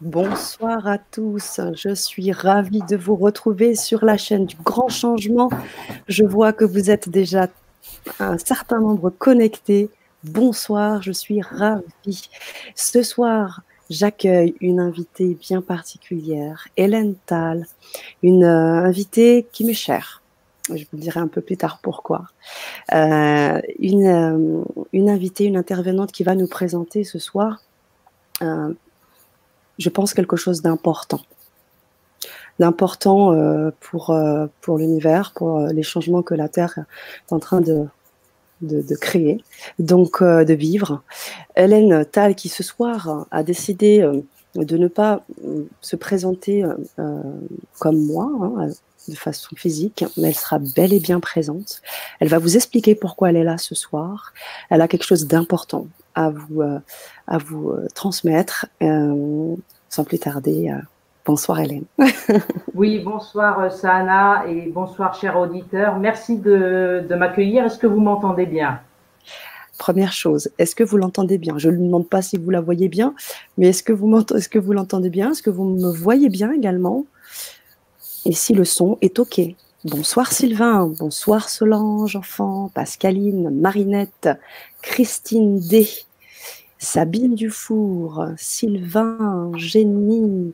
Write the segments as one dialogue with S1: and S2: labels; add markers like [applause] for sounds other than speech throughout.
S1: Bonsoir à tous, je suis ravie de vous retrouver sur la chaîne du Grand Changement. Je vois que vous êtes déjà un certain nombre connectés. Bonsoir, je suis ravie. Ce soir, j'accueille une invitée bien particulière, Hélène Tal, une euh, invitée qui m'est chère. Je vous dirai un peu plus tard pourquoi. Euh, une, euh, une invitée, une intervenante qui va nous présenter ce soir je pense, quelque chose d'important. D'important euh, pour, euh, pour l'univers, pour euh, les changements que la Terre est en train de, de, créer, donc de vivre. Hélène Tal, qui ce soir a décidé de ne pas se présenter comme moi, hein, de façon physique, mais elle sera bel et bien présente. Elle va vous expliquer pourquoi elle est là ce soir. Elle a quelque chose d'important à vous, à vous transmettre sans plus tarder, euh, bonsoir Hélène. [laughs]
S2: oui, bonsoir euh, Sana et bonsoir chers auditeurs. Merci de, m'accueillir. Est-ce que vous m'entendez bien?
S1: Première chose, est-ce que vous l'entendez bien? Je ne demande pas si vous la voyez bien, mais est-ce que vous est-ce que vous l'entendez bien? Est-ce que vous me voyez bien également? Et si le son est OK Bonsoir Sylvain, bonsoir Solange, enfant, Pascaline, Marinette, Christine D, Sabine Dufour, Sylvain, Jenny.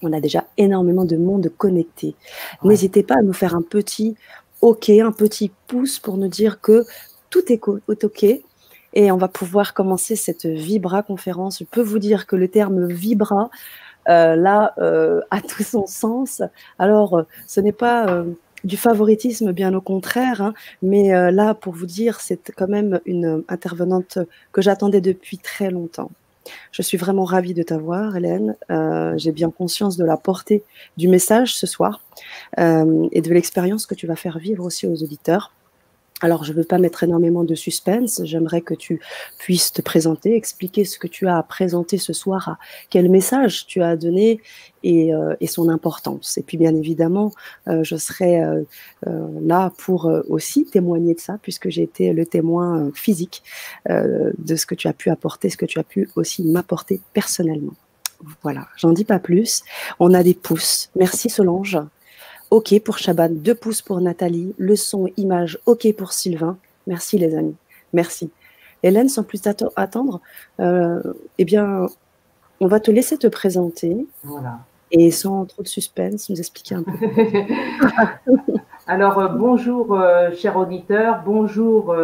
S1: On a déjà énormément de monde connecté. N'hésitez pas à nous faire un petit OK, un petit pouce pour nous dire que tout est OK. Et on va pouvoir commencer cette Vibra conférence. Je peux vous dire que le terme Vibra, là, euh, a [laughs] tout son sens. Alors, euh, ce n'est pas du favoritisme, bien au contraire. Hein. mais euh, là, pour vous dire, c'est quand même une intervenante que j'attendais depuis très longtemps. Je suis vraiment ravie de t'avoir, Hélène. Euh, j'ai bien conscience de la portée du message ce soir euh, et de l'expérience que tu vas faire vivre aussi aux auditeurs. Alors, je ne veux pas mettre énormément de suspense. J'aimerais que tu puisses te présenter, expliquer ce que tu as à présenter ce soir, quel message tu as à donner et, euh, son importance. Et puis, bien évidemment, euh, je serai euh, là pour aussi témoigner de ça, puisque j'ai été le témoin physique de ce que tu as pu apporter, ce que tu as pu aussi m'apporter personnellement. Voilà, j'en dis pas plus. On a des pouces. Merci Solange. OK pour Chaban, deux pouces pour Nathalie, le son, image, OK pour Sylvain. Merci les amis, merci. Hélène, sans plus attendre, euh, eh bien, on va te laisser te présenter. Voilà. Et sans trop de suspense, nous expliquer un peu. [laughs]
S2: Alors, euh, bonjour, euh, chers auditeurs, bonjour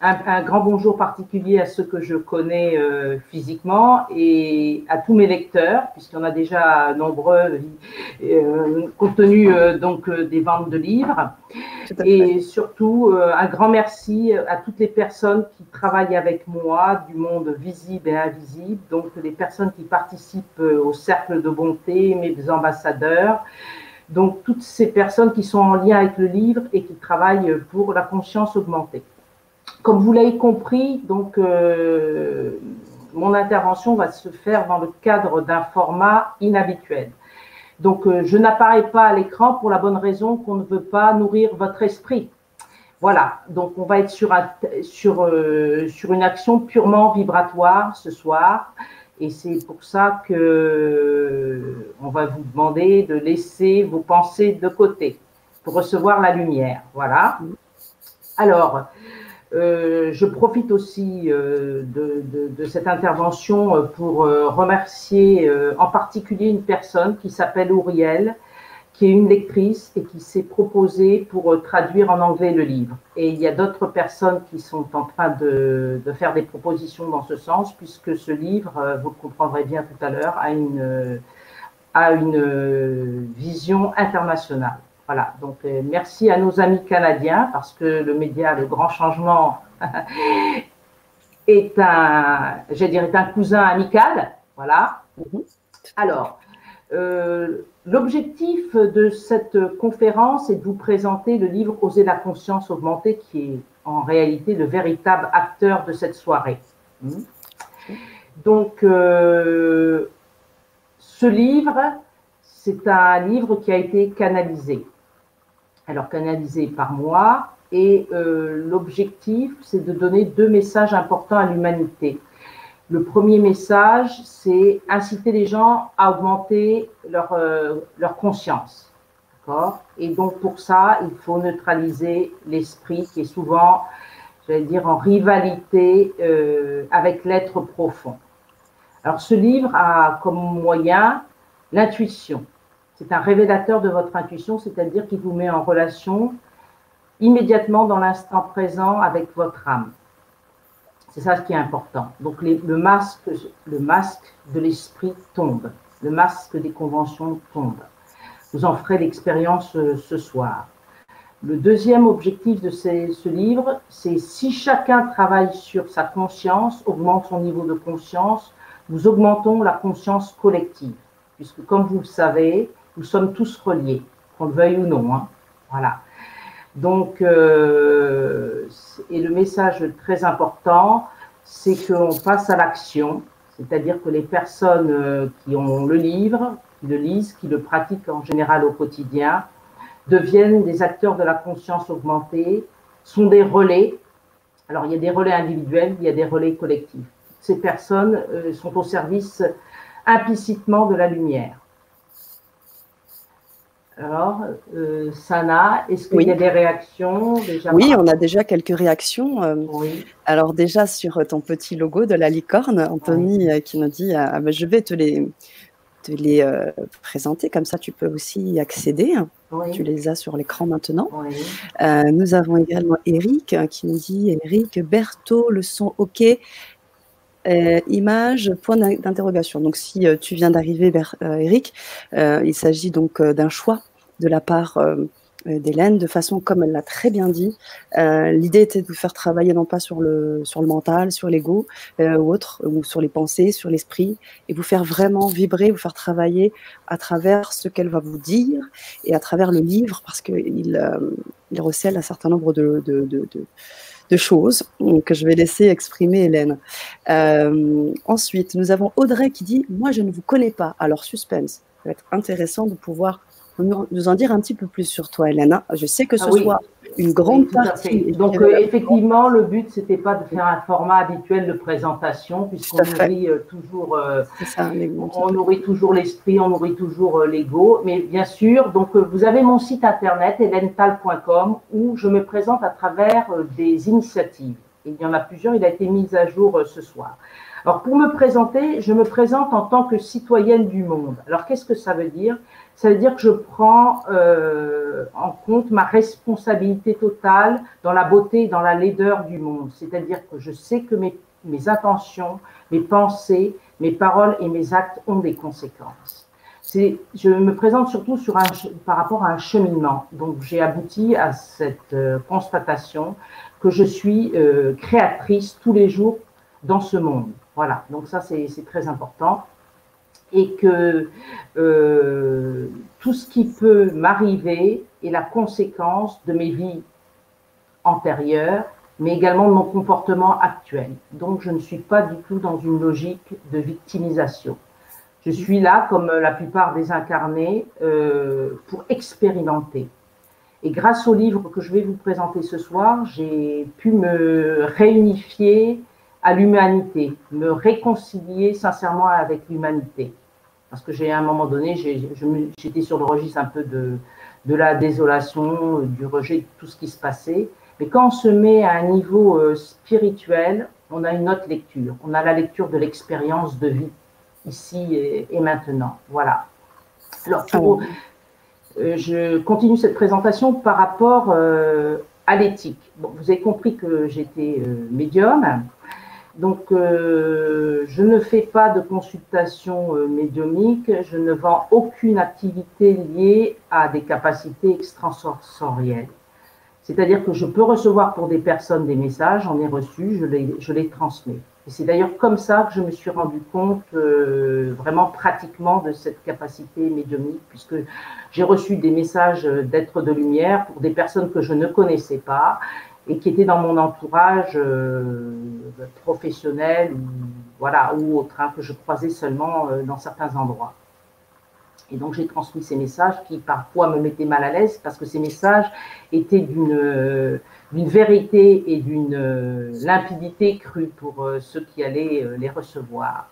S2: un, grand bonjour particulier à ceux que je connais euh, physiquement et à tous mes lecteurs, puisqu'il y en a déjà nombreux euh, compte tenu euh, donc des ventes de livres. Et surtout, un grand merci à toutes les personnes qui travaillent avec moi du monde visible et invisible, donc les personnes qui participent au cercle de bonté, mes ambassadeurs. Donc toutes ces personnes qui sont en lien avec le livre et qui travaillent pour la conscience augmentée. Comme vous l'avez compris, donc euh, mon intervention va se faire dans le cadre d'un format inhabituel. Donc euh, je n'apparais pas à l'écran pour la bonne raison qu'on ne veut pas nourrir votre esprit. Voilà, donc on va être sur, sur, euh, sur une action purement vibratoire ce soir. Et c'est pour ça que on va vous demander de laisser vos pensées de côté pour recevoir la lumière. Voilà. Alors, euh, je profite aussi euh, de, cette intervention euh, pour remercier en particulier une personne qui s'appelle Auriel, qui est une lectrice et qui s'est proposée pour traduire en anglais le livre. Et il y a d'autres personnes qui sont en train de, faire des propositions dans ce sens, puisque ce livre, vous le comprendrez bien tout à l'heure, a a une vision internationale. Voilà, donc euh, merci à nos amis canadiens parce que le média Le Grand Changement [laughs] est un, je dirais, un cousin amical. Voilà. Mhm. Alors, euh, l'objectif de cette conférence est de vous présenter le livre Oser la conscience augmentée qui est en réalité le véritable acteur de cette soirée. Mhm. Donc, euh, ce livre, c'est un livre qui a été canalisé alors canalisé par moi. Et euh, l'objectif, c'est de donner deux messages importants à l'humanité. Le premier message, c'est inciter les gens à augmenter leur, euh, conscience. Et donc pour ça, il faut neutraliser l'esprit qui est souvent, j'allais dire, en rivalité euh, avec l'être profond. Alors ce livre a comme moyen l'intuition. C'est un révélateur de votre intuition, c'est-à-dire qu'il vous met en relation immédiatement dans l'instant présent avec votre âme. C'est ça ce qui est important. Donc le, masque, de l'esprit tombe, le masque des conventions tombe. Vous en ferez l'expérience euh, ce soir. Le deuxième objectif de ce livre, c'est si chacun travaille sur sa conscience, augmente son niveau de conscience, nous augmentons la conscience collective. Puisque comme vous le savez, nous sommes tous reliés, qu'on le veuille ou non. Hein. Voilà. Donc, euh, et le message très important, c'est qu'on passe à l'action, c'est-à-dire que les personnes euh, qui ont le livre, qui le lisent, qui le pratiquent en général au quotidien, deviennent des acteurs de la conscience augmentée, sont des relais. Alors, il y a des relais individuels, il y a des relais collectifs. Ces personnes euh, sont au service implicitement de la lumière. Alors, euh, Sana, est-ce qu'il y a des réactions déjà
S1: Oui, on a déjà quelques réactions. Euh, alors déjà sur ton petit logo de la licorne, Anthony euh, qui nous dit ah, bah, je vais te les, te les présenter, comme ça tu peux aussi y accéder. Tu les as sur l'écran maintenant. nous avons également Eric qui nous dit Eric, Berthaud, le son OK. Image, point d'interrogation. Donc, si tu viens d'arriver vers Eric, il s'agit donc d'un choix de la part euh, euh, d'Hélène, de façon comme elle l'a très bien dit. Euh, l'idée était de vous faire travailler non pas sur le, sur le mental, sur l'ego ou autre, ou sur les pensées, sur l'esprit, et vous faire vraiment vibrer, vous faire travailler à travers ce qu'elle va vous dire et à travers le livre, parce qu'il il recèle un certain nombre de choses que je vais laisser exprimer Hélène. ensuite, nous avons Audrey qui dit Moi, je ne vous connais pas. Alors, suspense. Ça va être intéressant de pouvoir nous en dire un petit peu plus sur toi, Elena Je sais que ce ah soit une grande partie.
S2: Donc, euh, effectivement, le but, c'était pas de faire un format habituel de présentation, puisqu'on nourrit euh, toujours, euh, ça, on nourrit toujours l'esprit, on nourrit toujours l'ego. Mais bien sûr, donc, vous avez mon site internet, helental.com, où je me présente à travers des initiatives. il y en a plusieurs, il a été mis à jour ce soir. Alors, pour me présenter, je me présente en tant que citoyenne du monde. Alors, qu'est-ce que ça veut dire? Ça veut dire que je prends euh, en compte ma responsabilité totale dans la beauté et dans la laideur du monde. C'est-à-dire que je sais que mes, mes, intentions, mes pensées, mes paroles et mes actes ont des conséquences. Je me présente surtout sur un, par rapport à un cheminement. Donc j'ai abouti à cette euh, constatation que je suis euh, créatrice tous les jours dans ce monde. Voilà, donc ça c'est très important et que euh, tout ce qui peut m'arriver est la conséquence de mes vies antérieures, mais également de mon comportement actuel. Donc je ne suis pas du tout dans une logique de victimisation. Je suis là, comme la plupart des incarnés, euh, pour expérimenter. Et grâce au livre que je vais vous présenter ce soir, j'ai pu me réunifier à l'humanité, me réconcilier sincèrement avec l'humanité. Parce que j'ai à un moment donné, j'étais sur le registre un peu de, de la désolation, du rejet de tout ce qui se passait. Mais quand on se met à un niveau euh, spirituel, on a une autre lecture. On a la lecture de l'expérience de vie, ici et, maintenant. Voilà. Alors, pour, euh, je continue cette présentation par rapport euh, à l'éthique. Bon, vous avez compris que j'étais médium. Donc, euh, je ne fais pas de consultation euh, je ne vends aucune activité liée à des capacités extrasensorielles. C'est-à-dire que je peux recevoir pour des personnes des messages, j'en ai reçu, je les, je les transmets. Et c'est d'ailleurs comme ça que je me suis rendu compte euh, vraiment pratiquement de cette capacité médiumnique, puisque j'ai reçu des messages d'êtres de lumière pour des personnes que je ne connaissais pas et qui étaient dans mon entourage euh, professionnel ou, voilà, ou autre, que je croisais seulement euh, dans certains endroits. Et donc j'ai transmis ces messages qui parfois me mettaient mal à l'aise parce que ces messages étaient d'une d'une vérité et d'une limpidité crue pour ceux qui allaient les recevoir.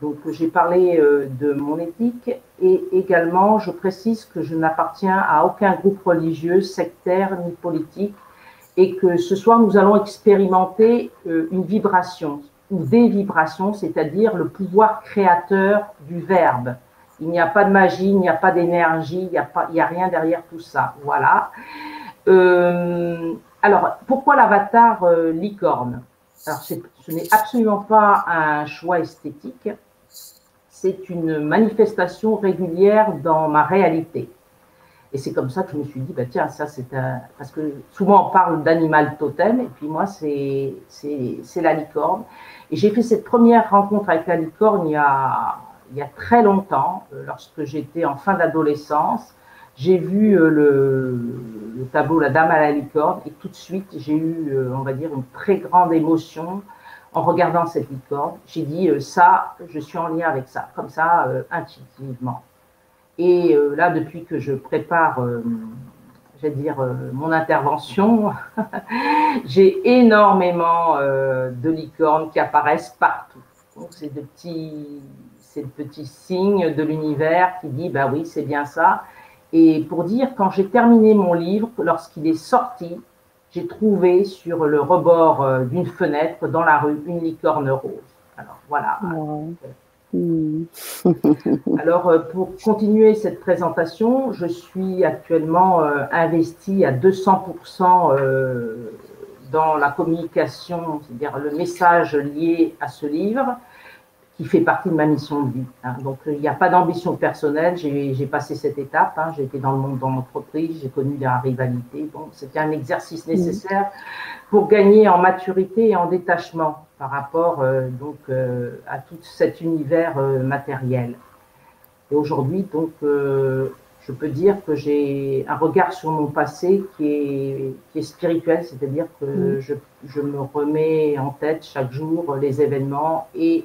S2: Donc j'ai parlé de mon éthique et également je précise que je n'appartiens à aucun groupe religieux, sectaire ni politique et que ce soir nous allons expérimenter une vibration ou des vibrations, c'est-à-dire le pouvoir créateur du verbe. Il n'y a pas de magie, il n'y a pas d'énergie, il n'y a, a rien derrière tout ça. Voilà. Euh, alors, pourquoi l'avatar euh, licorne? Alors, ce n'est absolument pas un choix esthétique, c'est une manifestation régulière dans ma réalité. Et c'est comme ça que je me suis dit, bah tiens, ça c'est un. Parce que souvent on parle d'animal totem, et puis moi c'est la licorne. Et j'ai fait cette première rencontre avec la licorne il y a, il y a très longtemps, euh, lorsque j'étais en fin d'adolescence. J'ai vu euh, le, le, tableau La Dame à la licorne, et tout de suite j'ai eu, euh, on va dire, une très grande émotion en regardant cette licorne. J'ai dit, ça, je suis en lien avec ça, comme ça, intuitivement. Et euh, là, depuis que je prépare, euh, dire, euh, mon intervention, [laughs] j'ai énormément de licornes qui apparaissent partout. C'est de petits, c'est de l'univers qui dit, bah oui, c'est bien ça. Et pour dire, quand j'ai terminé mon livre, lorsqu'il est sorti, j'ai trouvé sur le rebord d'une fenêtre dans la rue une licorne rose. Alors voilà. [laughs] Alors, euh, pour continuer cette présentation, je suis actuellement euh, investie à 200% euh, dans la communication, c'est-à-dire le message lié à ce livre, qui fait partie de ma mission de vie. Hein. Donc, il n'y a pas d'ambition personnelle. J'ai passé cette étape. Hein. J'ai été dans le monde dans l'entreprise. J'ai connu la rivalité. Bon, c'était un exercice nécessaire pour gagner en maturité et en détachement par rapport euh, donc euh, à tout cet univers euh, matériel. Et aujourd'hui, donc, je peux dire que j'ai un regard sur mon passé qui est, qui est spirituel, c'est-à-dire que mm. je, je, me remets en tête chaque jour les événements et,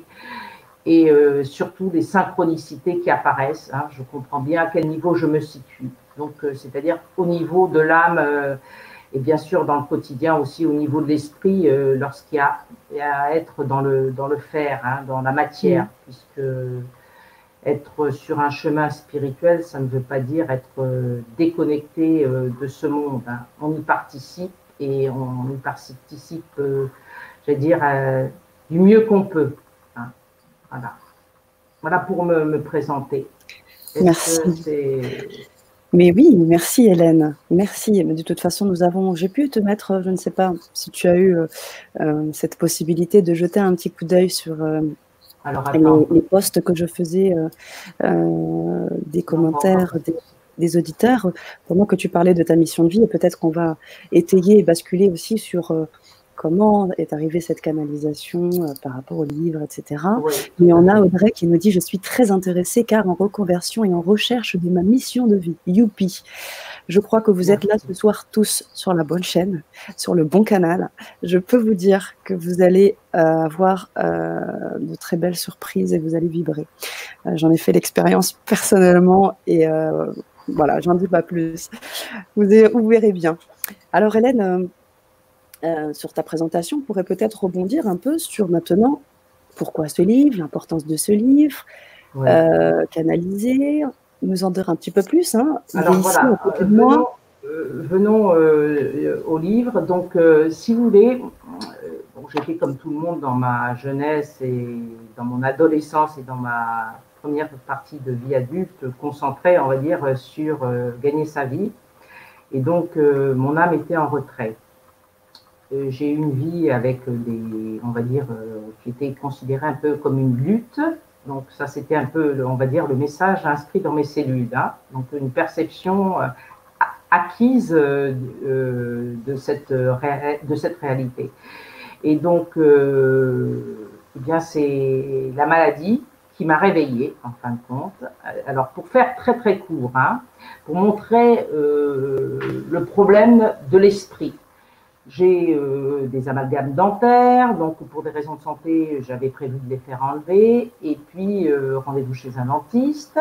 S2: et surtout les synchronicités qui apparaissent. Hein. Je comprends bien à quel niveau je me situe. Donc, c'est-à-dire au niveau de l'âme et bien sûr dans le quotidien aussi au niveau de l'esprit euh, lorsqu'il y a, à être dans le, dans le faire, hein, dans la matière, mm. puisque être sur un chemin spirituel, ça ne veut pas dire être euh, déconnecté euh, de ce monde. Hein. On y participe et on, y participe, j'allais dire, du mieux qu'on peut. Voilà. Voilà pour me, me présenter.
S1: Merci. Mais oui, merci Hélène, merci. Mais de toute façon, nous avons, j'ai pu te mettre, je ne sais pas si tu as eu euh, euh, cette possibilité de jeter un petit coup d'œil sur euh, les, posts que je faisais, des commentaires, des, auditeurs, pendant que tu parlais de ta mission de vie, et peut-être qu'on va étayer et basculer aussi sur comment est arrivée cette canalisation euh, par rapport au livre, etc. Mais on a Audrey qui nous dit Je suis très intéressée car en reconversion et en recherche de ma mission de vie. Youpi Je crois que vous êtes là ce soir tous sur la bonne chaîne, sur le bon canal. Je peux vous dire que vous allez euh, avoir euh, de très belles surprises et vous allez vibrer. J'en ai fait l'expérience personnellement et voilà, j'en dis pas plus. Vous, vous verrez bien. Alors Hélène, euh, sur ta présentation, pourrait peut-être rebondir un peu sur maintenant pourquoi ce livre, l'importance de ce livre, euh, canaliser, nous en dire un petit peu plus. Hein.
S2: Alors voilà, venons, euh, au livre. Donc, si vous voulez, j'étais comme tout le monde dans ma jeunesse et dans mon adolescence et dans ma première partie de vie adulte, concentrée, on va dire, sur gagner sa vie. Et donc, mon âme était en retrait. Euh, j'ai eu une vie avec des, on va dire, euh, qui était considérée un peu comme une lutte. Donc ça, c'était un peu, on va dire, le message inscrit dans mes cellules. Hein. Donc une perception euh, acquise de, cette, de cette réalité. Et donc, eh bien, c'est la maladie qui m'a réveillée, en fin de compte. Alors, pour faire très très court, hein, pour montrer le problème de l'esprit. J'ai euh, des amalgames dentaires, donc pour des raisons de santé, j'avais prévu de les faire enlever. Et puis, euh, rendez-vous chez un dentiste.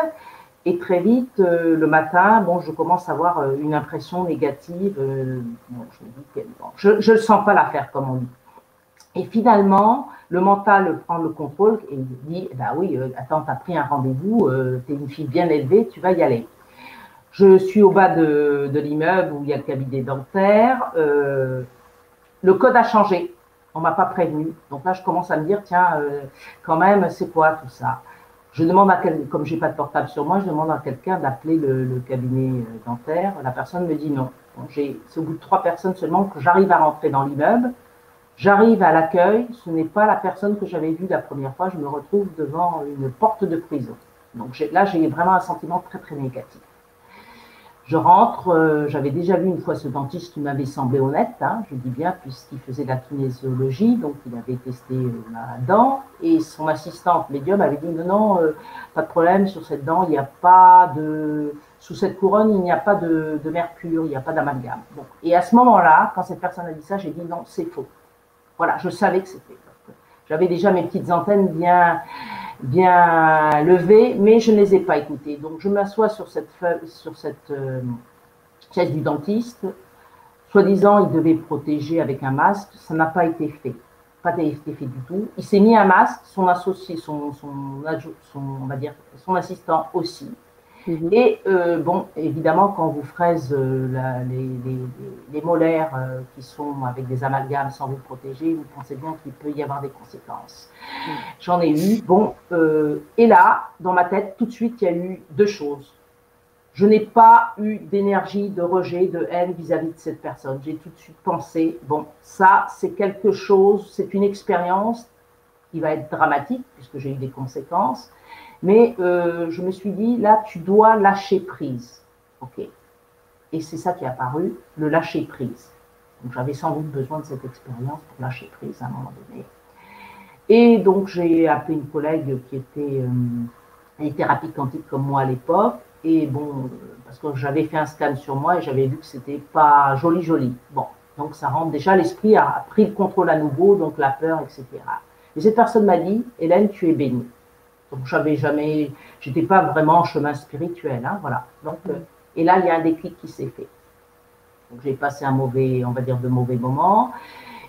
S2: Et très vite, le matin, bon, je commence à avoir une impression négative. je ne sens pas la faire, comme on dit. Et finalement, le mental prend le contrôle et dit, bah oui, attends, tu as pris un rendez-vous, tu es une fille bien élevée, tu vas y aller. Je suis au bas de, l'immeuble où il y a le cabinet dentaire. Le code a changé. On m'a pas prévenu. Donc là, je commence à me dire, tiens, euh, quand même, c'est quoi tout ça? Je demande à quel, comme j'ai pas de portable sur moi, je demande à quelqu'un d'appeler le, cabinet euh, dentaire. La personne me dit non. c'est au bout de trois personnes seulement que j'arrive à rentrer dans l'immeuble. J'arrive à l'accueil. Ce n'est pas la personne que j'avais vue la première fois. Je me retrouve devant une porte de prison. Donc là, j'ai vraiment un sentiment très très négatif. Je rentre, euh, j'avais déjà vu une fois ce dentiste qui m'avait semblé honnête, hein, je dis bien, puisqu'il faisait de la kinésiologie, donc il avait testé euh, ma dent, et son assistante médium avait dit non, non, euh, pas de problème, sur cette dent, il n'y a pas de, sous cette couronne, il n'y a pas de, mercure, il n'y a pas d'amalgame. Et à ce moment-là, quand cette personne a dit ça, j'ai dit non, c'est faux. Voilà, je savais que c'était. J'avais déjà mes petites antennes bien, bien levées, mais je ne les ai pas écoutées. Donc je m'assois sur cette, sur cette euh, chaise du dentiste. Soi-disant, il devait protéger avec un masque. Ça n'a pas été fait. Pas été fait du tout. Il s'est mis un masque, son associé, son, son, son, on va dire, son assistant aussi. Et euh, bon, évidemment, quand vous fraise euh, les, molaires euh, qui sont avec des amalgames sans vous protéger, vous pensez bien qu'il peut y avoir des conséquences. Mhm. J'en ai eu. Bon, et là, dans ma tête, tout de suite, il y a eu deux choses. Je n'ai pas eu d'énergie, de rejet, de haine vis-à-vis de cette personne. J'ai tout de suite pensé, bon, ça, c'est quelque chose, c'est une expérience qui va être dramatique, puisque j'ai eu des conséquences mais euh, je me suis dit, là, tu dois lâcher prise. OK. Et c'est ça qui est apparu, le lâcher prise. Donc j'avais sans doute besoin de cette expérience pour lâcher prise à un moment donné. Et donc j'ai appelé une collègue qui était euh, thérapie quantique comme moi à l'époque. Et bon, parce que j'avais fait un scan sur moi et j'avais vu que c'était pas joli joli. Bon, donc ça rentre déjà, l'esprit a pris le contrôle à nouveau, donc la peur, etc. Et cette personne m'a dit, Hélène, tu es bénie. Donc, j'avais jamais, j'étais pas vraiment en chemin spirituel, hein, voilà. Donc, euh, et là, il y a un déclic qui s'est fait. Donc, j'ai passé un mauvais, on va dire, de mauvais moments.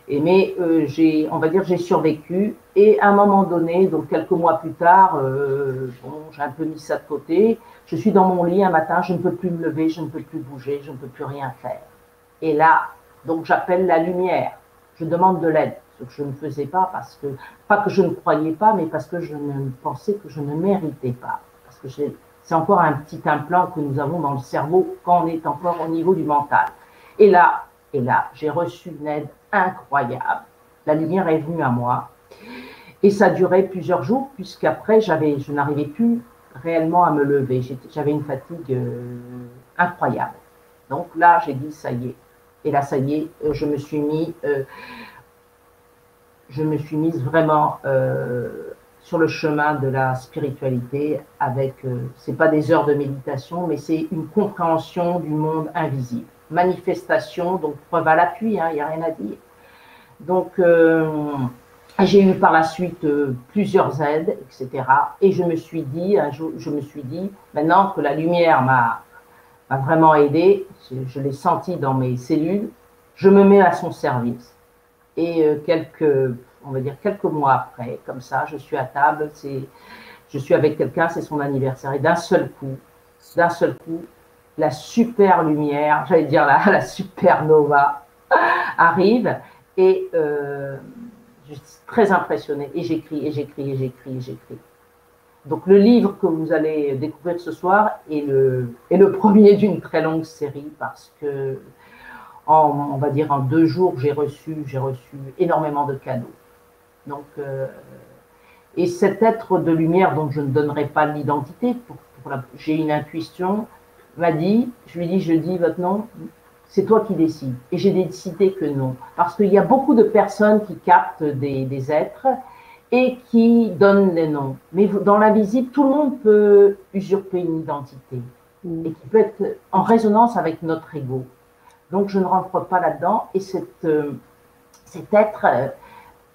S2: Et, mais euh, j'ai, on va dire, j'ai survécu. Et à un moment donné, donc quelques mois plus tard, euh, bon, j'ai un peu mis ça de côté. Je suis dans mon lit un matin, je ne peux plus me lever, je ne peux plus bouger, je ne peux plus rien faire. Et là, donc j'appelle la lumière. Je demande de l'aide que je ne faisais pas parce que, pas que je ne croyais pas, mais parce que je ne pensais que je ne méritais pas. Parce que c'est encore un petit implant que nous avons dans le cerveau quand on est encore au niveau du mental. Et là, et là, j'ai reçu une aide incroyable. La lumière est venue à moi. Et ça durait plusieurs jours, puisqu'après, je n'arrivais plus réellement à me lever. J'avais une fatigue euh, incroyable. Donc là, j'ai dit, ça y est. Et là, ça y est, euh, je me suis mis euh, je me suis mise vraiment euh, sur le chemin de la spiritualité avec, euh, c'est pas des heures de méditation, mais c'est une compréhension du monde invisible. Manifestation, donc preuve à l'appui, il hein, n'y a rien à dire. Donc, euh, j'ai eu par la suite euh, plusieurs aides, etc. Et je me suis dit, un jour, je me suis dit, maintenant que la lumière m'a vraiment aidé, je, je l'ai senti dans mes cellules, je me mets à son service. Et euh, quelques, on va dire quelques mois après, comme ça, je suis à table, c'est, je suis avec quelqu'un, c'est son anniversaire, et d'un seul coup, d'un seul coup, la super lumière, j'allais dire la, [laughs] supernova, [laughs] arrive, et euh, je suis très impressionnée, et j'écris, et j'écris, et j'écris, et j'écris. Donc le livre que vous allez découvrir ce soir est le, est le premier d'une très longue série parce que on va dire, en deux jours, j'ai reçu, j'ai reçu énormément de cadeaux. Donc, euh, et cet être de lumière dont je ne donnerai pas l'identité, pour, j'ai une intuition, m'a dit, je lui dis, je dis nom, c'est toi qui décides. Et j'ai décidé que non. Parce qu'il y a beaucoup de personnes qui captent des, êtres et qui donnent les noms. Mais dans l'invisible, tout le monde peut usurper une identité mm. et qui peut être en résonance avec notre ego. Donc je ne rentre pas là-dedans. Et euh, cet être euh,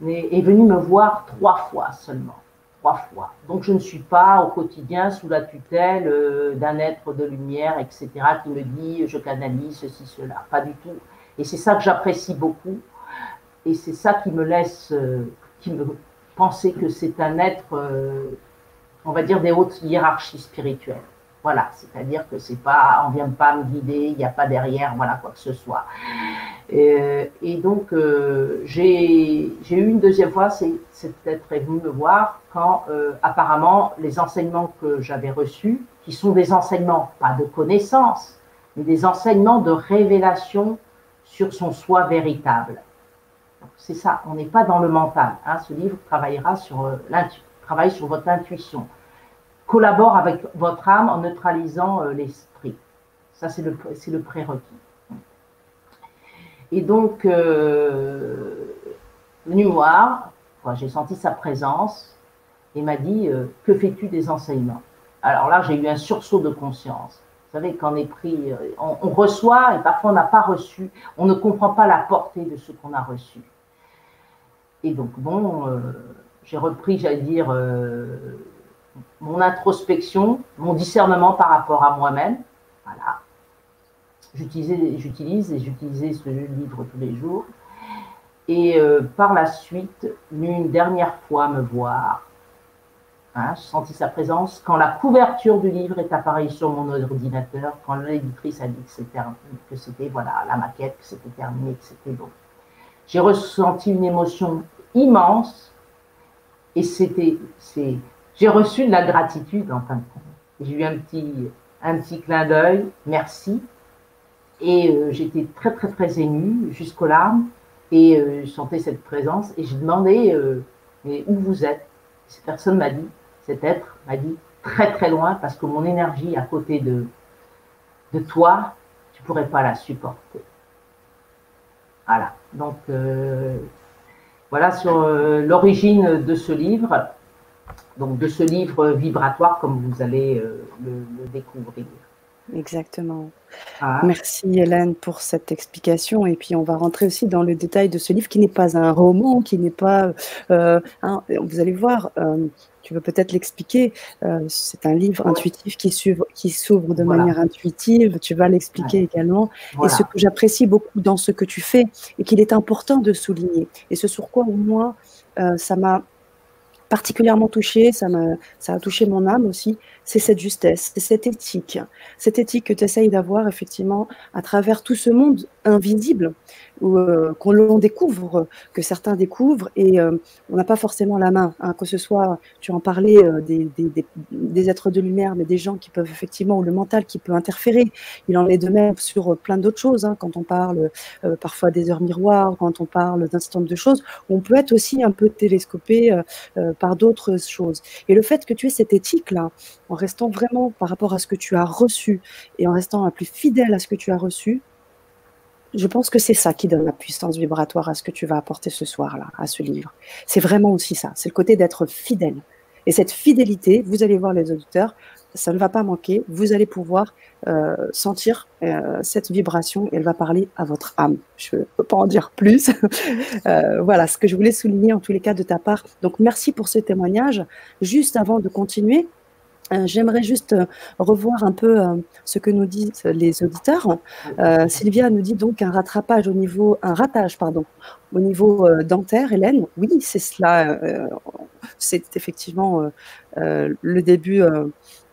S2: est, venu me voir trois fois seulement. trois fois. Donc, je ne suis pas au quotidien sous la tutelle euh, d'un être de lumière, etc., qui me dit je canalise ceci, cela. Pas du tout. Et c'est ça que j'apprécie beaucoup. Et c'est ça qui me laisse, qui me penser que c'est un être, on va dire, des hautes hiérarchies spirituelles. Voilà, c'est-à-dire que c'est pas, on vient pas me guider, il n'y a pas derrière, voilà quoi que ce soit. Et, donc euh, j'ai eu une deuxième fois, c'est peut-être venu me voir quand euh, apparemment les enseignements que j'avais reçus, qui sont des enseignements pas de connaissance, mais des enseignements de révélation sur son soi véritable. C'est ça, on n'est pas dans le mental. Hein. Ce livre travaillera sur euh, travaille sur votre intuition collabore avec votre âme en neutralisant euh, l'esprit. Ça, c'est le, le prérequis. Et donc, euh, j'ai senti sa présence et m'a dit euh, Que fais-tu des enseignements? Alors là, j'ai eu un sursaut de conscience. Vous savez, quand on est pris, euh, on, reçoit et parfois on n'a pas reçu, on ne comprend pas la portée de ce qu'on a reçu. Et donc, bon, j'ai repris, j'allais dire, mon introspection, mon discernement par rapport à moi-même. Voilà. J'utilise et j'utilisais ce livre tous les jours. Et euh, par la suite, une dernière fois me voir. Hein, je sentis sa présence quand la couverture du livre est apparue sur mon ordinateur, quand l'éditrice a dit que c'était voilà la maquette, que c'était terminé, que c'était bon. J'ai ressenti une émotion immense et c'était j'ai reçu de la gratitude en fin de compte. J'ai eu un petit, un petit clin d'œil, merci. Et euh, j'étais très, très, très émue jusqu'aux larmes. Et euh, je sentais cette présence. Et je demandais, euh, mais où vous êtes? Cette personne m'a dit, cet être m'a dit, très, très loin, parce que mon énergie à côté de, de toi, tu ne pourrais pas la supporter. Voilà. Donc, voilà sur l'origine de ce livre donc de ce livre vibratoire comme vous allez euh, le, découvrir.
S1: Exactement. Ah. Merci Hélène pour cette explication. Et puis on va rentrer aussi dans le détail de ce livre qui n'est pas un roman, qui n'est pas... Euh, vous allez voir, euh, tu veux peut-être l'expliquer. c'est un livre intuitif qui s'ouvre, qui s'ouvre de manière intuitive. Tu vas l'expliquer également. Et ce que j'apprécie beaucoup dans ce que tu fais et qu'il est important de souligner, et ce sur quoi au moins ça m'a particulièrement touché, ça, ça a touché mon âme aussi, c'est cette justesse, c'est cette éthique. Cette éthique que tu essayes d'avoir effectivement à travers tout ce monde invisible euh, qu'on découvre, que certains découvrent, et euh, on n'a pas forcément la main, hein, que ce soit, tu en parlais, euh, des, des, des, êtres de lumière, mais des gens qui peuvent effectivement, ou le mental qui peut interférer. Il en est de même sur plein d'autres choses, hein, quand on parle parfois des heures miroirs, quand on parle d'un certain nombre de choses, on peut être aussi un peu télescopé par d'autres choses. Et le fait que tu aies cette éthique-là, en restant vraiment par rapport à ce que tu as reçu et en restant un plus fidèle à ce que tu as reçu, je pense que c'est ça qui donne la puissance vibratoire à ce que tu vas apporter ce soir-là, à ce livre. C'est vraiment aussi ça, c'est le côté d'être fidèle. Et cette fidélité, vous allez voir les auditeurs, ça ne va pas manquer, vous allez pouvoir euh, sentir euh, cette vibration, elle va parler à votre âme. Je ne peux pas en dire plus. [laughs] euh, voilà ce que je voulais souligner en tous les cas de ta part. Donc merci pour ce témoignage. Juste avant de continuer, j'aimerais juste euh, revoir un peu euh, ce que nous disent les auditeurs. Sylvia nous dit donc un rattrapage au niveau, un ratage, pardon, au niveau dentaire, Hélène. Oui, c'est cela. c'est effectivement le début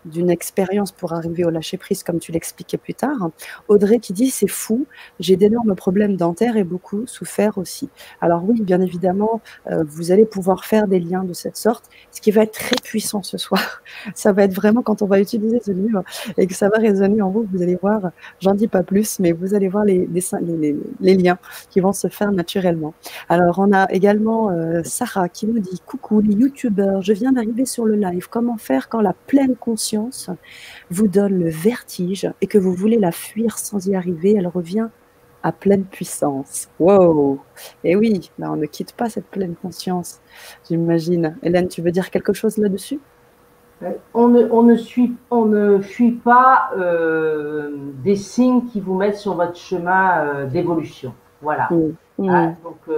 S1: d'une expérience pour arriver au lâcher prise, comme tu l'expliquais plus tard. Audrey qui dit c'est fou, j'ai d'énormes problèmes dentaires et beaucoup souffert aussi. Alors oui, bien évidemment, euh, vous allez pouvoir faire des liens de cette sorte. Ce qui va être très puissant ce soir, [laughs] ça va être vraiment quand on va utiliser ce livre et que ça va résonner en vous. Vous allez voir, j'en dis pas plus, mais vous allez voir les, les, liens qui vont se faire naturellement. Alors on a également euh, Sarah qui nous dit coucou les youtubeurs, je viens d'arriver sur le live. Comment faire quand la pleine conscience vous donne le vertige et que vous voulez la fuir sans y arriver, elle revient à pleine puissance. Wow Et oui, on ne quitte pas cette pleine conscience, j'imagine. Hélène, tu veux dire quelque chose là-dessus?
S2: Euh, on ne, on, ne suit, on ne fuit pas euh, des signes qui vous mettent sur votre chemin euh, d'évolution. Voilà. Mmh. Mmh. Ah, donc,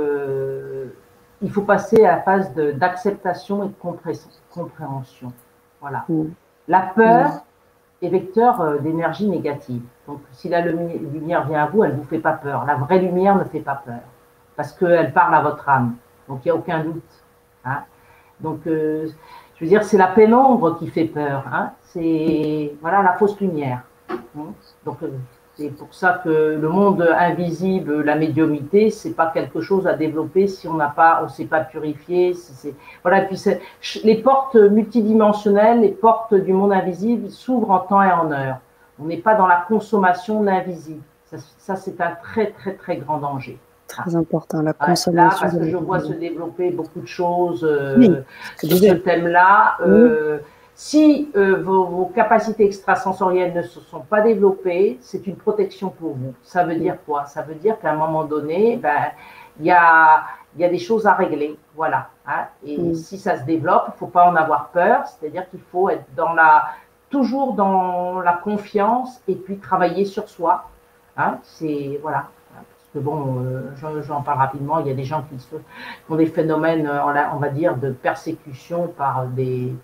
S2: il faut passer à la phase d'acceptation et de compréhension. Voilà. Mm. La peur mm. est vecteur euh, d'énergie négative. Donc, si la lumière vient à vous, elle ne vous fait pas peur. La vraie lumière ne fait pas peur parce qu'elle parle à votre âme. Donc, il n'y a aucun doute. Hein. Donc, euh, je veux dire, c'est la pénombre qui fait peur. Hein. C'est voilà la fausse lumière. Hein. Donc, euh, c'est pour ça que le monde invisible, la médiumité, c'est pas quelque chose à développer si on n'a pas, on s'est pas purifié. Si voilà. Et puis les portes multidimensionnelles, les portes du monde invisible s'ouvrent en temps et en heure. On n'est pas dans la consommation de l'invisible. Ça, c'est un très très très grand danger.
S1: Très important, la consommation.
S2: Là, parce que je vois se développer beaucoup de choses euh, sur ce thème-là. Euh, si euh, vos, capacités extrasensorielles ne se sont pas développées, c'est une protection pour vous. Ça veut dire quoi? Ça veut dire qu'à un moment donné, ben, il y a, y a des choses à régler. Voilà. Hein. Et mm. si ça se développe, il ne faut pas en avoir peur. C'est-à-dire qu'il faut être dans la, toujours dans la confiance et puis travailler sur soi. Hein. C'est voilà. Parce que bon, euh, j'en parle rapidement. Il y a des gens qui, qui ont des phénomènes, euh, on va dire, de persécution par des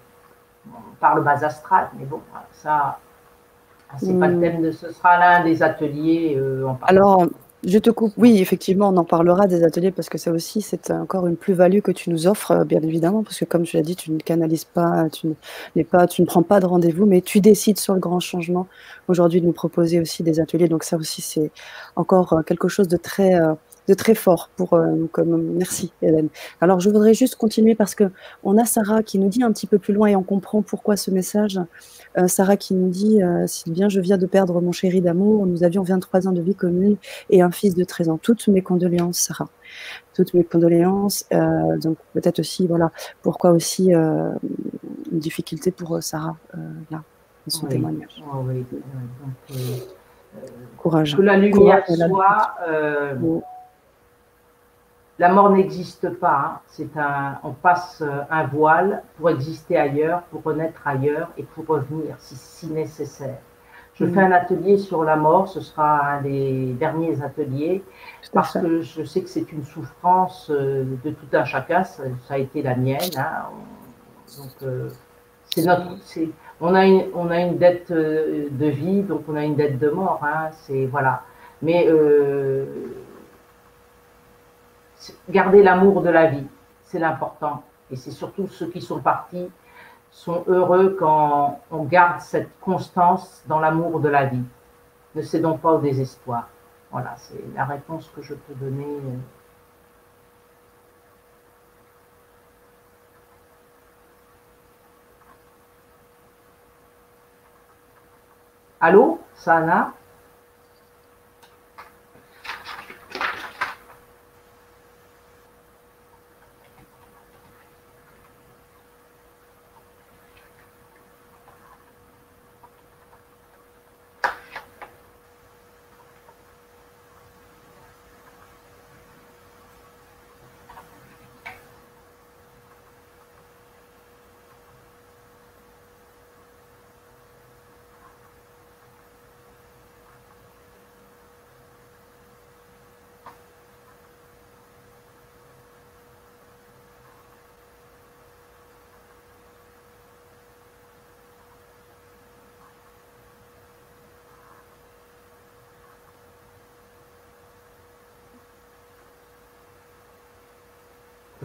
S2: par le bas astral, mais bon, ça, c'est pas le hmm. thème de ce sera l'un des ateliers.
S1: Euh, Alors, je te coupe. Oui, effectivement, on en parlera des ateliers parce que ça aussi, c'est encore une plus-value que tu nous offres, euh, bien évidemment, parce que comme tu l'as dit, tu ne canalises pas, tu ne, pas, tu ne prends pas de rendez-vous, mais tu décides sur le grand changement aujourd'hui de nous proposer aussi des ateliers. Donc ça aussi, c'est encore euh, quelque chose de très de très fort pour euh, comme merci Hélène. Alors je voudrais juste continuer parce que on a Sarah qui nous dit un petit peu plus loin et on comprend pourquoi ce message. Euh, Sarah qui nous dit euh, si bien je viens de perdre mon chéri d'amour, nous avions 23 ans de vie commune et un fils de 13 ans. Toutes mes condoléances Sarah. Toutes mes condoléances. donc peut-être aussi voilà pourquoi aussi une difficulté pour Sarah là son témoignage.
S2: Ah oui. Courage. Que la lumière soit la mort n'existe pas. Hein. C'est un, on passe euh, un voile pour exister ailleurs, pour renaître ailleurs et pour revenir si, si nécessaire. Je mm. fais un atelier sur la mort, ce sera un des derniers ateliers, parce que je sais que c'est une souffrance euh, de tout un chacun, ça, a été la mienne. Hein. Donc, euh, c'est notre, c'est, on, a une, on a une dette de vie, donc on a une dette de mort. Hein. C'est, voilà. Mais garder l'amour de la vie, c'est l'important. Et c'est surtout ceux qui sont partis sont heureux quand on garde cette constance dans l'amour de la vie. Ne cédons pas au désespoir. Voilà, c'est la réponse que je peux donner. Allô, Sana?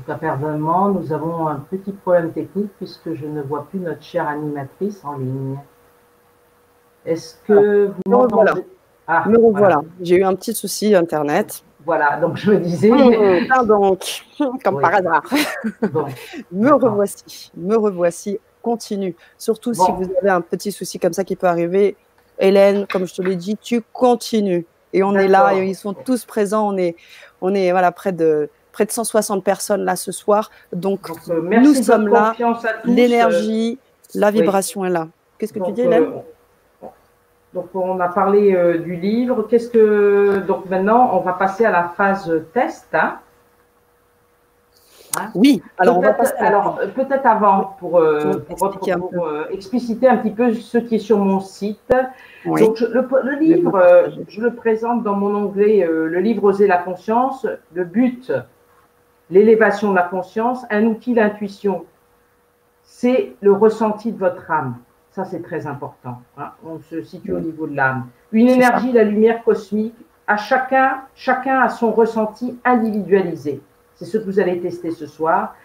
S2: Apparemment, nous avons un petit problème technique puisque je ne vois plus notre chère animatrice en ligne. Est-ce que
S1: vous m'entendez? ah, me revoilà. J'ai eu un petit souci Internet.
S2: Voilà, donc je me disais. [laughs]
S1: Ah, donc, comme par hasard. [laughs] me revoici, me revoici. Continue. Surtout si vous avez un petit souci comme ça qui peut arriver. Hélène, comme je te l'ai dit, tu continues. Et on est là, et ils sont tous présents. On est, on est voilà, près de près de 160 personnes là ce soir. Donc, euh, nous sommes là. L'énergie, la vibration est là. Qu'est-ce que tu dis, Hélène
S2: euh, donc on a parlé euh, du livre. Qu'est-ce que donc maintenant on va passer à la phase test. Hein.
S1: Hein oui.
S2: Alors peut-être avant pour, expliciter, un petit peu ce qui est sur mon site. Donc le, livre, je le présente dans mon onglet le livre Oser la conscience. Le but l'élévation de la conscience. Un outil, l'intuition, c'est le ressenti de votre âme. Ça, c'est très important. Hein. On se situe au niveau de l'âme. Une énergie, la lumière cosmique, à chacun, chacun a son ressenti individualisé. C'est ce que vous allez tester ce soir.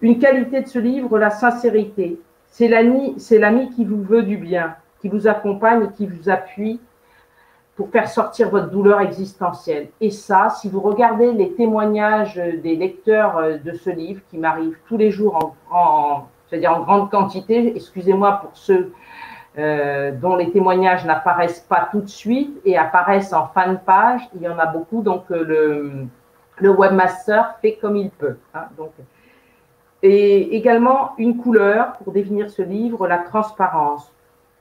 S2: Une qualité de ce livre, la sincérité. C'est l'ami qui vous veut du bien, qui vous accompagne et qui vous appuie pour faire sortir votre douleur existentielle. Et ça, si vous regardez les témoignages des lecteurs euh, de ce livre, qui m'arrivent tous les jours en, dire en grande quantité, excusez-moi pour ceux euh, dont les témoignages n'apparaissent pas tout de suite et apparaissent en fin de page, il y en a beaucoup, donc euh, le, le webmaster fait comme il peut. Hein, donc, et également une couleur pour définir ce livre, la transparence.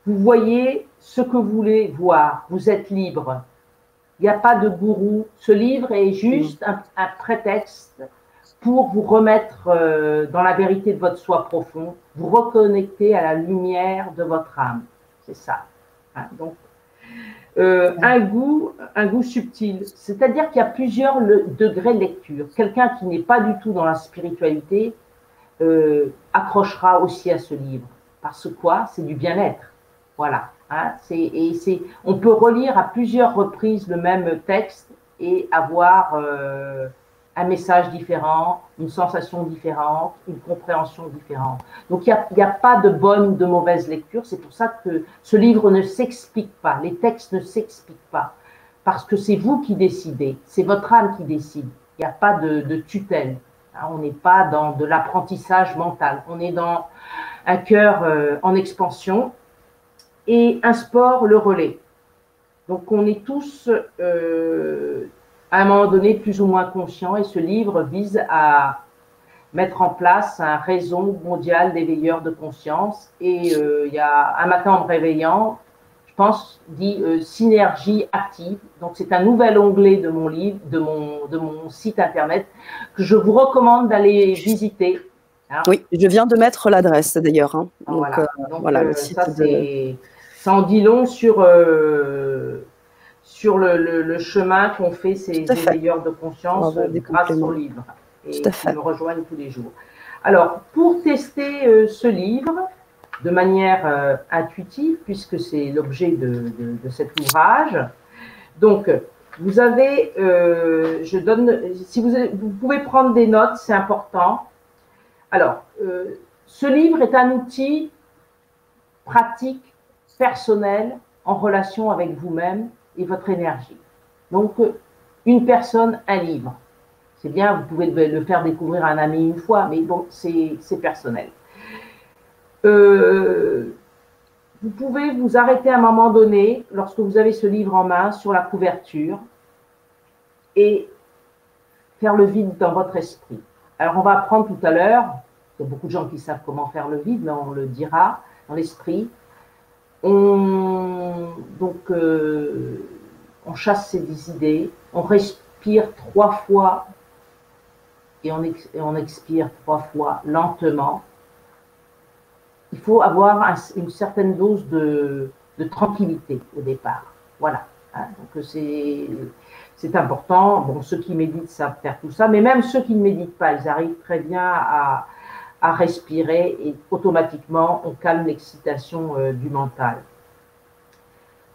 S2: Vous voyez ce que vous voulez voir, vous êtes libre. Il n'y a pas de gourou. Ce livre est juste un, prétexte pour vous remettre euh, dans la vérité de votre soi profond, vous reconnecter à la lumière de votre âme. C'est ça. Hein, donc, euh, un goût, un goût subtil. C'est-à-dire qu'il y a plusieurs degrés de lecture. Quelqu'un qui n'est pas du tout dans la spiritualité euh, accrochera aussi à ce livre. Parce quoi? C'est du bien-être. Voilà. Hein, et on peut relire à plusieurs reprises le même texte et avoir euh, un message différent, une sensation différente, une compréhension différente. Donc il n'y a, pas de bonne ou de mauvaise lecture. C'est pour ça que ce livre ne s'explique pas, les textes ne s'expliquent pas, parce que c'est vous qui décidez, c'est votre âme qui décide. Il n'y a pas de, de tutelle. Hein, on n'est pas dans de l'apprentissage mental. On est dans un cœur euh, en expansion et un sport le relais. Donc on est tous euh, à un moment donné plus ou moins conscients et ce livre vise à mettre en place un réseau mondial d'éveilleurs de conscience. Et euh, il y a un matin en me réveillant, je pense, dit euh, synergie active. Donc c'est un nouvel onglet de mon livre, de mon, de mon site internet que je vous recommande d'aller visiter.
S1: Hein. Oui, je viens de mettre l'adresse d'ailleurs. Hein.
S2: voilà, voilà le site ça, de ça en dit long sur, euh, sur le, chemin qu'ont fait ces éveilleurs de conscience grâce au livre. Et qui me rejoignent tous les jours. Alors, pour tester euh, ce livre de manière euh, intuitive, puisque c'est l'objet de, cet ouvrage, donc, vous avez, je donne, si vous, vous pouvez prendre des notes, c'est important. Alors, ce livre est un outil pratique personnel en relation avec vous-même et votre énergie. Donc, une personne, un livre. C'est bien, vous pouvez le faire découvrir à un ami une fois, mais bon, c'est personnel. Euh, vous pouvez vous arrêter à un moment donné, lorsque vous avez ce livre en main, sur la couverture, et faire le vide dans votre esprit. Alors, on va apprendre tout à l'heure, il y a beaucoup de gens qui savent comment faire le vide, mais on le dira dans l'esprit. On, donc, euh, on chasse ces idées, on respire trois fois et on, on expire trois fois lentement. Il faut avoir une certaine dose de, tranquillité au départ. Voilà. Hein. donc c'est important. Bon, ceux qui méditent savent faire tout ça, mais même ceux qui ne méditent pas, ils arrivent très bien à, à respirer et automatiquement on calme l'excitation euh, du mental.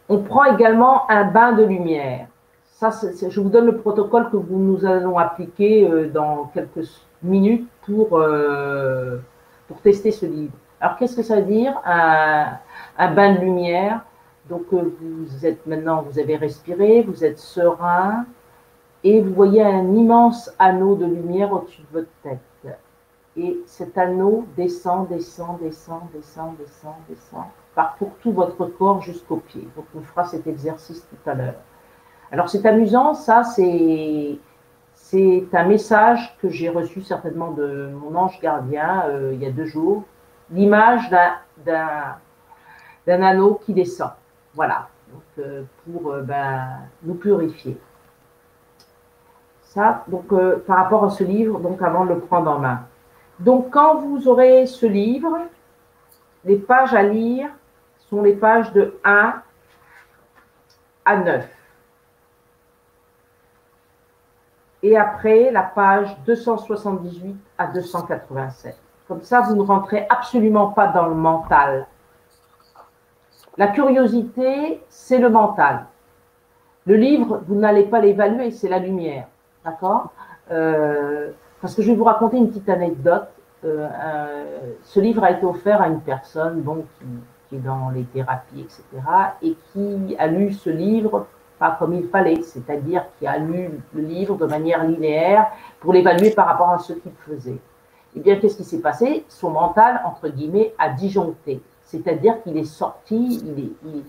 S2: On prend également un bain de lumière. Ça, je vous donne le protocole que nous allons appliquer euh, dans quelques minutes pour, euh, pour tester ce livre. Alors, qu'est-ce que ça veut dire un, un bain de lumière? Donc, vous êtes maintenant, vous avez respiré, vous êtes serein et vous voyez un immense anneau de lumière au-dessus de votre tête et cet anneau descend, descend, descend, descend, descend, descend, parcourt tout votre corps jusqu'aux pieds. Donc on fera cet exercice tout à l'heure. Alors c'est amusant, ça c'est c'est un message que j'ai reçu certainement de mon ange gardien euh, il y a deux jours, l'image d'un anneau qui descend. Voilà, donc, euh, pour euh, ben, nous purifier. Ça, donc par rapport à ce livre, donc avant de le prendre en main. Donc, quand vous aurez ce livre, les pages à lire sont les pages de 1 à 9. et après la page 278 à 287. Comme ça, vous ne rentrez absolument pas dans le mental. La curiosité, c'est le mental. Le livre, vous n'allez pas l'évaluer, c'est la lumière. D'accord? Euh, Parce que je vais vous raconter une petite anecdote. Euh, ce livre a été offert à une personne bon, qui, est dans les thérapies, etc., et qui a lu ce livre pas comme il fallait, c'est-à-dire qui a lu le livre de manière linéaire pour l'évaluer par rapport à ce qu'il faisait. Eh bien, qu'est-ce qui s'est passé? Son mental, entre guillemets, a disjoncté. C'est-à-dire qu'il est sorti, il,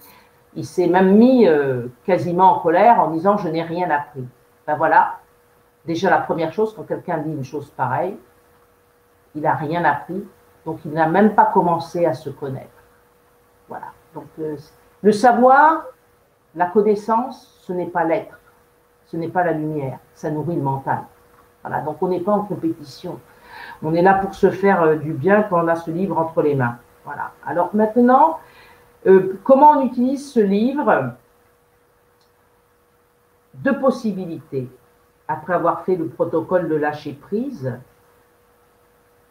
S2: il, s'est même mis euh, quasiment en colère en disant Je n'ai rien appris. Ben voilà, déjà la première chose, quand quelqu'un dit une chose pareille, il n'a rien appris, donc il n'a même pas commencé à se connaître. Voilà. Donc, euh, le savoir, la connaissance, ce n'est pas l'être, ce n'est pas la lumière, ça nourrit le mental. Voilà, donc on n'est pas en compétition. On est là pour se faire euh, du bien quand on a ce livre entre les mains. Voilà. Alors maintenant, euh, comment on utilise ce livre? Deux possibilités. Après avoir fait le protocole de lâcher prise,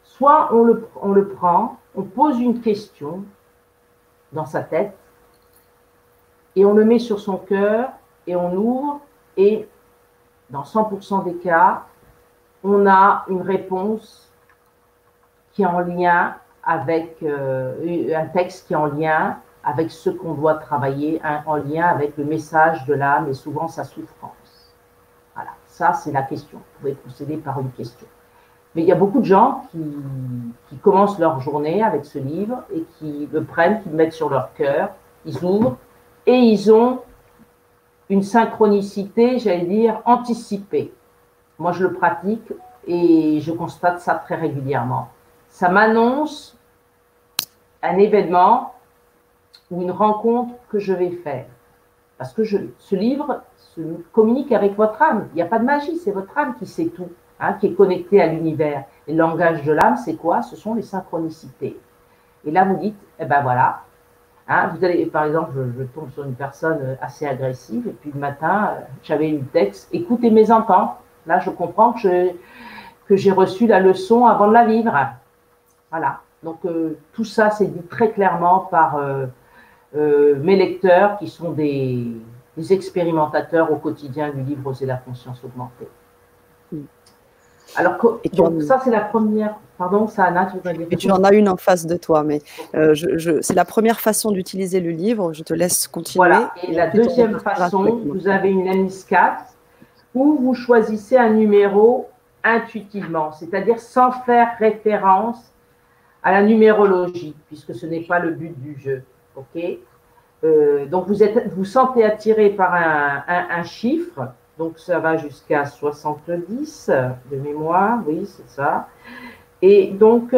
S2: soit on le, prend, on pose une question dans sa tête, et on le met sur son cœur et on ouvre et dans 100% des cas, on a une réponse qui est en lien avec euh, un texte qui est en lien avec ce qu'on doit travailler, en lien avec le message de l'âme et souvent sa souffrance. Ça c'est la question. Vous pouvez procéder par une question. Mais il y a beaucoup de gens qui commencent leur journée avec ce livre et qui le prennent, qui le mettent sur leur cœur, ils ouvrent et ils ont une synchronicité, j'allais dire, anticipée. Moi, je le pratique et je constate ça très régulièrement. Ça m'annonce un événement ou une rencontre que je vais faire. Parce que ce livre communique avec votre âme. Il n'y a pas de magie, c'est votre âme qui sait tout, hein, qui est connectée à l'univers. Et le langage de l'âme, c'est quoi? Ce sont les synchronicités. Et là, vous dites, eh ben voilà, Hein, vous allez, par exemple, je, tombe sur une personne euh, assez agressive, et puis le matin, euh, j'avais une texte, écoutez mes enfants. Là, je comprends que, que j'ai reçu la leçon avant de la vivre. Voilà. Donc, euh, tout ça, c'est dit très clairement par mes lecteurs qui sont des, des, expérimentateurs au quotidien du livre Oser la conscience augmentée. Alors, donc, ça, c'est la première. Pardon, ça, Anna, tu
S1: dire Et tu en as une en face de toi, mais euh, je, c'est la première façon d'utiliser le livre. Je te laisse continuer.
S2: Voilà. Et, la deuxième façon, vous avez une MIS4 où vous choisissez un numéro intuitivement, c'est-à-dire sans faire référence à la numérologie, puisque ce n'est pas le but du jeu. OK euh, Donc, vous êtes, vous sentez attiré par un, un chiffre donc ça va jusqu'à 70 de mémoire, oui, c'est ça. Et donc,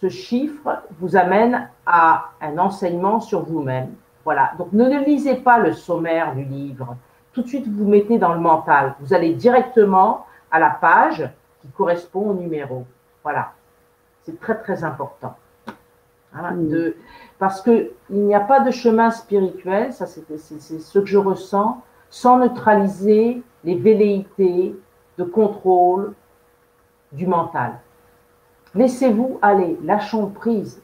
S2: ce chiffre vous amène à un enseignement sur vous-même. Voilà, donc ne lisez pas le sommaire du livre. Tout de suite, vous, vous mettez dans le mental. Vous allez directement à la page qui correspond au numéro. Voilà, c'est très très important. Hein, de, parce qu'il n'y a pas de chemin spirituel, ça c'est ce que je ressens, sans neutraliser les velléités de contrôle du mental. Laissez-vous aller, lâchons prise.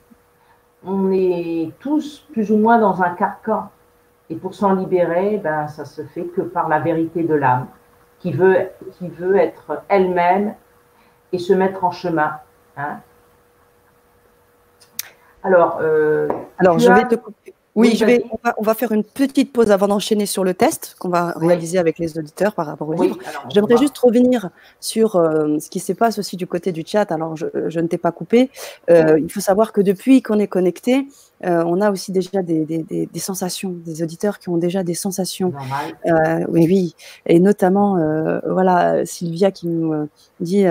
S2: On est tous plus ou moins dans un carcan. Et pour s'en libérer, ben, ça se fait que par la vérité de l'âme, qui veut, être elle-même et se mettre en chemin. Hein.
S1: Alors, euh, Alors je vais te couper. Oui, je vais, on, va, faire une petite pause avant d'enchaîner sur le test qu'on va réaliser avec les auditeurs par rapport au livre. J'aimerais juste revenir sur euh, ce qui se passe aussi du côté du chat. Alors, je, ne t'ai pas coupé. Euh, il faut savoir que depuis qu'on est connecté, euh, on a aussi déjà des, des, sensations, des auditeurs qui ont déjà des sensations. oui, oui. Et notamment, voilà, Sylvia qui nous dit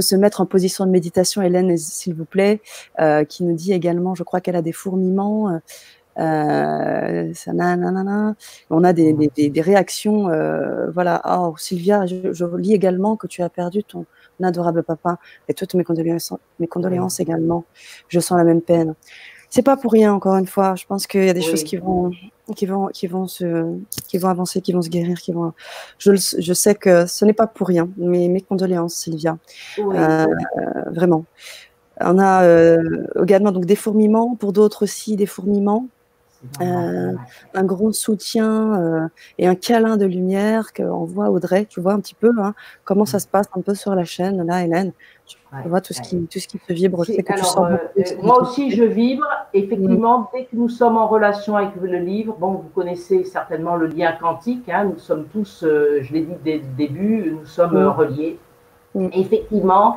S1: faut se mettre en position de méditation, Hélène, s'il vous plaît, qui nous dit également, je crois qu'elle a des fourmillements. Euh, ça, On a des, des, réactions. Euh, voilà. Oh, Sylvia, je, lis également que tu as perdu ton adorable papa. Et toutes mes condoléances, mes condoléances également. Je sens la même peine. C'est pas pour rien, encore une fois. Je pense qu'il y a des choses qui vont, qui vont, qui vont se, qui vont avancer, qui vont se guérir, qui vont. Je, je sais que ce n'est pas pour rien. Mais mes condoléances, Sylvia. Euh, vraiment. On a euh, également donc des fourmillements, pour d'autres aussi des fourmillements. Euh, un grand soutien euh, et un câlin de lumière qu'on voit Audrey, tu vois un petit peu hein, comment ça se passe un peu sur la chaîne là, Hélène. Tu vois tout ce qui tout ce qui se vibre.
S2: moi aussi je vibre. Effectivement, mm. dès que nous sommes en relation avec le livre, bon, vous connaissez certainement le lien quantique. Hein, nous sommes tous, je l'ai dit dès le début, nous sommes mm. reliés. Mm. Effectivement,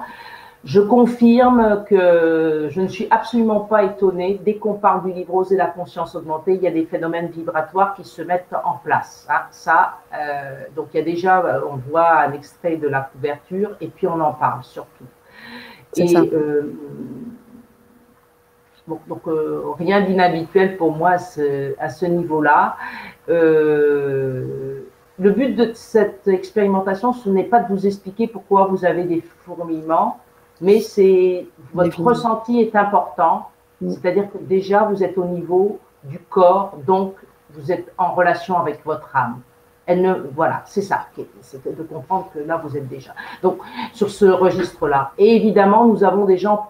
S2: je confirme que je ne suis absolument pas étonnée. Dès qu'on parle du livre Oser la conscience augmentée, il y a des phénomènes vibratoires qui se mettent en place. Hein, ça, euh, donc il y a déjà, euh, on voit un extrait de la couverture et puis on en parle surtout. Et euh, donc euh, rien d'inhabituel pour moi à ce, à ce niveau-là. Euh, le but de cette expérimentation, ce n'est pas de vous expliquer pourquoi vous avez des fourmillements mais c'est votre ressenti est important. Mm. C'est-à-dire que déjà vous êtes au niveau du corps, donc vous êtes en relation avec votre âme. Elle ne, voilà, c'est ça, c'est de comprendre que là vous êtes déjà. Donc sur ce registre-là. Et évidemment, nous avons des gens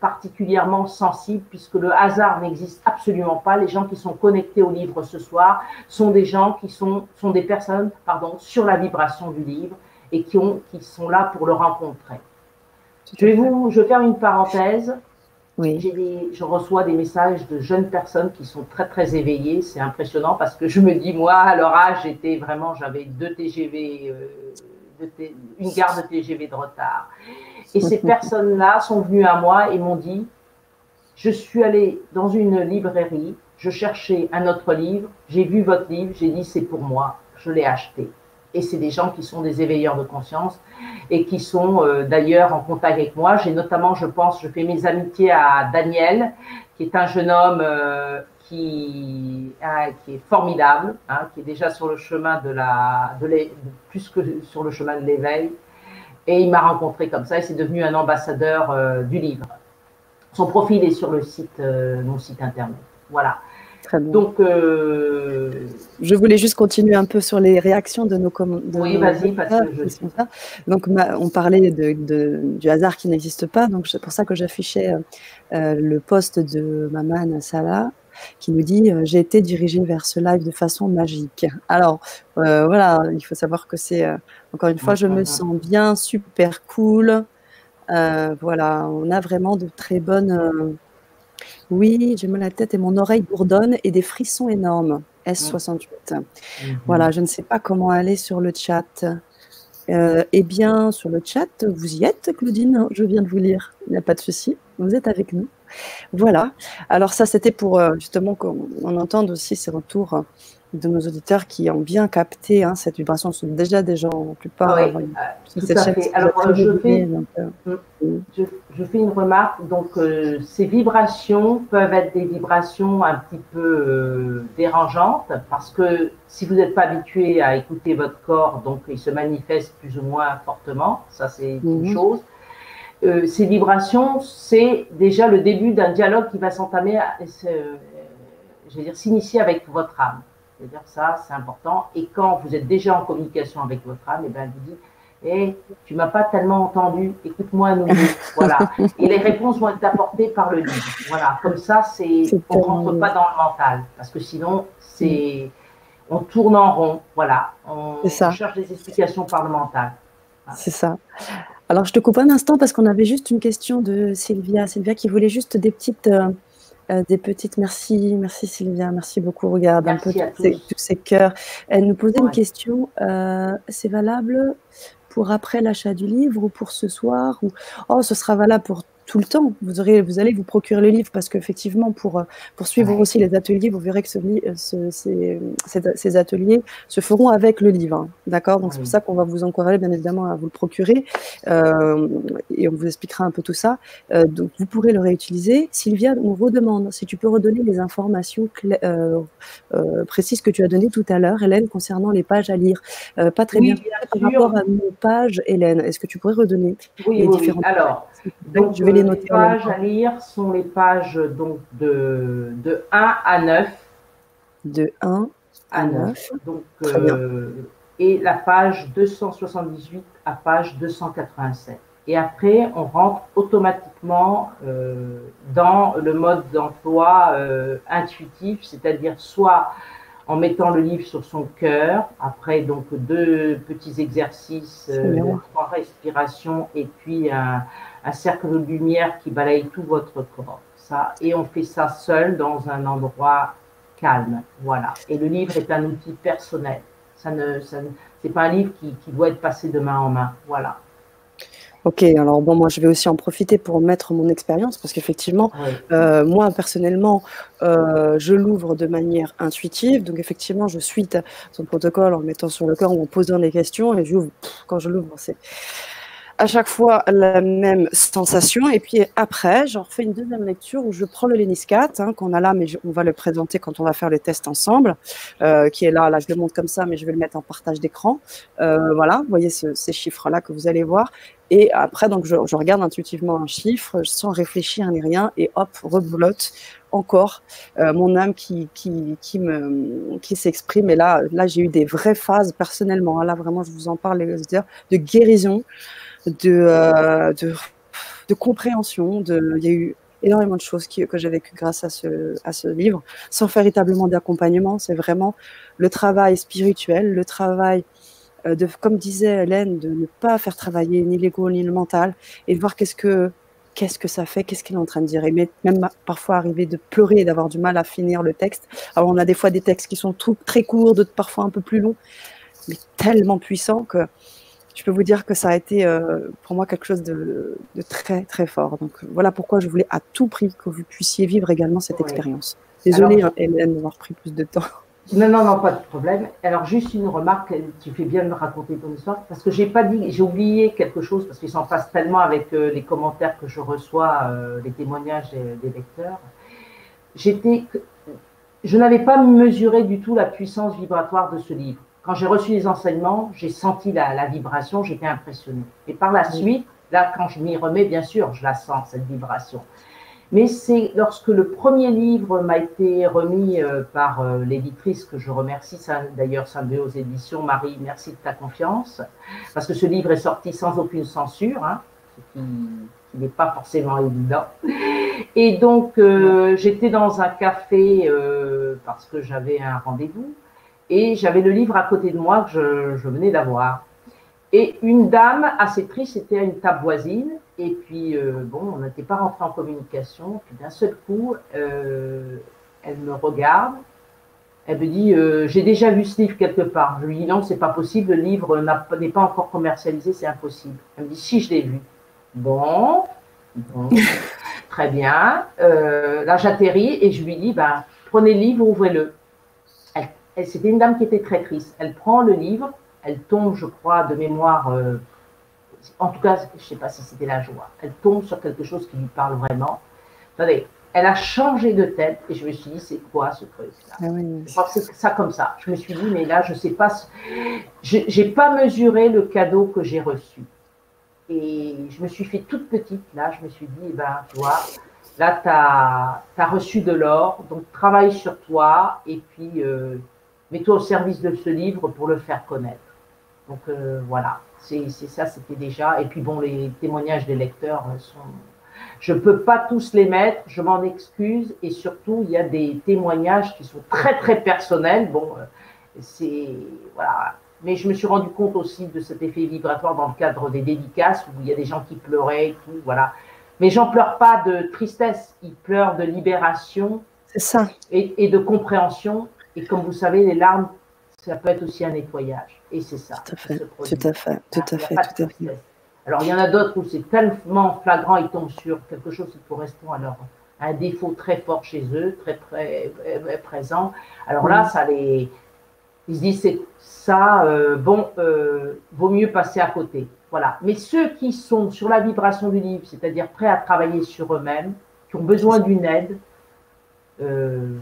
S2: particulièrement sensibles puisque le hasard n'existe absolument pas. Les gens qui sont connectés au livre ce soir sont des gens qui sont, sont des personnes, pardon, sur la vibration du livre et qui ont, qui sont là pour le rencontrer. Je vais vous, je faire une parenthèse. Oui. Des, je reçois des messages de jeunes personnes qui sont très très éveillées. C'est impressionnant parce que je me dis moi à leur âge j'étais vraiment j'avais deux TGV, euh, une gare de TGV de retard. Et ces [laughs] personnes-là sont venues à moi et m'ont dit je suis allée dans une librairie, je cherchais un autre livre, j'ai vu votre livre, j'ai dit c'est pour moi, je l'ai acheté et c'est des gens qui sont des éveilleurs de conscience et qui sont euh, d'ailleurs en contact avec moi. J'ai notamment, je pense, je fais mes amitiés à Daniel, qui est un jeune homme euh, qui, hein, qui est formidable, hein, qui est déjà sur le chemin de la, de plus que sur le chemin de l'éveil. Et il m'a rencontré comme ça et c'est devenu un ambassadeur euh, du livre. Son profil est sur le site, mon site internet. Voilà. Donc, euh,
S1: je voulais juste continuer un peu sur les réactions de nos commentaires.
S2: Oui, vas-y, parce que je.
S1: Donc, on parlait de, du hasard qui n'existe pas. Donc, c'est pour ça que j'affichais euh, euh, le poste de Maman Salah qui nous dit J'ai été dirigée vers ce live de façon magique. Alors, voilà, il faut savoir que c'est, encore une fois, je me sens bien, super cool. voilà, on a vraiment de très bonnes oui, j'ai mal à la tête et mon oreille bourdonne et des frissons énormes. S68. Mhm. Voilà, je ne sais pas comment aller sur le chat. Euh, eh bien, sur le chat, vous y êtes, Claudine. Je viens de vous lire. Il n'y a pas de souci. Vous êtes avec nous. Voilà. Alors ça, c'était pour euh, justement qu'on entende aussi ces retours de nos auditeurs qui ont bien capté hein, cette vibration sont déjà des gens, la plupart.
S2: Oui, euh, tout à fait. Alors, je fais, euh, je, fais, une remarque. Donc, euh, ces vibrations peuvent être des vibrations un petit peu dérangeantes parce que si vous n'êtes pas habitué à écouter votre corps, donc il se manifeste plus ou moins fortement. Ça, c'est une mhm. chose. ces vibrations, c'est déjà le début d'un dialogue qui va s'entamer, je vais dire, s'initier avec votre âme. C'est-à-dire ça, c'est important. Et quand vous êtes déjà en communication avec votre âme, et eh ben, elle vous dit Eh, tu m'as pas tellement entendu, écoute-moi à nouveau. [laughs] voilà. Et les réponses vont être apportées par le livre. Voilà. Comme ça, c'est on rentre pas dans le mental. Parce que sinon, c'est on tourne en rond. Voilà. On, cherche des explications par le mental.
S1: C'est ça. Alors, je te coupe un instant parce qu'on avait juste une question de Sylvia. Sylvia qui voulait juste des petites. Euh, euh, des petites merci, merci Sylvia, merci beaucoup. Regarde un peu tous ces, cœurs. Elle nous posait une question. Euh, c'est valable pour après l'achat du livre ou pour ce soir ou oh ce sera valable pour tout le temps. Vous, aurez, vous allez vous procurer le livre parce qu'effectivement, pour, euh, pour suivre aussi les ateliers, vous verrez que ce, ce, ces, ces, ateliers se feront avec le livre. Hein. D'accord? Donc, c'est pour ça qu'on va vous encourager, bien évidemment, à vous le procurer. Euh, et on vous expliquera un peu tout ça. Euh, donc, vous pourrez le réutiliser. Sylvia nous redemande si tu peux redonner les informations euh, précises que tu as données tout à l'heure, Hélène, concernant les pages à lire. pas très bien, par rapport à nos pages, Hélène. Est-ce que tu pourrais redonner
S2: oui, les différentes Alors, donc, je vais
S1: les noter
S2: Les pages à lire sont les pages donc de, de 1 à 9.
S1: De 1 à 9.
S2: Donc, et la page 278 à page 287. Et après, on rentre automatiquement euh, dans le mode d'emploi euh, intuitif, c'est-à-dire soit en mettant le livre sur son cœur, après donc deux petits exercices, euh, trois respirations et puis un, un, cercle de lumière qui balaye tout votre corps. Ça, et on fait ça seul dans un endroit calme. Voilà. Et le livre est un outil personnel. Ça ne, ça c'est pas un livre qui, qui doit être passé de main en main. Voilà.
S1: Ok, alors bon, moi je vais aussi en profiter pour mettre mon expérience parce qu'effectivement, euh, moi personnellement, euh, je l'ouvre de manière intuitive. Donc effectivement, je suis son protocole en mettant sur le cœur ou en posant des questions et j'ouvre. Quand je l'ouvre, c'est à chaque fois la même sensation. Et puis après, j'en refais une deuxième lecture où je prends le Lénis 4, hein, qu'on a là, mais on va le présenter quand on va faire les tests ensemble, euh, qui est là. Là, je le montre comme ça, mais je vais le mettre en partage d'écran. Euh, voilà, vous voyez ce, ces chiffres-là que vous allez voir. Et après, donc, je, je, regarde intuitivement un chiffre sans réfléchir ni rien, et hop, reboulotte encore euh, mon âme qui, qui, qui me qui s'exprime. Et là, là, j'ai eu des vraies phases personnellement. Hein, là, vraiment, je vous en parle, les de guérison de, euh, de, de, compréhension. De, il y a eu énormément de choses que j'ai vécues grâce à ce, à ce livre, sans véritablement d'accompagnement. C'est vraiment le travail spirituel, le travail euh, de, comme disait Hélène, de ne pas faire travailler ni l'ego ni le mental et de voir qu'est-ce que qu'est-ce que ça fait, qu'est-ce qu'il est en train de dire. Et même parfois arriver de pleurer et d'avoir du mal à finir le texte. Alors on a des fois des textes qui sont très courts, d'autres parfois un peu plus longs, mais tellement puissants que je peux vous dire que ça a été euh, pour moi quelque chose de, de, très très fort. Donc voilà pourquoi je voulais à tout prix que vous puissiez vivre également cette expérience. Désolée Alors, Hélène d'avoir pris plus de temps.
S2: Non, non, non, pas de problème. Alors juste une remarque, tu fais bien de me raconter ton histoire, parce que j'ai pas dit, j'ai oublié quelque chose, parce qu'il s'en passe tellement avec euh, les commentaires que je reçois, euh, les témoignages des, des lecteurs. J'étais, je n'avais pas mesuré du tout la puissance vibratoire de ce livre. Quand j'ai reçu les enseignements, j'ai senti la, la vibration, j'étais impressionnée. Et par la suite, là, quand je m'y remets, bien sûr, je la sens, cette vibration. Mais c'est lorsque le premier livre m'a été remis euh, par euh, l'éditrice que je remercie, d'ailleurs Symbiose Éditions, Marie, merci de ta confiance, parce que ce livre est sorti sans aucune censure, hein, ce qui, qui n'est pas forcément évident. Et donc euh, j'étais dans un café euh, parce que j'avais un rendez-vous et j'avais le livre à côté de moi que je, je venais d'avoir. Et une dame assez triste était à une table voisine. Et puis, euh, bon, on n'était pas rentré en communication. Puis d'un seul coup, euh, elle me regarde. Elle me dit euh, J'ai déjà vu ce livre quelque part. Je lui dis Non, c'est pas possible. Le livre n'est pas encore commercialisé, c'est impossible. Elle me dit Si, je l'ai vu. Bon, bon [laughs] très bien. Là, j'atterris et je lui dis ben, Prenez le livre, ouvrez-le. C'était une dame qui était très triste. Elle prend le livre, elle tombe, je crois, de mémoire, euh, en tout cas, je ne sais pas si c'était la joie, elle tombe sur quelque chose qui lui parle vraiment. Attendez, elle a changé de tête et je me suis dit, c'est quoi ce truc là ah oui. Je c'est ça comme ça. Je me suis dit, mais là, je ne sais pas, je n'ai pas mesuré le cadeau que j'ai reçu. Et je me suis fait toute petite, là, je me suis dit, eh ben, tu vois, là, tu as, as, reçu de l'or, donc travaille sur toi et puis euh, mets-toi au service de ce livre pour le faire connaître. Donc euh, voilà, c'est ça, c'était déjà. Et puis bon, les témoignages des lecteurs sont. Je ne peux pas tous les mettre, je m'en excuse. Et surtout, il y a des témoignages qui sont très très personnels. Bon, euh, c'est voilà. Mais je me suis rendu compte aussi de cet effet vibratoire dans le cadre des dédicaces où il y a des gens qui pleuraient et tout, voilà. Mais j'en pleure pas de tristesse, ils pleurent de libération.
S1: C'est ça.
S2: Et, et de compréhension. Et comme vous savez, les larmes ça peut être aussi un nettoyage. Et c'est ça.
S1: Tout à fait, tout à fait, tout à fait, tout à fait.
S2: Alors, il y en a d'autres où c'est tellement flagrant, ils tombent sur quelque chose qui correspond à leur un défaut très fort chez eux, très, très, très présent. Alors là, ça les. Ils se disent, c'est ça, euh, bon, euh, vaut mieux passer à côté. Voilà. Mais ceux qui sont sur la vibration du livre, c'est-à-dire prêts à travailler sur eux-mêmes, qui ont besoin d'une aide, euh,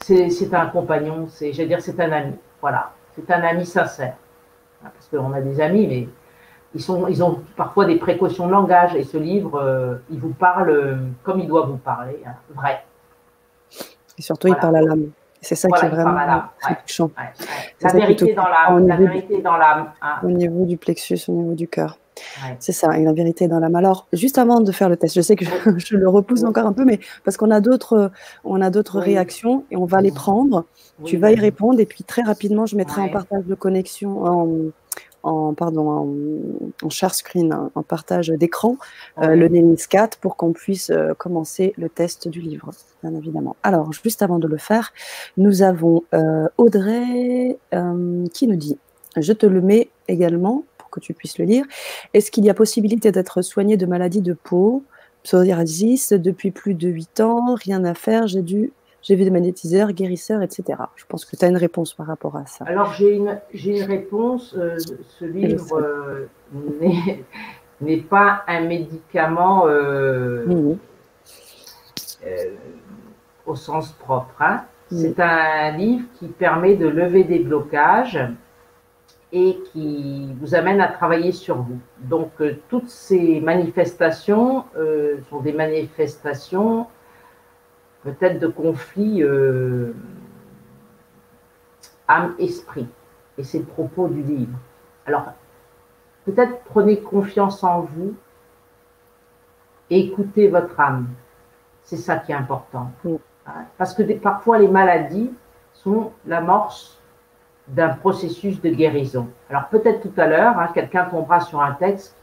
S2: c'est un compagnon, j'allais dire, c'est un ami. Voilà, c'est un ami sincère. Parce qu'on a des amis, mais ils, sont, ils ont parfois des précautions de langage et ce livre, il vous parle comme il doit vous parler, hein, vrai.
S1: Et surtout, il parle à l'âme. C'est ça qui est vraiment
S2: très touchant. La, vérité dans l'âme. La vérité dans l'âme.
S1: Hein. Au niveau du plexus, au niveau du cœur. C'est ça, et la vérité dans l'âme. Alors, juste avant de faire le test, je sais que [laughs] je, le repousse encore un peu, mais parce qu'on a d'autres, on a d'autres réactions et on va les prendre. tu vas y répondre et puis très rapidement, je mettrai en partage de connexion, en, en, pardon, en, share screen, en partage d'écran, euh, le Némis 4 pour qu'on puisse euh, commencer le test du livre, bien évidemment. Alors, juste avant de le faire, nous avons euh, Audrey qui nous dit, je te le mets également pour que tu puisses le lire, est-ce qu'il y a possibilité d'être soigné de maladies de peau psoriasis depuis plus de 8 ans, rien à faire, j'ai dû j'ai vu des magnétiseurs, guérisseurs, etc. Je pense que tu as une réponse par rapport à ça.
S2: Alors, j'ai une, une réponse. Euh, ce livre euh, n'est pas un médicament euh, au sens propre. Hein. C'est un livre qui permet de lever des blocages et qui vous amène à travailler sur vous. Donc, toutes ces manifestations sont des manifestations peut-être de conflit euh, âme-esprit. Et c'est le propos du livre. Alors, peut-être prenez confiance en vous et écoutez votre âme. C'est ça qui est important. Hein, parce que parfois, les maladies sont l'amorce d'un processus de guérison. Alors, peut-être tout à l'heure, hein, quelqu'un tombera sur un texte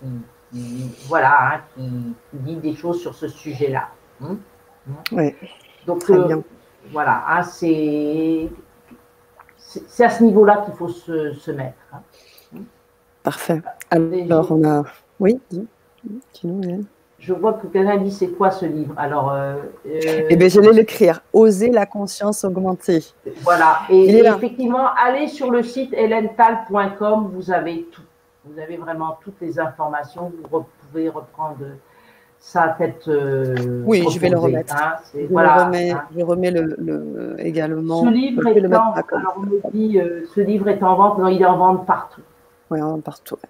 S2: qui, voilà, hein, qui, dit des choses sur ce sujet-là.
S1: Oui.
S2: Donc, euh, voilà, hein, c'est à ce niveau-là qu'il faut se, mettre. Hein.
S1: Parfait. Alors, on a. Oui,
S2: Je vois que quelqu'un dit c'est quoi ce livre Alors, euh,
S1: eh bien, je vais l'écrire. Oser la conscience augmentée.
S2: Voilà. Et, effectivement, allez sur le site helental.com. Vous avez tout. Vous avez vraiment toutes les informations. Vous pouvez reprendre sa tête. Euh,
S1: oui, je vais le remettre. Hein, je, voilà, remets, hein. je, remets, le, également.
S2: Ce livre, est en, alors on me dit, euh, ce livre est en vente. Non, il est en vente partout.
S1: Oui, en vente partout.
S2: Et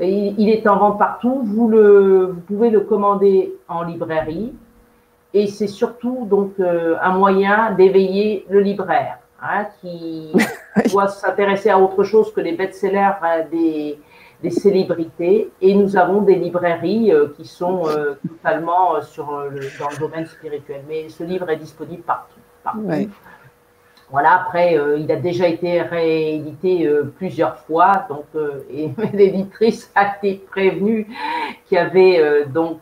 S2: il, est en vente partout. Vous, le, vous pouvez le commander en librairie. Et c'est surtout donc euh, un moyen d'éveiller le libraire, hein, qui [laughs] doit s'intéresser à autre chose que les best-sellers des des célébrités et nous avons des librairies euh, qui sont euh, totalement sur le, dans le domaine spirituel. Mais ce livre est disponible partout. Voilà, après, il a déjà été réédité plusieurs fois, donc, et [laughs] l'éditrice a été prévenue qu'il y avait donc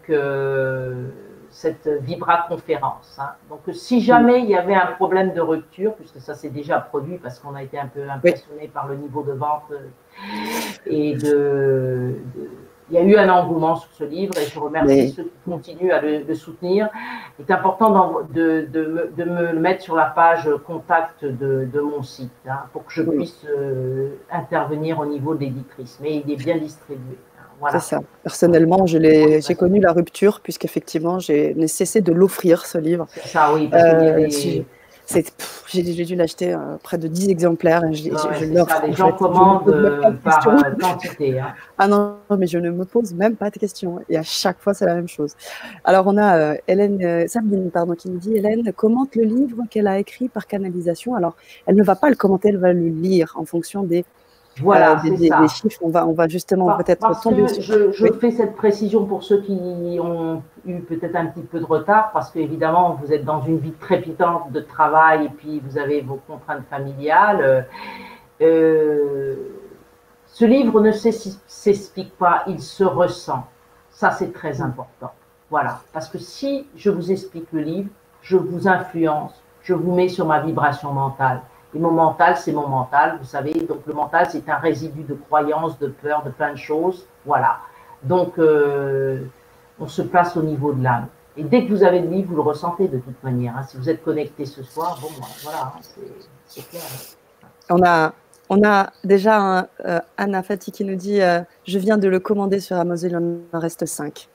S2: cette Vibra conférence. Hein. Donc, si jamais il y avait un problème de rupture, puisque ça s'est déjà produit parce qu'on a été un peu impressionné par le niveau de vente et de, il y a eu un engouement sur ce livre et je remercie ceux qui continuent à le, soutenir. Il est important de, de, de, me, le mettre sur la page contact de, mon site hein, pour que je puisse euh, intervenir au niveau de l'éditrice. Mais il est bien distribué. Hein,
S1: voilà. C'est ça. Personnellement, j'ai connu la rupture puisqu'effectivement, j'ai cessé de l'offrir, ce livre.
S2: Ça, oui. Parce euh,
S1: j'ai dû l'acheter euh, près de 10 exemplaires.
S2: je, les gens commandent euh, par euh, quantité. Hein.
S1: Ah non, mais je ne me pose même pas de questions. Et à chaque fois, c'est la même chose. Alors, on a Hélène, Sabine pardon, qui nous dit Hélène commente le livre qu'elle a écrit par canalisation. Alors, elle ne va pas le commenter, elle va le lire en fonction des
S2: voilà,
S1: des, chiffres, on va, on va justement peut-être
S2: tomber Je, je fais cette précision pour ceux qui ont eu peut-être un petit peu de retard, parce qu'évidemment, vous êtes dans une vie trépidante de travail et puis vous avez vos contraintes familiales. Euh, ce livre ne s'explique pas, il se ressent. Ça, c'est très important. Voilà, parce que si je vous explique le livre, je vous influence, je vous mets sur ma vibration mentale. Et mon mental, c'est mon mental, vous savez. Donc le mental, c'est un résidu de croyances, de peur, de plein de choses. Voilà. Donc euh, on se place au niveau de l'âme. Et dès que vous avez le livre, vous le ressentez de toute manière. Hein. Si vous êtes connecté ce soir, bon, ben, voilà, hein, c'est clair.
S1: On a, on a déjà euh, Anna Fati qui nous dit euh, Je viens de le commander sur Amazon, il en reste 5.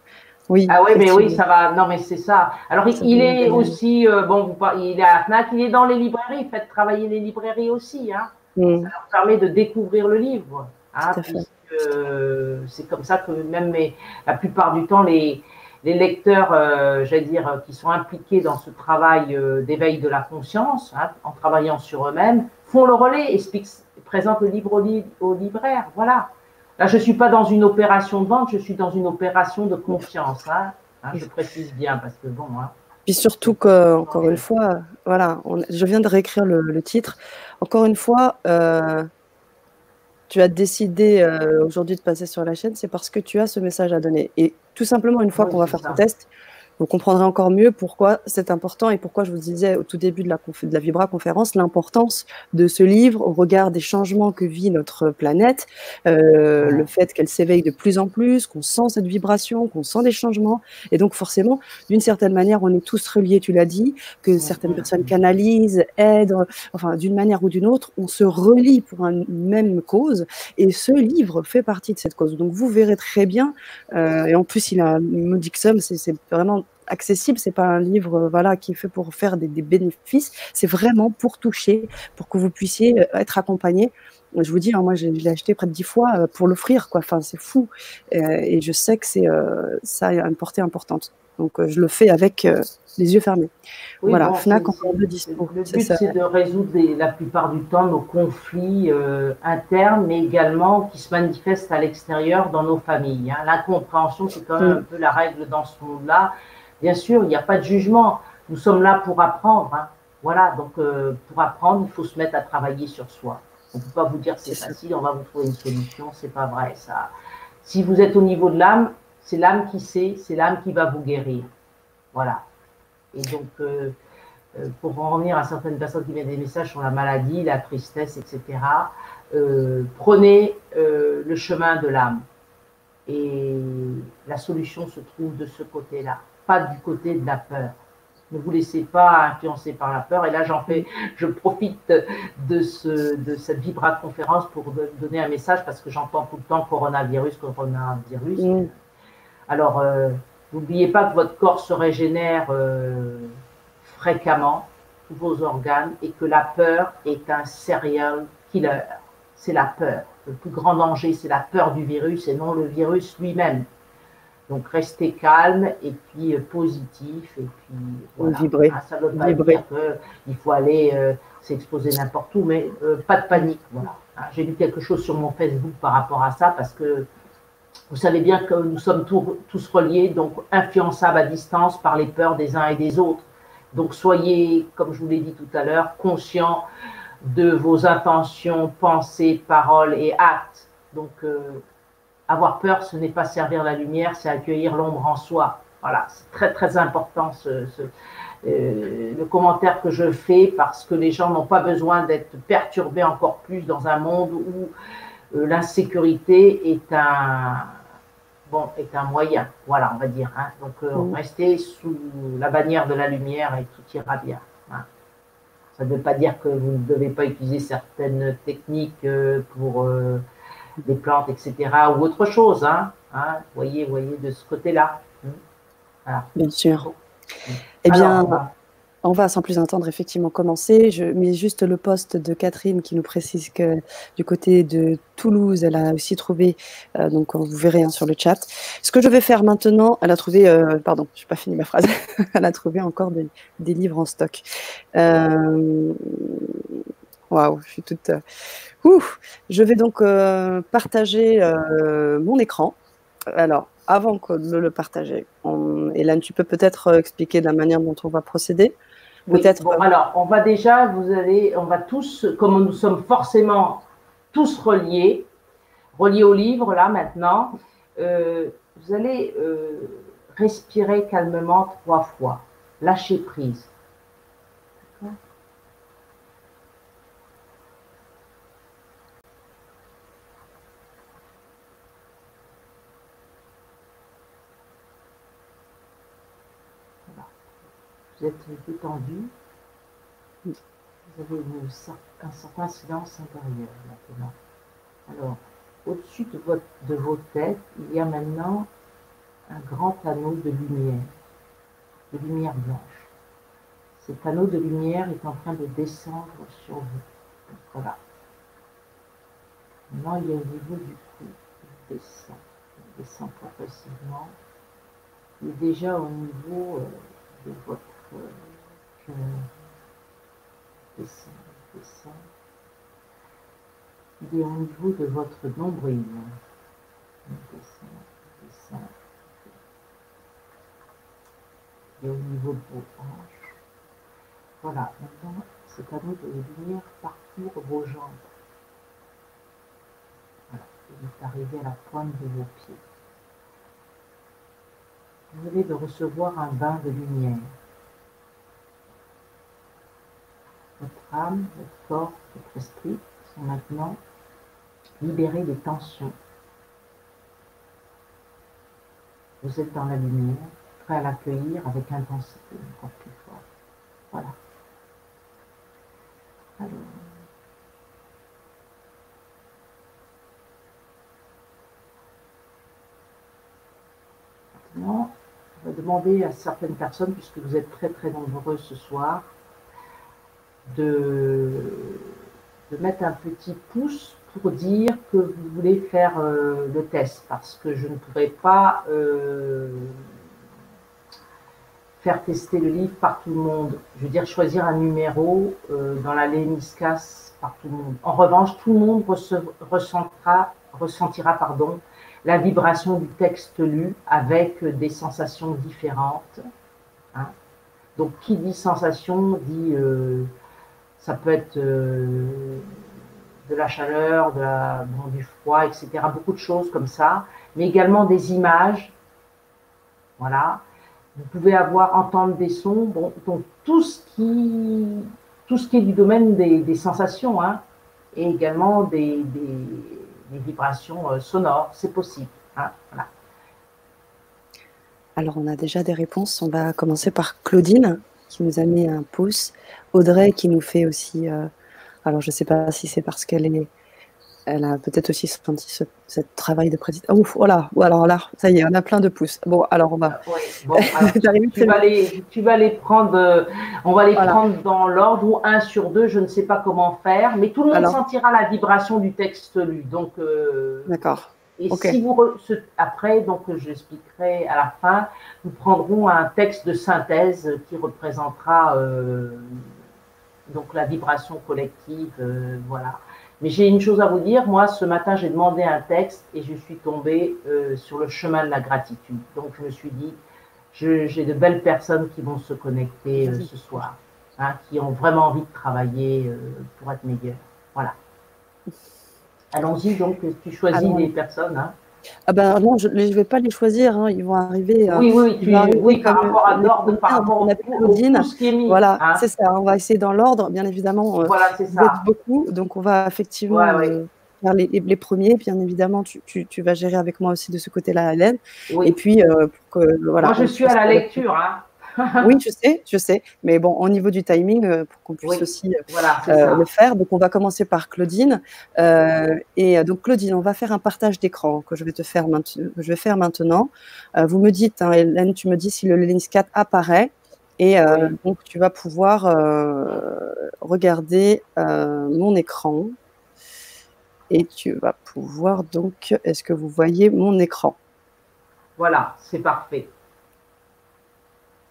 S2: Oui. Ah oui, mais oui, ça va. Non, mais c'est ça. Alors, il, est aussi, euh, bon, il est à Fnac, il est dans les librairies. Faites travailler les librairies aussi. Hein. Mm. Ça leur permet de découvrir le livre. Hein, c'est comme ça que même la plupart du temps, les, les lecteurs, euh, j'allais dire, qui sont impliqués dans ce travail euh, d'éveil de la conscience, hein, en travaillant sur eux-mêmes, font le relais, expliquent, présentent le livre au, au libraire. Voilà. Là, je ne suis pas dans une opération de vente, je suis dans une opération de confiance. Hein. Hein, je précise bien parce que bon.
S1: Puis surtout que, encore une fois, voilà, je viens de réécrire le, titre. Encore une fois, euh, tu as décidé aujourd'hui de passer sur la chaîne, c'est parce que tu as ce message à donner. Et tout simplement, une fois qu'on va faire ton test, vous comprendrez encore mieux pourquoi c'est important et pourquoi je vous disais au tout début de la, de la Vibra conférence l'importance de ce livre au regard des changements que vit notre planète, euh, le fait qu'elle s'éveille de plus en plus, qu'on sent cette vibration, qu'on sent des changements. Et donc forcément, d'une certaine manière, on est tous reliés, tu l'as dit, que certaines personnes canalisent, aident, enfin d'une manière ou d'une autre, on se relie pour une même cause. Et ce livre fait partie de cette cause. Donc vous verrez très bien, euh, et en plus il a une modique somme, c'est vraiment accessible. C'est pas un livre euh, voilà qui est fait pour faire des, bénéfices. C'est vraiment pour toucher, pour que vous puissiez euh, être accompagné. Je vous dis, hein, moi, je, l'ai acheté près de dix fois euh, pour l'offrir, quoi. Enfin, c'est fou. et je sais que c'est ça a une portée importante. Donc, je le fais avec les yeux fermés.
S2: voilà, Fnac encore de dispo. Le but, c'est de résoudre la plupart du temps nos conflits internes, mais également qui se manifestent à l'extérieur dans nos familles. Hein. L'incompréhension, c'est quand même mm. un peu la règle dans ce monde-là. Bien sûr, il n'y a pas de jugement. Nous sommes là pour apprendre. Hein. Voilà, donc euh, pour apprendre, il faut se mettre à travailler sur soi. On ne peut pas vous dire c'est facile, on va vous trouver une solution, c'est pas vrai ça. Si vous êtes au niveau de l'âme, c'est l'âme qui sait, c'est l'âme qui va vous guérir. Voilà. Et donc, euh, euh, pour en revenir à certaines personnes qui mettent des messages sur la maladie, la tristesse, etc., prenez le chemin de l'âme. Et la solution se trouve de ce côté-là pas du côté de la peur. Ne vous laissez pas influencer par la peur. Et là, j'en fais, je profite de, ce, de cette Vibra conférence pour donner un message parce que j'entends tout le temps coronavirus, coronavirus. Alors, euh, n'oubliez pas que votre corps se régénère euh, fréquemment, tous vos organes, et que la peur est un serial killer. C'est la peur. Le plus grand danger, c'est la peur du virus et non le virus lui-même. Donc restez calme et puis euh, positif et puis
S1: voilà. vibrer.
S2: Ah, ça ne veut pas dire qu'il faut aller euh, s'exposer n'importe où, mais euh, pas de panique. Voilà. Ah, j'ai lu quelque chose sur mon Facebook par rapport à ça parce que vous savez bien que nous sommes tous reliés, donc influençables à distance par les peurs des uns et des autres. Donc soyez, comme je vous l'ai dit tout à l'heure, conscients de vos intentions, pensées, paroles et actes. Donc avoir peur, ce n'est pas servir la lumière, c'est accueillir l'ombre en soi. Voilà, c'est très très important ce, euh, le commentaire que je fais parce que les gens n'ont pas besoin d'être perturbés encore plus dans un monde où euh, l'insécurité est un bon est un moyen. Voilà, on va dire. Hein. Donc euh, mm. restez sous la bannière de la lumière et tout ira bien. Hein. Ça ne veut pas dire que vous ne devez pas utiliser certaines techniques pour des plantes, etc., ou autre chose. Hein, hein, voyez, voyez de ce côté-là.
S1: Voilà. Bien sûr. Eh bien, on va sans plus attendre effectivement commencer. Je mets juste le poste de Catherine qui nous précise que du côté de Toulouse, elle a aussi trouvé, euh, donc vous verrez hein, sur le chat. Ce que je vais faire maintenant, elle a trouvé, euh, pardon, je n'ai pas fini ma phrase, [laughs] elle a trouvé encore des, livres en stock. Euh, waouh, je suis toute. Ouf, je vais donc euh, partager euh, mon écran. Alors, avant de le partager, Hélène, tu peux peut-être euh, expliquer la manière dont on va procéder?
S2: Peut-être. bon, alors, on va déjà, vous allez, on va tous, comme nous sommes forcément tous reliés, reliés au livre là maintenant, vous allez respirer calmement trois fois, lâcher prise. Vous êtes détendu, vous avez un certain silence intérieur maintenant. Alors, au-dessus de, de vos têtes, il y a maintenant un grand anneau de lumière, de lumière blanche. Cet anneau de lumière est en train de descendre sur vous. voilà. Maintenant, il est au niveau du cou. Il descend. Il descend progressivement. Il est déjà au niveau euh, de votre Descend, descend. Il est au niveau de votre nombril. Il descend, descend. Est au niveau de vos hanches. Voilà, maintenant, c'est à nous de venir parcours vos jambes. Voilà, vous êtes arrivé à la pointe de vos pieds. Vous venez de recevoir un bain de lumière. Votre corps, votre esprit sont maintenant libérés des tensions. Vous êtes dans la lumière, prêt à l'accueillir avec intensité encore plus fort. Voilà. Alors. Maintenant, on va demander à certaines personnes, puisque vous êtes très très nombreux ce soir, de, de mettre un petit pouce pour dire que vous voulez faire euh, le test, parce que je ne pourrais pas euh, faire tester le livre par tout le monde. Je veux dire, choisir un numéro euh, dans la léniscas par tout le monde. En revanche, tout le monde ressentira, ressentira pardon, la vibration du texte lu avec des sensations différentes. Hein. Donc, qui dit sensation dit, ça peut être euh, de la chaleur, de la, du froid, etc. Beaucoup de choses comme ça, mais également des images. Voilà vous pouvez avoir, entendre des sons, bon, donc tout ce qui, tout ce qui est du domaine des, sensations, hein, et également des, vibrations euh, sonores, c'est possible. Hein,
S1: Alors, on a déjà des réponses. On va commencer par Claudine, qui nous a mis un pouce. Audrey, qui nous fait aussi. Euh, alors, je ne sais pas si c'est parce qu'elle est elle a peut-être aussi senti ce, travail de président. Ouf, voilà, alors là, ça y est, on a plein de pouces. Bon, alors on va. [laughs]
S2: tu, vas les, tu, vas les, prendre, euh, on va les prendre dans l'ordre ou un sur deux, je ne sais pas comment faire, mais tout le monde sentira la vibration du texte lu. Donc.
S1: Euh, D'accord.
S2: Et si vous après, donc j'expliquerai à la fin, nous prendrons un texte de synthèse qui représentera euh, donc la vibration collective, voilà. Mais j'ai une chose à vous dire, moi ce matin j'ai demandé un texte et je suis tombée euh, sur le chemin de la gratitude. Donc je me suis dit, j'ai de belles personnes qui vont se connecter euh, ce soir, hein, qui ont vraiment envie de travailler euh, pour être meilleures. Voilà. Allons-y, donc tu choisis les personnes. Hein.
S1: Ah ben non, je ne vais pas les choisir, hein. ils vont arriver.
S2: Euh, oui, oui, tu, oui par rapport à l'ordre, par rapport
S1: à Claudine. Voilà, hein. c'est ça, on va essayer dans l'ordre, bien évidemment.
S2: Euh, voilà, c'est ça.
S1: beaucoup, donc on va effectivement euh, faire les, les, premiers, bien évidemment, tu, tu, tu, vas gérer avec moi aussi de ce côté-là, Hélène. Oui. Et puis, pour que, voilà.
S2: Moi, je suis à la lecture, hein. [laughs]
S1: oui, je sais, je sais. Mais bon, au niveau du timing, euh, pour qu'on puisse aussi euh, euh, le faire, donc on va commencer par Claudine. et donc Claudine, on va faire un partage d'écran que je vais te faire, je vais faire maintenant. vous me dites, hein, Hélène, tu me dis si le Lens 4 apparaît. Et donc tu vas pouvoir regarder mon écran. Et tu vas pouvoir donc, est-ce que vous voyez mon écran?
S2: Voilà, c'est parfait.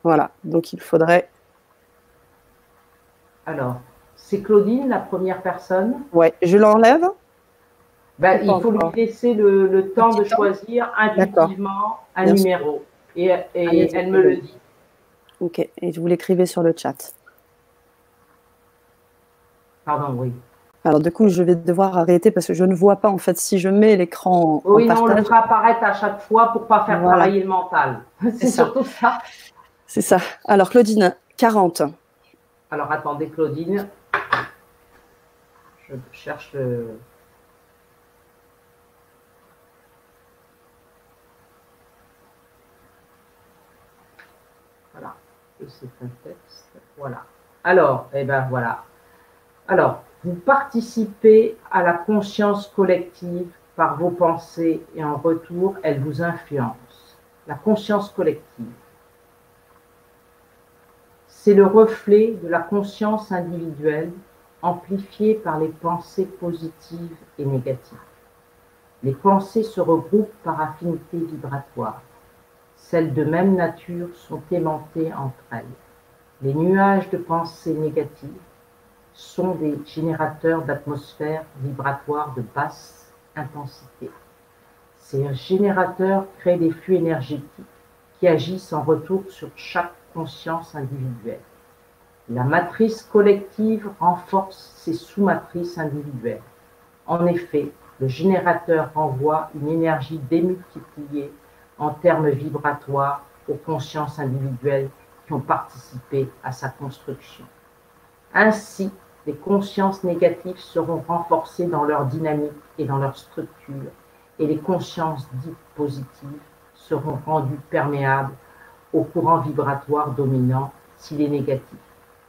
S1: Voilà, donc il faudrait.
S2: Alors, c'est Claudine, la première personne.
S1: Ouais, je l'enlève.
S2: Ben, il faut lui laisser le, temps de choisir intuitivement un numéro. Et, elle me le dit.
S1: Ok, et je vous l'écrivais sur le chat.
S2: Pardon, oui.
S1: Alors du coup, je vais devoir arrêter parce que je ne vois pas en fait si je mets l'écran.
S2: Oui, non, on le fera apparaître à chaque fois pour pas faire travailler le mental. [laughs] C'est surtout ça.
S1: C'est ça. Alors, Claudine, 40.
S2: Alors, attendez, Claudine. Je cherche le. Voilà. C'est un texte. Voilà. Alors, eh ben voilà. Alors, vous participez à la conscience collective par vos pensées et en retour, elle vous influence. La conscience collective. C'est le reflet de la conscience individuelle amplifiée par les pensées positives et négatives. Les pensées se regroupent par affinité vibratoire. Celles de même nature sont aimantées entre elles. Les nuages de pensées négatives sont des générateurs d'atmosphères vibratoires de basse intensité. Ces générateurs créent des flux énergétiques qui agissent en retour sur chaque conscience individuelle. La matrice collective renforce ces sous-matrices individuelles. En effet, le générateur renvoie une énergie démultipliée en termes vibratoires aux consciences individuelles qui ont participé à sa construction. Ainsi, les consciences négatives seront renforcées dans leur dynamique et dans leur structure, et les consciences dites positives seront rendues perméables au courant vibratoire dominant s'il est négatif.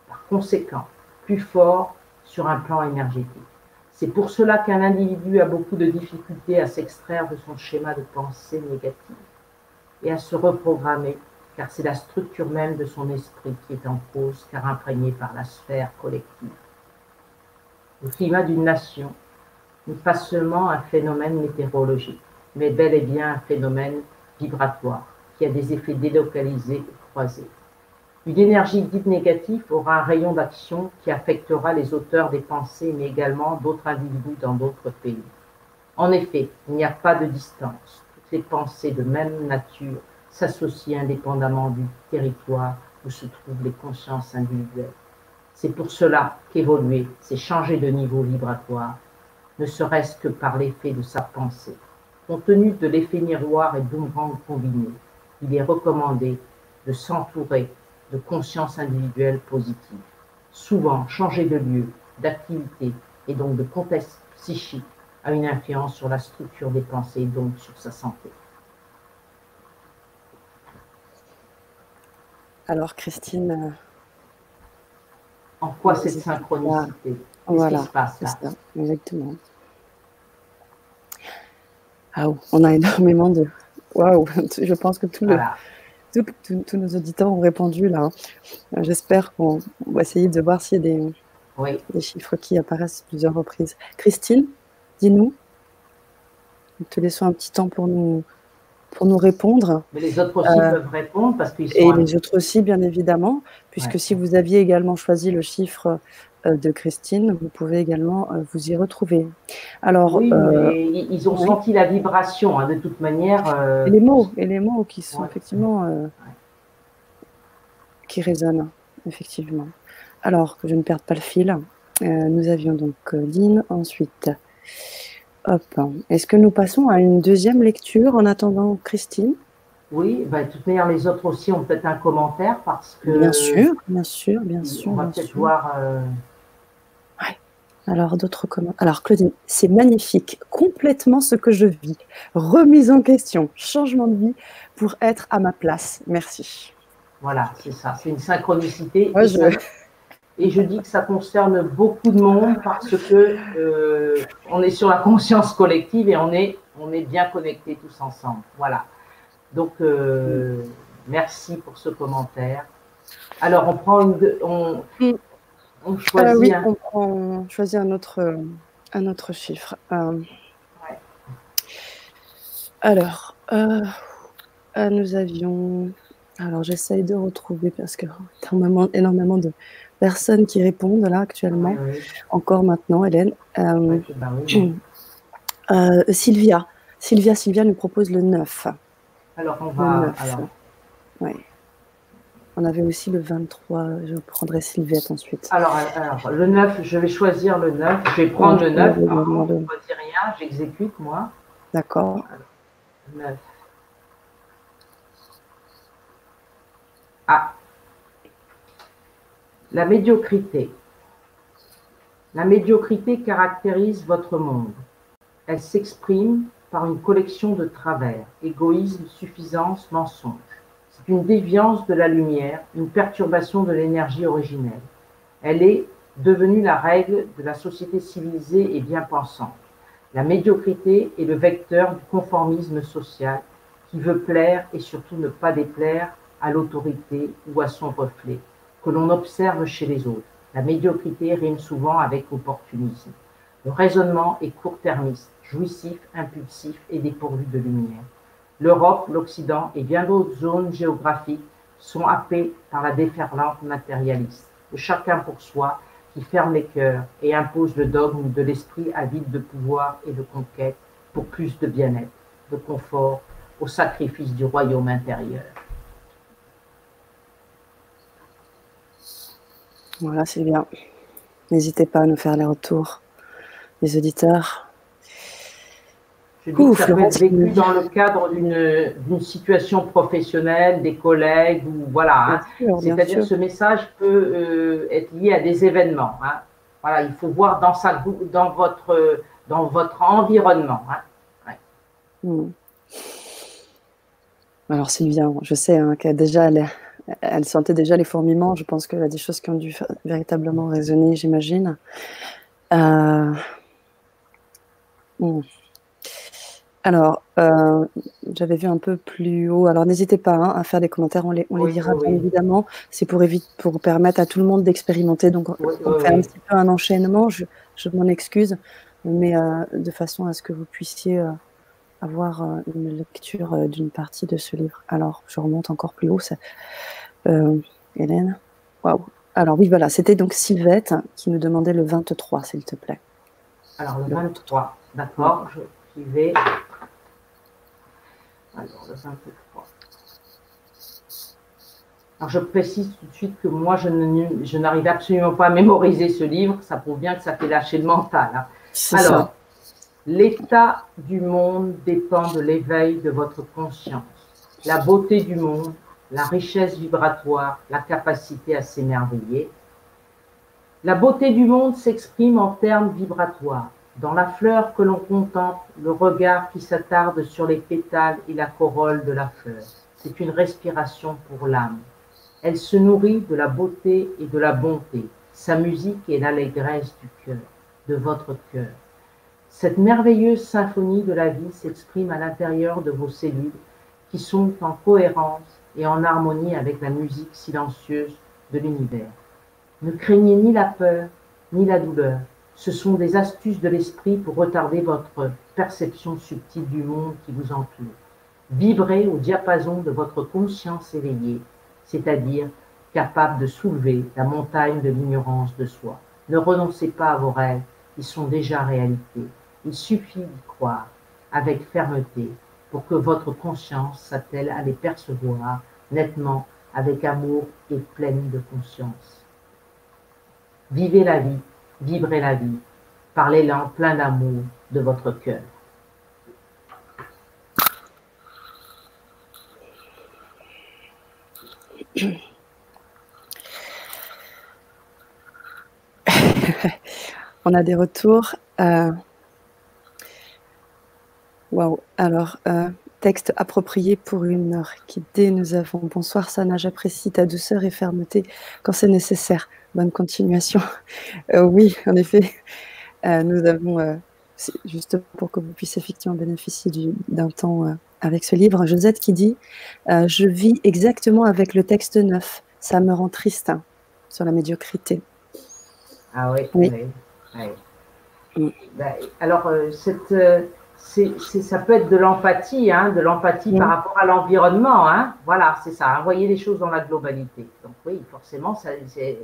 S2: Par conséquent, plus fort sur un plan énergétique. C'est pour cela qu'un individu a beaucoup de difficultés à s'extraire de son schéma de pensée négative et à se reprogrammer, car c'est la structure même de son esprit qui est en cause, car imprégné par la sphère collective. Le climat d'une nation n'est pas seulement un phénomène météorologique, mais bel et bien un phénomène vibratoire qui a des effets délocalisés et croisés. Une énergie dite négative aura un rayon d'action qui affectera les auteurs des pensées, mais également d'autres individus dans d'autres pays. En effet, il n'y a pas de distance. Toutes les pensées de même nature s'associent indépendamment du territoire où se trouvent les consciences individuelles. C'est pour cela qu'évoluer, c'est changer de niveau vibratoire, ne serait-ce que par l'effet de sa pensée. Compte tenu de l'effet miroir et boomerang combiné, il est recommandé de s'entourer de conscience individuelle positive. Souvent, changer de lieu, d'activité et donc de contexte psychique a une influence sur la structure des pensées et donc sur sa santé.
S1: Alors, Christine.
S2: En quoi cette synchronicité?
S1: Voilà, qui se passe là? exactement. Ah, on a énormément de. Waouh, [laughs] je pense que tout le, tous nos auditeurs ont répondu là. Hein. J'espère qu'on va essayer de voir s'il y a des, chiffres qui apparaissent plusieurs reprises. Christine, dis-nous. Nous te laissons un petit temps pour nous, pour nous répondre.
S2: Mais les autres aussi euh, peuvent répondre parce qu'ils
S1: Et les autres aussi, bien évidemment, puisque si vous aviez également choisi le chiffre de Christine, vous pouvez également euh, vous y retrouver. Alors,
S2: oui, euh, ils ont senti la vibration, hein, de toute manière.
S1: Et les mots, et les mots qui sont effectivement qui résonnent, effectivement. Alors que je ne perde pas le fil, nous avions donc Lynn, ensuite. Hop. Est-ce que nous passons à une deuxième lecture en attendant Christine?
S2: Oui, bah, de toute manière, les autres aussi ont peut-être un commentaire parce que.
S1: Bien sûr, bien sûr, bien sûr.
S2: On va peut-être voir.
S1: Alors, d'autres commentaires. Alors, Claudine, c'est magnifique, complètement ce que je vis. Remise en question, changement de vie pour être à ma place. Merci.
S2: Voilà, c'est ça, c'est une synchronicité. et, je... dis que ça concerne beaucoup de monde parce que euh, on est sur la conscience collective et on est, on est bien connectés tous ensemble. Voilà. Donc, euh, merci pour ce commentaire. Alors, on prend une. On,
S1: mm. On choisit, oui, un... on, choisit un autre, un autre chiffre. Euh, alors, euh, euh, nous avions. Alors, j'essaye de retrouver parce que énormément, énormément de personnes qui répondent là actuellement. Encore maintenant, Hélène. [clears throat] Sylvia. Sylvia, Sylvia nous propose le 9.
S2: Alors, on va. Alors...
S1: On avait aussi le 23, je prendrai Sylviette ensuite.
S2: Alors, alors, le 9, je vais choisir le 9. Je vais prendre le 9. je ne dis rien, j'exécute moi.
S1: D'accord.
S2: 9. Ah. La médiocrité. La médiocrité caractérise votre monde. Elle s'exprime par une collection de travers, égoïsme, suffisance, mensonge. C'est une déviance de la lumière, une perturbation de l'énergie originelle. Elle est devenue la règle de la société civilisée et bien pensante. La médiocrité est le vecteur du conformisme social qui veut plaire et surtout ne pas déplaire à l'autorité ou à son reflet, que l'on observe chez les autres. La médiocrité rime souvent avec opportunisme. Le raisonnement est court-termiste, jouissif, impulsif et dépourvu de lumière. L'Europe, l'Occident et bien d'autres zones géographiques sont happés par la déferlante matérialiste, de chacun pour soi, qui ferme les cœurs et impose le dogme de l'esprit avide de pouvoir et de conquête pour plus de bien-être, de confort, au sacrifice du royaume intérieur.
S1: Voilà, c'est bien. N'hésitez pas à nous faire les retours, les auditeurs.
S2: Je dis que ça peut être vécu dans le cadre d'une situation professionnelle, des collègues, ou voilà. Hein. C'est-à-dire que ce message peut euh, être lié à des événements. Hein. Voilà, il faut voir dans, sa, dans, votre, dans votre environnement. Hein.
S1: Hmm. Alors Sylvia, je sais qu'elle déjà, elle, sentait déjà les fourmillements. Je pense qu'elle a des choses qui ont dû véritablement résonner, j'imagine. Euh, hmm. Alors, euh, j'avais vu un peu plus haut. Alors, n'hésitez pas hein, à faire des commentaires, on les, on les lira bien évidemment. C'est pour, pour permettre à tout le monde d'expérimenter. Donc, on fait un petit peu un enchaînement. Je, je m'en excuse, mais euh, de façon à ce que vous puissiez euh, avoir une lecture d'une partie de ce livre. Alors, je remonte encore plus haut. Ça, Hélène? Waouh Alors, oui, voilà, c'était donc Sylvette qui nous demandait le 23, s'il te plaît.
S2: Alors, le 23, d'accord. Je vais alors, le 23. Alors, je précise tout de suite que moi, je n'arrive absolument pas à mémoriser ce livre. Ça prouve bien que ça fait lâcher le mental. Hein. Alors, l'état du monde dépend de l'éveil de votre conscience. La beauté du monde, la richesse vibratoire, la capacité à s'émerveiller. La beauté du monde s'exprime en termes vibratoires. Dans la fleur que l'on contemple, le regard qui s'attarde sur les pétales et la corolle de la fleur, c'est une respiration pour l'âme. Elle se nourrit de la beauté et de la bonté. Sa musique est l'allégresse du cœur, de votre cœur. Cette merveilleuse symphonie de la vie s'exprime à l'intérieur de vos cellules qui sont en cohérence et en harmonie avec la musique silencieuse de l'univers. Ne craignez ni la peur ni la douleur. Ce sont des astuces de l'esprit pour retarder votre perception subtile du monde qui vous entoure. Vibrez au diapason de votre conscience éveillée, c'est-à-dire capable de soulever la montagne de l'ignorance de soi. Ne renoncez pas à vos rêves, ils sont déjà réalité. Il suffit d'y croire avec fermeté pour que votre conscience s'attelle à les percevoir nettement, avec amour et pleine de conscience. Vivez la vie vibrez la vie par l'élan plein d'amour de votre cœur. [coughs]
S1: On a des retours. Euh, waouh. Alors, euh, texte approprié pour une heure. Nous avons. Bonsoir Sana, j'apprécie ta douceur et fermeté quand c'est nécessaire. Bonne continuation. Euh, oui, en effet, euh, nous avons, euh, juste pour que vous puissiez effectivement bénéficier d'un temps avec ce livre, Josette qui dit Je vis exactement avec le texte neuf. Ça me rend triste hein, sur la médiocrité.
S2: Ah oui, oui. Mm. Ben, alors, cette ça peut être de l'empathie, hein, de l'empathie par rapport à l'environnement. Hein. Voilà, c'est ça. Envoyer les choses dans la globalité. Donc oui, forcément, ça, c'est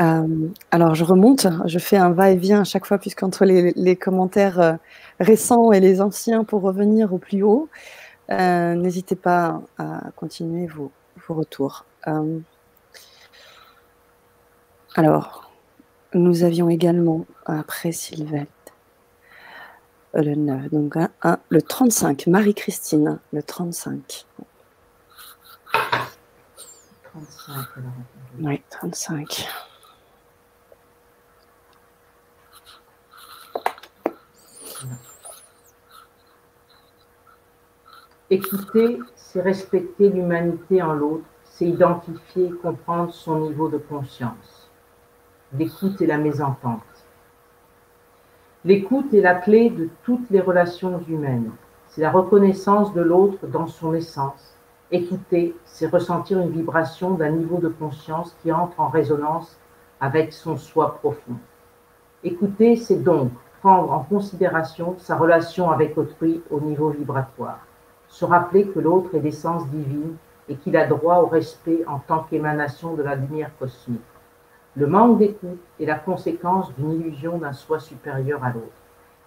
S1: Euh, alors je remonte, je fais un va-et-vient à chaque fois, puisqu'entre les, commentaires euh, récents et les anciens pour revenir au plus haut, euh, n'hésitez pas à continuer vos, retours. alors, nous avions également, après Sylvette, le 9, donc le 35, Marie-Christine, le 35. 35, alors. Oui, 35.
S2: Écouter, c'est respecter l'humanité en l'autre, c'est identifier et comprendre son niveau de conscience. L'écoute et la mésentente. L'écoute est la clé de toutes les relations humaines. C'est la reconnaissance de l'autre dans son essence, Écouter, c'est ressentir une vibration d'un niveau de conscience qui entre en résonance avec son soi profond. Écouter, c'est donc prendre en considération sa relation avec autrui au niveau vibratoire, se rappeler que l'autre est d'essence divine et qu'il a droit au respect en tant qu'émanation de la lumière cosmique. Le manque d'écoute est la conséquence d'une illusion d'un soi supérieur à l'autre.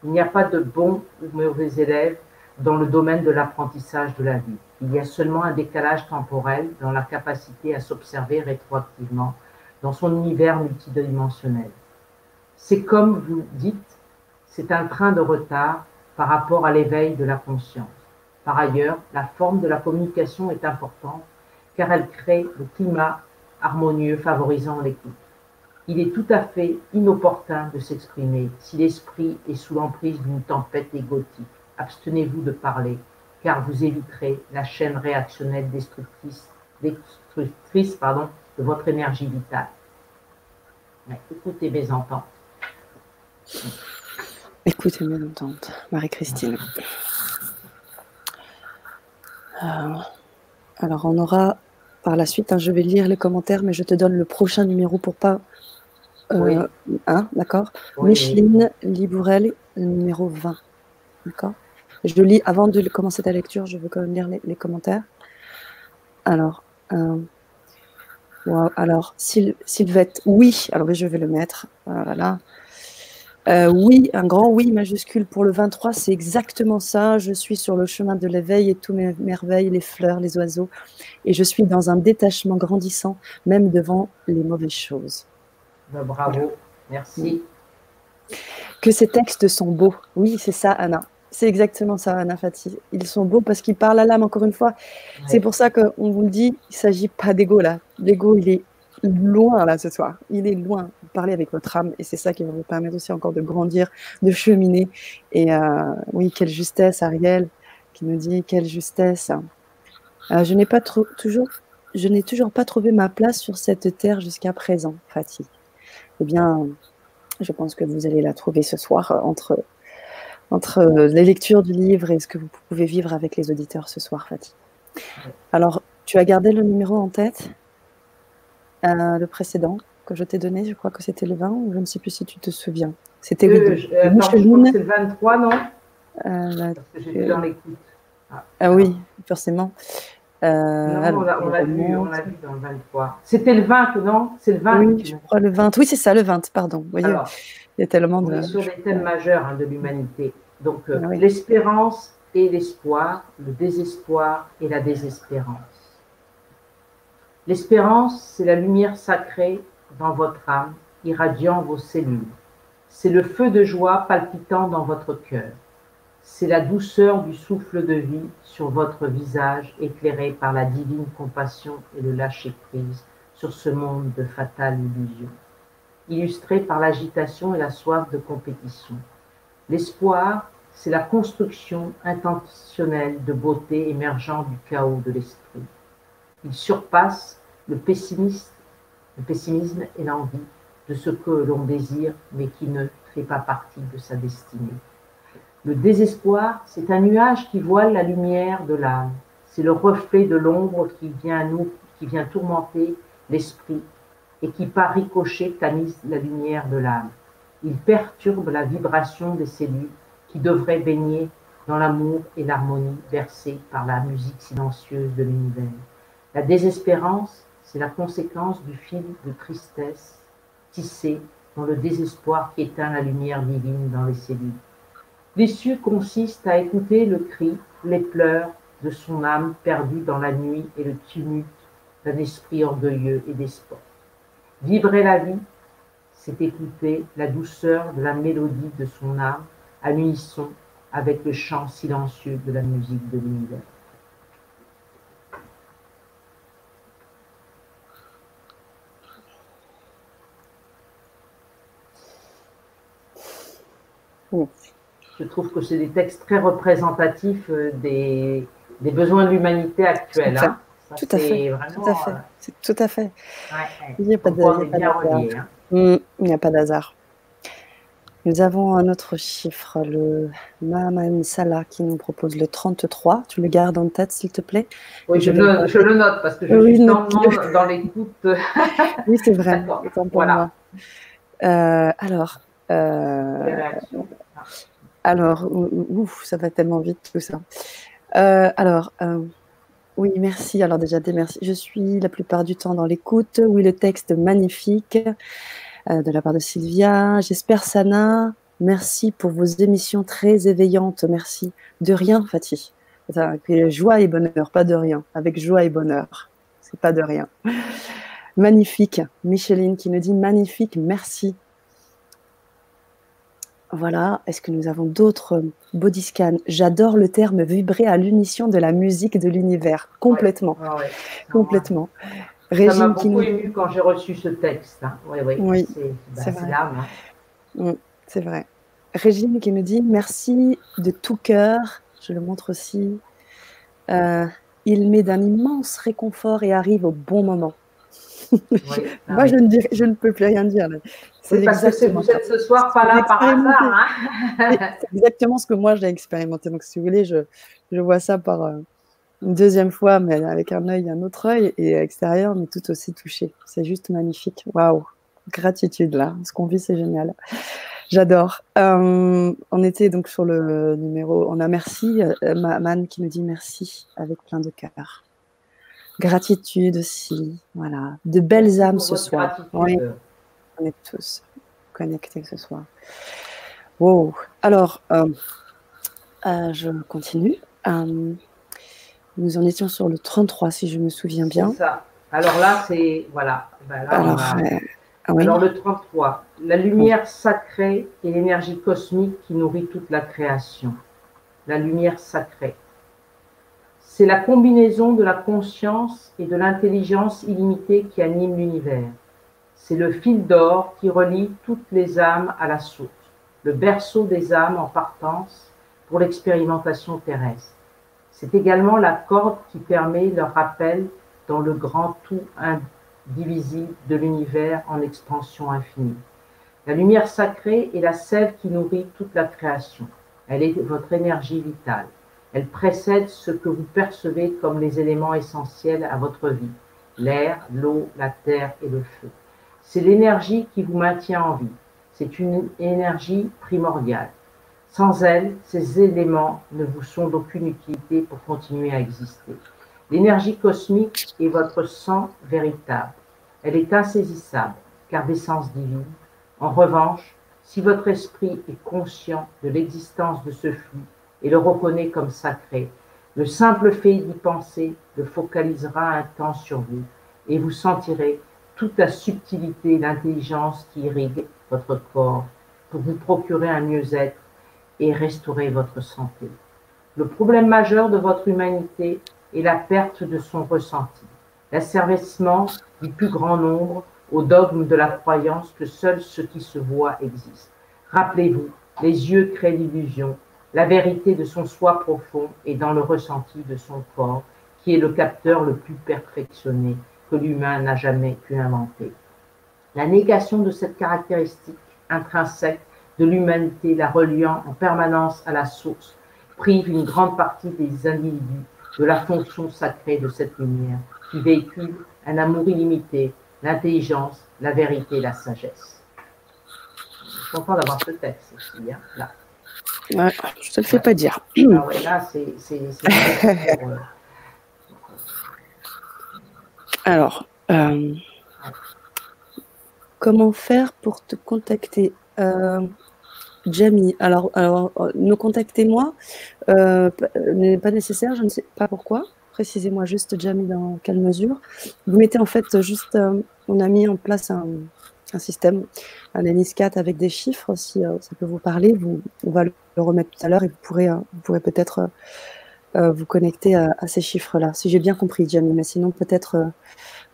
S2: Il n'y a pas de bons ou mauvais élèves dans le domaine de l'apprentissage de la vie. Il y a seulement un décalage temporel dans la capacité à s'observer rétroactivement dans son univers multidimensionnel. C'est comme vous dites, c'est un train de retard par rapport à l'éveil de la conscience. Par ailleurs, la forme de la communication est importante car elle crée le climat harmonieux favorisant l'écoute. Il est tout à fait inopportun de s'exprimer si l'esprit est sous l'emprise d'une tempête égotique. Abstenez-vous de parler, car vous éviterez la chaîne réactionnelle destructrice, destructrice pardon, de votre énergie vitale. écoutez mes ententes.
S1: Écoutez mes ententes, Marie-Christine. Euh, alors, on aura par la suite, hein, je vais lire les commentaires, mais je te donne le prochain numéro pour pas. Euh, hein, d'accord? Micheline Libourel, numéro 20. D'accord? Je lis, avant de commencer ta lecture, je veux quand même lire les, commentaires. Alors, euh, alors Sylvette, oui, alors je vais le mettre. Voilà. Euh, oui, un grand oui majuscule pour le 23, c'est exactement ça. Je suis sur le chemin de l'éveil et tous mes merveilles, les fleurs, les oiseaux. Et je suis dans un détachement grandissant, même devant les mauvaises choses.
S2: Ben, bravo, merci.
S1: Que ces textes sont beaux. Oui, c'est ça, Anna. C'est exactement ça, Anna Fatih. Ils sont beaux parce qu'ils parlent à l'âme, encore une fois. C'est pour ça qu'on vous le dit, il ne s'agit pas d'ego là. L'ego, il est loin là ce soir. Il est loin. Parler avec votre âme et c'est ça qui va vous permettre aussi encore de grandir, de cheminer. Et euh, oui, quelle justesse, Ariel, qui nous dit quelle justesse. Euh, je n'ai pas toujours, je n'ai toujours pas trouvé ma place sur cette terre jusqu'à présent, Fatih. Eh bien, je pense que vous allez la trouver ce soir euh, entre entre les lectures du livre et ce que vous pouvez vivre avec les auditeurs ce soir, Fatih. Alors, tu as gardé le numéro en tête euh, le précédent que je t'ai donné, je crois que c'était le 20, ou je ne sais plus si tu te souviens. C'était
S2: euh, euh C'est le 23, non? Euh,
S1: Parce
S2: que j'étais dans l'écoute.
S1: Ah. ah, oui, forcément.
S2: non, on l'a vu, on vu dans le 23. C'était le 20, non? C'est le 20
S1: Oui, je crois le 20. Oui, c'est ça, le 20, pardon. Voyez, il y a tellement
S2: de. On est sur des thèmes majeurs hein, de l'humanité. Donc, ah l'espérance et l'espoir, le désespoir et la désespérance. L'espérance, c'est la lumière sacrée dans votre âme, irradiant vos cellules. C'est le feu de joie palpitant dans votre cœur. C'est la douceur du souffle de vie sur votre visage éclairé par la divine compassion et le lâcher-prise sur ce monde de fatale illusion, illustré par l'agitation et la soif de compétition. L'espoir, c'est la construction intentionnelle de beauté émergeant du chaos de l'esprit. Il surpasse le pessimisme, le pessimisme et l'envie de ce que l'on désire mais qui ne fait pas partie de sa destinée. Le désespoir, c'est un nuage qui voile la lumière de l'âme. C'est le reflet de l'ombre qui vient nous, qui vient tourmenter l'esprit et qui par ricochet tamise la lumière de l'âme. Il perturbe la vibration des cellules qui devraient baigner dans l'amour et l'harmonie versée par la musique silencieuse de l'univers. La désespérance, c'est la conséquence du fil de tristesse tissé dans le désespoir qui éteint la lumière divine dans les cellules. L'issue consiste à écouter le cri, les pleurs de son âme perdue dans la nuit et le tumulte d'un esprit orgueilleux et d'espoir. Vibrer la vie, c'est écouter la douceur de la mélodie de son âme à l'unisson avec le chant silencieux de la musique de l'univers. Je trouve que c'est des textes très représentatifs euh, des, des besoins de l'humanité actuelle.
S1: Hein. Tout, à fait. tout à fait. Euh, tout à fait. Il n'y a pas d'hasard. Il n'y a pas d'hasard. Nous avons un autre chiffre, le Maman Salah, qui nous propose le 33. Tu le gardes en tête, s'il te plaît?
S2: Oui, je, le, note parce que je suis dans, dans l'écoute. [laughs]
S1: oui, c'est vrai. voilà. Euh, alors, euh, alors, ouf, ça va tellement vite tout ça. Euh, alors, oui, merci. Alors déjà, des merci. Je suis la plupart du temps dans l'écoute. Oui, le texte magnifique. Euh, de la part de Sylvia. J'espère, Sana. Merci pour vos émissions très éveillantes. Merci. De rien, Fatih. Joie et bonheur, pas de rien. Avec joie et bonheur. C'est pas de rien. Magnifique. Micheline qui nous dit magnifique, merci. Voilà. Est-ce que nous avons d'autres body scans? J'adore le terme vibrer à l'unition de la musique de l'univers. Complètement. Complètement.
S2: Régine ça m'a beaucoup ému quand j'ai reçu ce texte. Hein. oui, c'est
S1: vrai. Mm, c'est vrai. Régine qui me dit merci de tout cœur. Je le montre aussi. Euh, il met d'un immense réconfort et arrive au bon moment. [laughs] Moi, je, ne je, ne peux plus rien dire.
S2: C'est parce que vous êtes ce soir pas là par hasard.
S1: Hein. [laughs] c'est exactement ce que moi j'ai expérimenté. Donc, si vous voulez, je, je vois ça par, euh, une deuxième fois, mais avec un œil, un autre œil, et extérieur, mais tout aussi touché. C'est juste magnifique. Waouh! Gratitude là. Ce qu'on vit, c'est génial. J'adore. Euh, on était donc sur le numéro. On a merci, euh, Man qui nous dit merci avec plein de cœur. Gratitude aussi. Voilà. De belles âmes ce soir. Oui. On est tous connectés ce soir. Wow. Alors, euh, je continue. Nous en étions sur le 33, si je me souviens bien.
S2: Ça. Alors là, c'est. Voilà. Ben alors, euh, ah alors, le 33. La lumière sacrée et l'énergie cosmique qui nourrit toute la création. La lumière sacrée. C'est la combinaison de la conscience et de l'intelligence illimitée qui anime l'univers. C'est le fil d'or qui relie toutes les âmes à la source, le berceau des âmes en partance pour l'expérimentation terrestre. C'est également la corde qui permet leur rappel dans le grand tout indivisible de l'univers en expansion infinie. La lumière sacrée est la sève qui nourrit toute la création. Elle est votre énergie vitale. Elle précède ce que vous percevez comme les éléments essentiels à votre vie, l'air, l'eau, la terre et le feu. C'est l'énergie qui vous maintient en vie. C'est une énergie primordiale. Sans elle, ces éléments ne vous sont d'aucune utilité pour continuer à exister. L'énergie cosmique est votre sang véritable. Elle est insaisissable, car d'essence divine. En revanche, si votre esprit est conscient de l'existence de ce flux et le reconnaît comme sacré, le simple fait d'y penser le focalisera un temps sur vous et vous sentirez toute la subtilité et l'intelligence qui irrigue votre corps pour vous procurer un mieux-être et restaurer votre santé. Le problème majeur de votre humanité est la perte de son ressenti, l'asservissement du plus grand nombre au dogme de la croyance que seul ce qui se voit existe. Rappelez-vous, les yeux créent l'illusion, la vérité de son soi profond est dans le ressenti de son corps, qui est le capteur le plus perfectionné que l'humain n'a jamais pu inventer. La négation de cette caractéristique intrinsèque de l'humanité, la reliant en permanence à la source, prive une grande partie des individus de la fonction sacrée de cette lumière, qui véhicule un amour illimité, l'intelligence, la vérité, la sagesse. Je suis content d'avoir ce texte aussi, hein, là.
S1: Ouais, je te le fais pas dire.
S2: Ah ouais, là, c'est. [laughs] Euh,
S1: Alors, euh, comment faire pour te contacter euh, Jamie, alors, alors nous contactez-moi euh, n'est pas nécessaire, je ne sais pas pourquoi. Précisez-moi juste, Jamie, dans quelle mesure. Vous mettez en fait juste, euh, on a mis en place un, système, un NIS4 avec des chiffres, si euh, ça peut vous parler. On va le remettre tout à l'heure et vous pourrez, vous pourrez peut-être vous connecter à, ces chiffres-là, si j'ai bien compris, Jamie. Mais sinon, peut-être,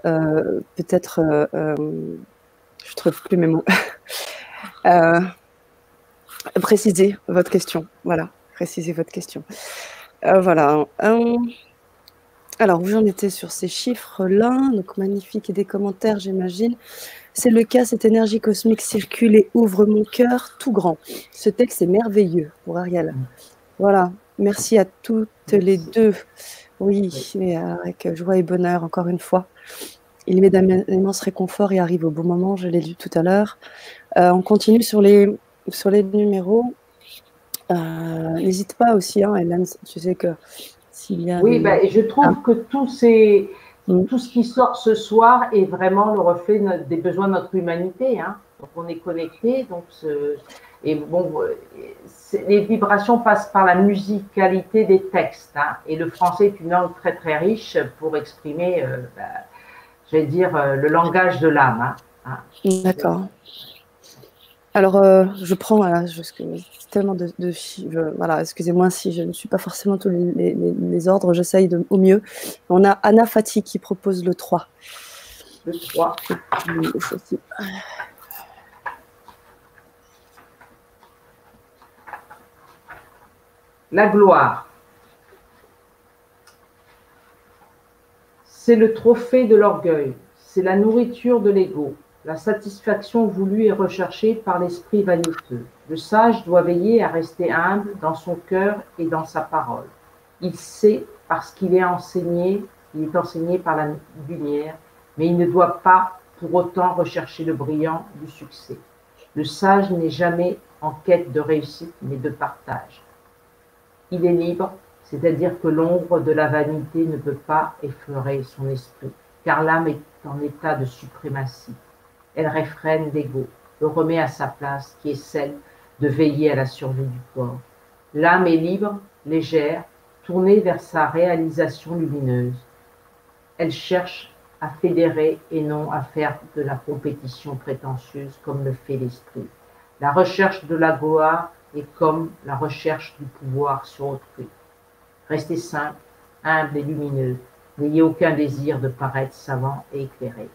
S1: peut-être, je trouve plus mes mots. [laughs] précisez votre question. Voilà, précisez votre question. Euh, voilà. Euh, alors, vous en étiez sur ces chiffres-là, donc magnifique et des commentaires, j'imagine. C'est le cas, cette énergie cosmique circule et ouvre mon cœur tout grand. Ce texte est merveilleux pour Ariel. Voilà, merci à toutes les deux. Oui, mais avec joie et bonheur, encore une fois. Il met d'un immense réconfort et arrive au bon moment, je l'ai lu tout à l'heure. Euh, on continue sur les, sur les numéros. Euh, n'hésite pas aussi, hein, Hélène, tu sais que s'il y a.
S2: Oui, ben, je trouve ah. que tout, ces, mm. tout ce qui sort ce soir est vraiment le reflet des besoins de notre humanité. Hein. Donc on est connecté, donc et bon, les vibrations passent par la musicalité des textes. Hein. et le français est une langue très très riche pour exprimer, euh, ben, je vais dire, euh, le langage de l'âme. Hein.
S1: D'accord. Alors, euh, je prends tellement de, voilà, excusez-moi si je ne suis pas forcément tous les, ordres, j'essaye au mieux. On a Anna Fati qui propose le 3.
S2: Le 3. La gloire. C'est le trophée de l'orgueil, c'est la nourriture de l'ego la satisfaction voulue et recherchée par l'esprit vaniteux. Le sage doit veiller à rester humble dans son cœur et dans sa parole. Il sait parce qu'il est enseigné, il est enseigné par la lumière, mais il ne doit pas pour autant rechercher le brillant du succès. Le sage n'est jamais en quête de réussite, mais de partage. Il est libre, c'est-à-dire que l'ombre de la vanité ne peut pas effleurer son esprit, car l'âme est en état de suprématie elle réfrène d'ego, le remet à sa place qui est celle de veiller à la survie du corps. L'âme est libre, légère, tournée vers sa réalisation lumineuse. Elle cherche à fédérer et non à faire de la compétition prétentieuse comme le fait l'esprit. La recherche de la gloire est comme la recherche du pouvoir sur autrui. Restez simple, humble et lumineux. N'ayez aucun désir de paraître savant et éclairé.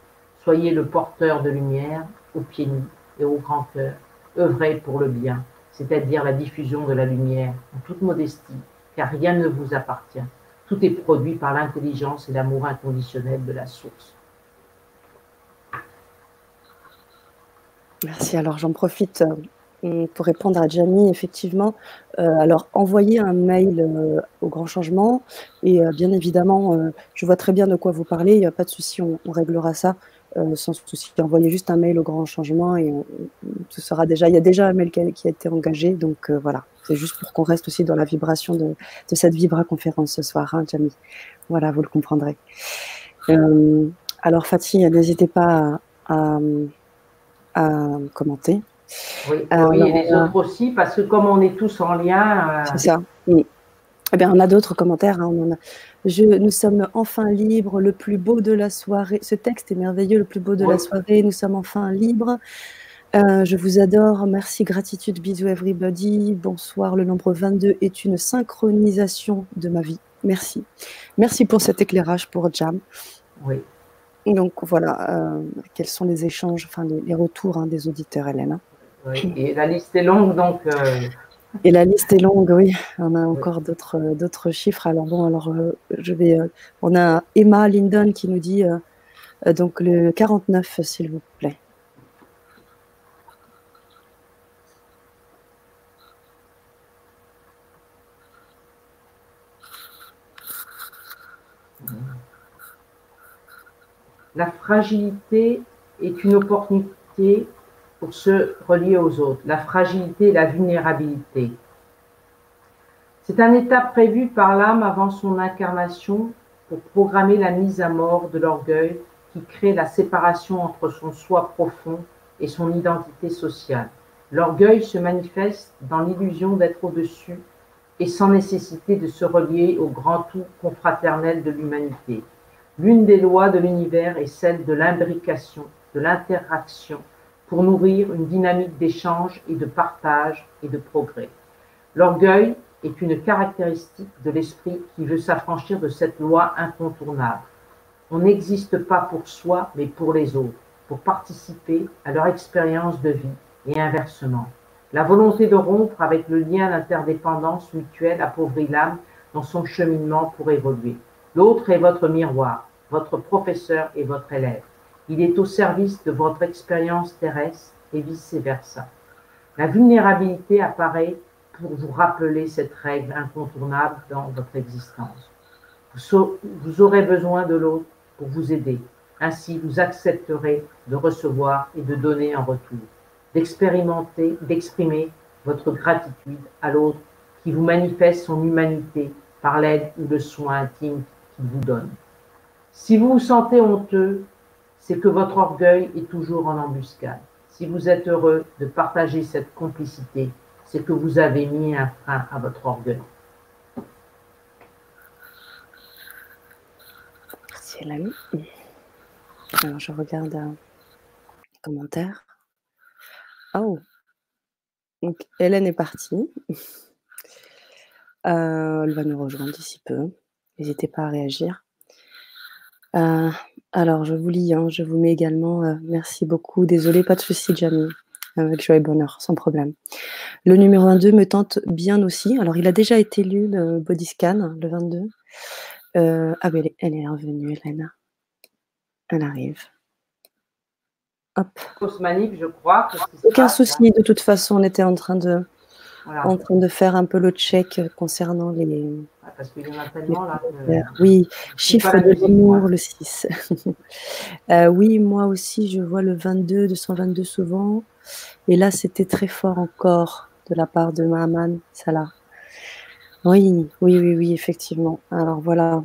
S2: Soyez le porteur de lumière aux pieds nus et au grand cœur. Œuvrez pour le bien, c'est-à-dire la diffusion de la lumière en toute modestie, car rien ne vous appartient. Tout est produit par l'intelligence et l'amour inconditionnel de la source.
S1: Merci. Alors j'en profite euh, pour répondre à Jamie, effectivement. Euh, alors envoyez un mail euh, au grand changement et bien évidemment, je vois très bien de quoi vous parlez, il n'y a pas de souci, on réglera ça. Euh, sans souci. Envoyez juste un mail au grand changement et ce sera déjà. Il y a déjà un mail qui a, été engagé, donc euh, voilà. C'est juste pour qu'on reste aussi dans la vibration de, cette Vibra conférence ce soir, hein, Jamie. Voilà, vous le comprendrez. Euh, alors Fatih, n'hésitez pas à, commenter.
S2: Oui, et les autres aussi, parce que comme on est tous en lien.
S1: C'est ça. Oui. Eh bien, on a d'autres commentaires. Hein, on a, nous sommes enfin libres, le plus beau de la soirée. Ce texte est merveilleux, le plus beau de la soirée. Nous sommes enfin libres. Euh, je vous adore. Merci, gratitude, bisous everybody. Bonsoir. Le nombre 22 est une synchronisation de ma vie. Merci. Merci pour cet éclairage pour Jam.
S2: Oui.
S1: Donc voilà, euh, quels sont les échanges, enfin les, retours hein, des auditeurs, Hélène. Hein.
S2: Oui. Et la liste est longue, donc euh,
S1: et la liste est longue, oui. On a encore d'autres d'autres chiffres. Alors bon, alors euh, je vais. Euh, on a Emma Linden qui nous dit euh, donc le 49, s'il vous plaît.
S2: La fragilité est une opportunité pour se relier aux autres, la fragilité et la vulnérabilité. C'est un état prévu par l'âme avant son incarnation pour programmer la mise à mort de l'orgueil qui crée la séparation entre son soi profond et son identité sociale. L'orgueil se manifeste dans l'illusion d'être au-dessus et sans nécessité de se relier au grand tout confraternel de l'humanité. L'une des lois de l'univers est celle de l'imbrication, de l'interaction, pour nourrir une dynamique d'échange et de partage et de progrès. L'orgueil est une caractéristique de l'esprit qui veut s'affranchir de cette loi incontournable. On n'existe pas pour soi, mais pour les autres, pour participer à leur expérience de vie et inversement. La volonté de rompre avec le lien d'interdépendance mutuelle appauvrit l'âme dans son cheminement pour évoluer. L'autre est votre miroir, votre professeur et votre élève. Il est au service de votre expérience terrestre et vice-versa. La vulnérabilité apparaît pour vous rappeler cette règle incontournable dans votre existence. Vous aurez besoin de l'autre pour vous aider. Ainsi, vous accepterez de recevoir et de donner en retour, d'expérimenter, d'exprimer votre gratitude à l'autre qui vous manifeste son humanité par l'aide ou le soin intime qu'il vous donne. Si vous vous sentez honteux, c'est que votre orgueil est toujours en embuscade. Si vous êtes heureux de partager cette complicité, c'est que vous avez mis un frein à votre orgueil.
S1: Merci Hélène. Alors je regarde un commentaire. Oh, donc Hélène est partie. Euh, elle va nous rejoindre d'ici peu. N'hésitez pas à réagir. Euh, alors, je vous lis, hein, je vous mets également. Euh, merci beaucoup. Désolé, pas de souci, Jamie. Avec joie et bonheur, sans problème. Le numéro 22 me tente bien aussi. Alors, il a déjà été lu, le body scan, le 22. ah, mais elle est, revenue, Hélène. Elle arrive.
S2: Hop. je crois.
S1: Aucun souci, de toute façon, on était en train de, en train de faire un peu le check concernant les.
S2: parce qu'il y en a tellement là.
S1: Oui, chiffre de l'amour, le 6. [laughs] Euh, oui, moi aussi, je vois le 22, 222 souvent. Et là, c'était très fort encore de la part de Mahaman Salah. Oui, oui, oui, oui, effectivement. Alors voilà.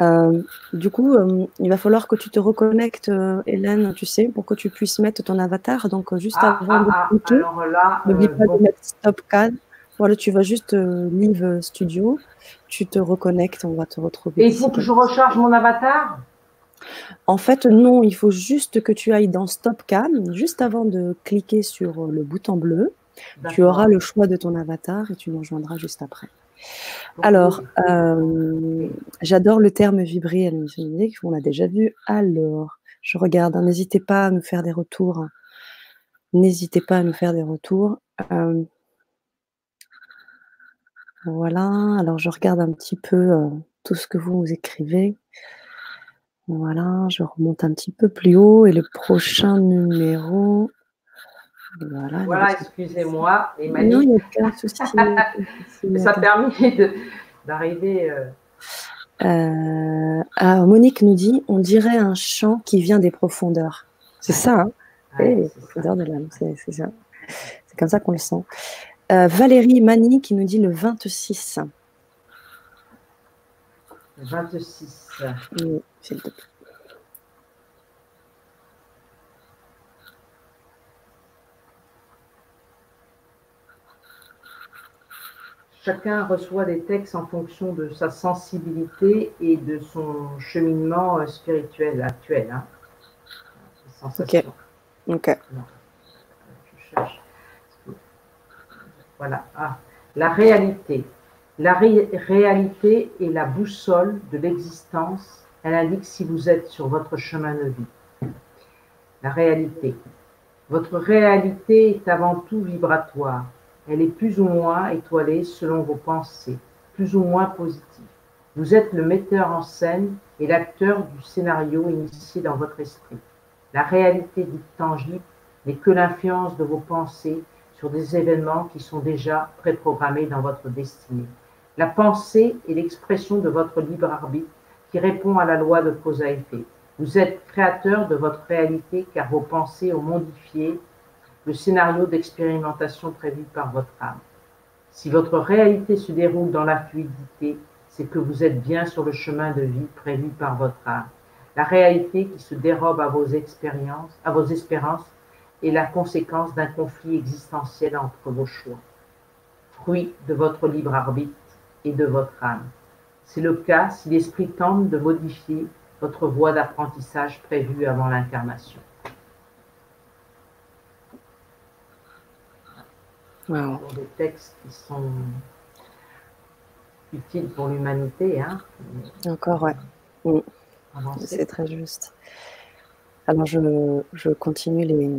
S1: Euh, du coup, euh, il va falloir que tu te reconnectes, euh, Hélène, tu sais, pour que tu puisses mettre ton avatar. Donc, juste ah, avant
S2: ah, de cliquer, ah,
S1: n'oublie pas de mettre Stop Cad. Voilà, tu vas juste Live Studio, tu te reconnectes, on va te retrouver.
S2: Et il faut que je recharge mon avatar?
S1: En fait, non, il faut juste que tu ailles dans Stop Cam, juste avant de cliquer sur le bouton bleu. Tu auras le choix de ton avatar et tu nous rejoindras juste après. Alors, euh, j'adore le terme vibrer on l'a déjà vu. Alors, je regarde, hein, n'hésitez pas à nous faire des retours. N'hésitez pas à nous faire des retours. Euh, voilà, alors je regarde un petit peu euh, tout ce que vous écrivez. Voilà, je remonte un petit peu plus haut et le prochain numéro,
S2: voilà, excusez-moi, Emmanuel. Non, il n'y a souci. [laughs] Ça a permis d'arriver. Euh...
S1: Euh, alors, Monique nous dit on dirait un chant qui vient des profondeurs. C'est ça, hein les profondeurs de l'âme, c'est ça. C'est comme ça qu'on le sent. Euh, Valérie Mani qui nous dit le 26.
S2: 26.
S1: Oui, s'il te plaît.
S2: Chacun reçoit des textes en fonction de sa sensibilité et de son cheminement euh, spirituel actuel. Hein.
S1: Ok.
S2: Voilà. Ah. La réalité. La réalité est la boussole de l'existence. Elle indique si vous êtes sur votre chemin de vie. La réalité. Votre réalité est avant tout vibratoire. Elle est plus ou moins étoilée selon vos pensées, plus ou moins positive. Vous êtes le metteur en scène et l'acteur du scénario initié dans votre esprit. La réalité dite tangible n'est que l'influence de vos pensées sur des événements qui sont déjà préprogrammés dans votre destinée. La pensée est l'expression de votre libre arbitre qui répond à la loi de cause à effet. Vous êtes créateur de votre réalité car vos pensées ont modifié le scénario d'expérimentation prévu par votre âme. Si votre réalité se déroule dans la fluidité, c'est que vous êtes bien sur le chemin de vie prévu par votre âme. La réalité qui se dérobe à vos expériences, à vos espérances, est la conséquence d'un conflit existentiel entre vos choix, fruit de votre libre arbitre et de votre âme. C'est le cas si l'esprit tente de modifier votre voie d'apprentissage prévue avant l'incarnation. Des textes qui sont utiles pour l'humanité. Hein.
S1: Encore, ouais. Mm. C'est très juste. Alors, je, je continue les,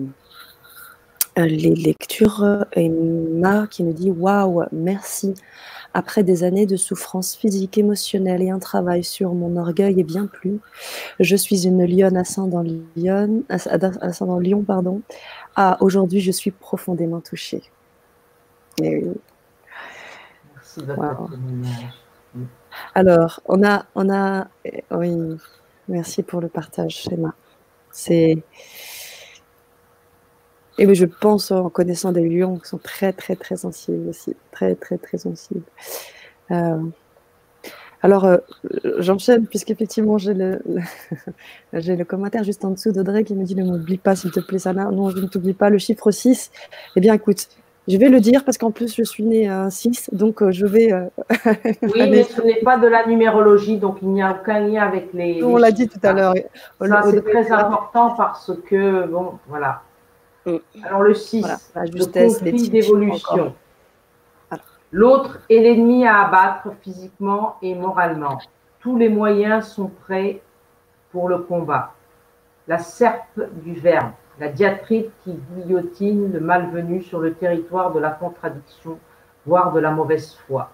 S1: euh, les lectures. Emma qui nous dit Waouh, merci. Après des années de souffrance physique, émotionnelle et un travail sur mon orgueil et bien plus, je suis une lionne ascendant Lyon, ascendant Lion, pardon. Ah, aujourd'hui, je suis profondément touchée. Merci de wow. Alors, on a, on a, oui, merci pour le partage, Emma. C'est, et je pense en connaissant des lions qui sont très, très, très sensibles aussi. Très, très, très sensibles. Euh, alors, euh, j'enchaîne, puisqu'effectivement, j'ai le, [laughs] j'ai le commentaire juste en dessous d'Audrey qui me dit Ne m'oublie pas, s'il te plaît, Sana. Non, je ne t'oublie pas. Le chiffre 6, eh bien, écoute, je vais le dire parce qu'en plus, je suis née à 6, donc euh, je vais. [laughs]
S2: oui, mais ce n'est pas de la numérologie, donc il n'y a aucun lien avec les.
S1: On l'a dit tout à l'heure.
S2: Ça, c'est très important parce que, bon, voilà. Mm. Alors le 6, le conflit d'évolution. L'autre est l'ennemi à abattre physiquement et moralement. Tous les moyens sont prêts pour le combat. La serpe du verbe, la diatribe qui guillotine le malvenu sur le territoire de la contradiction, voire de la mauvaise foi.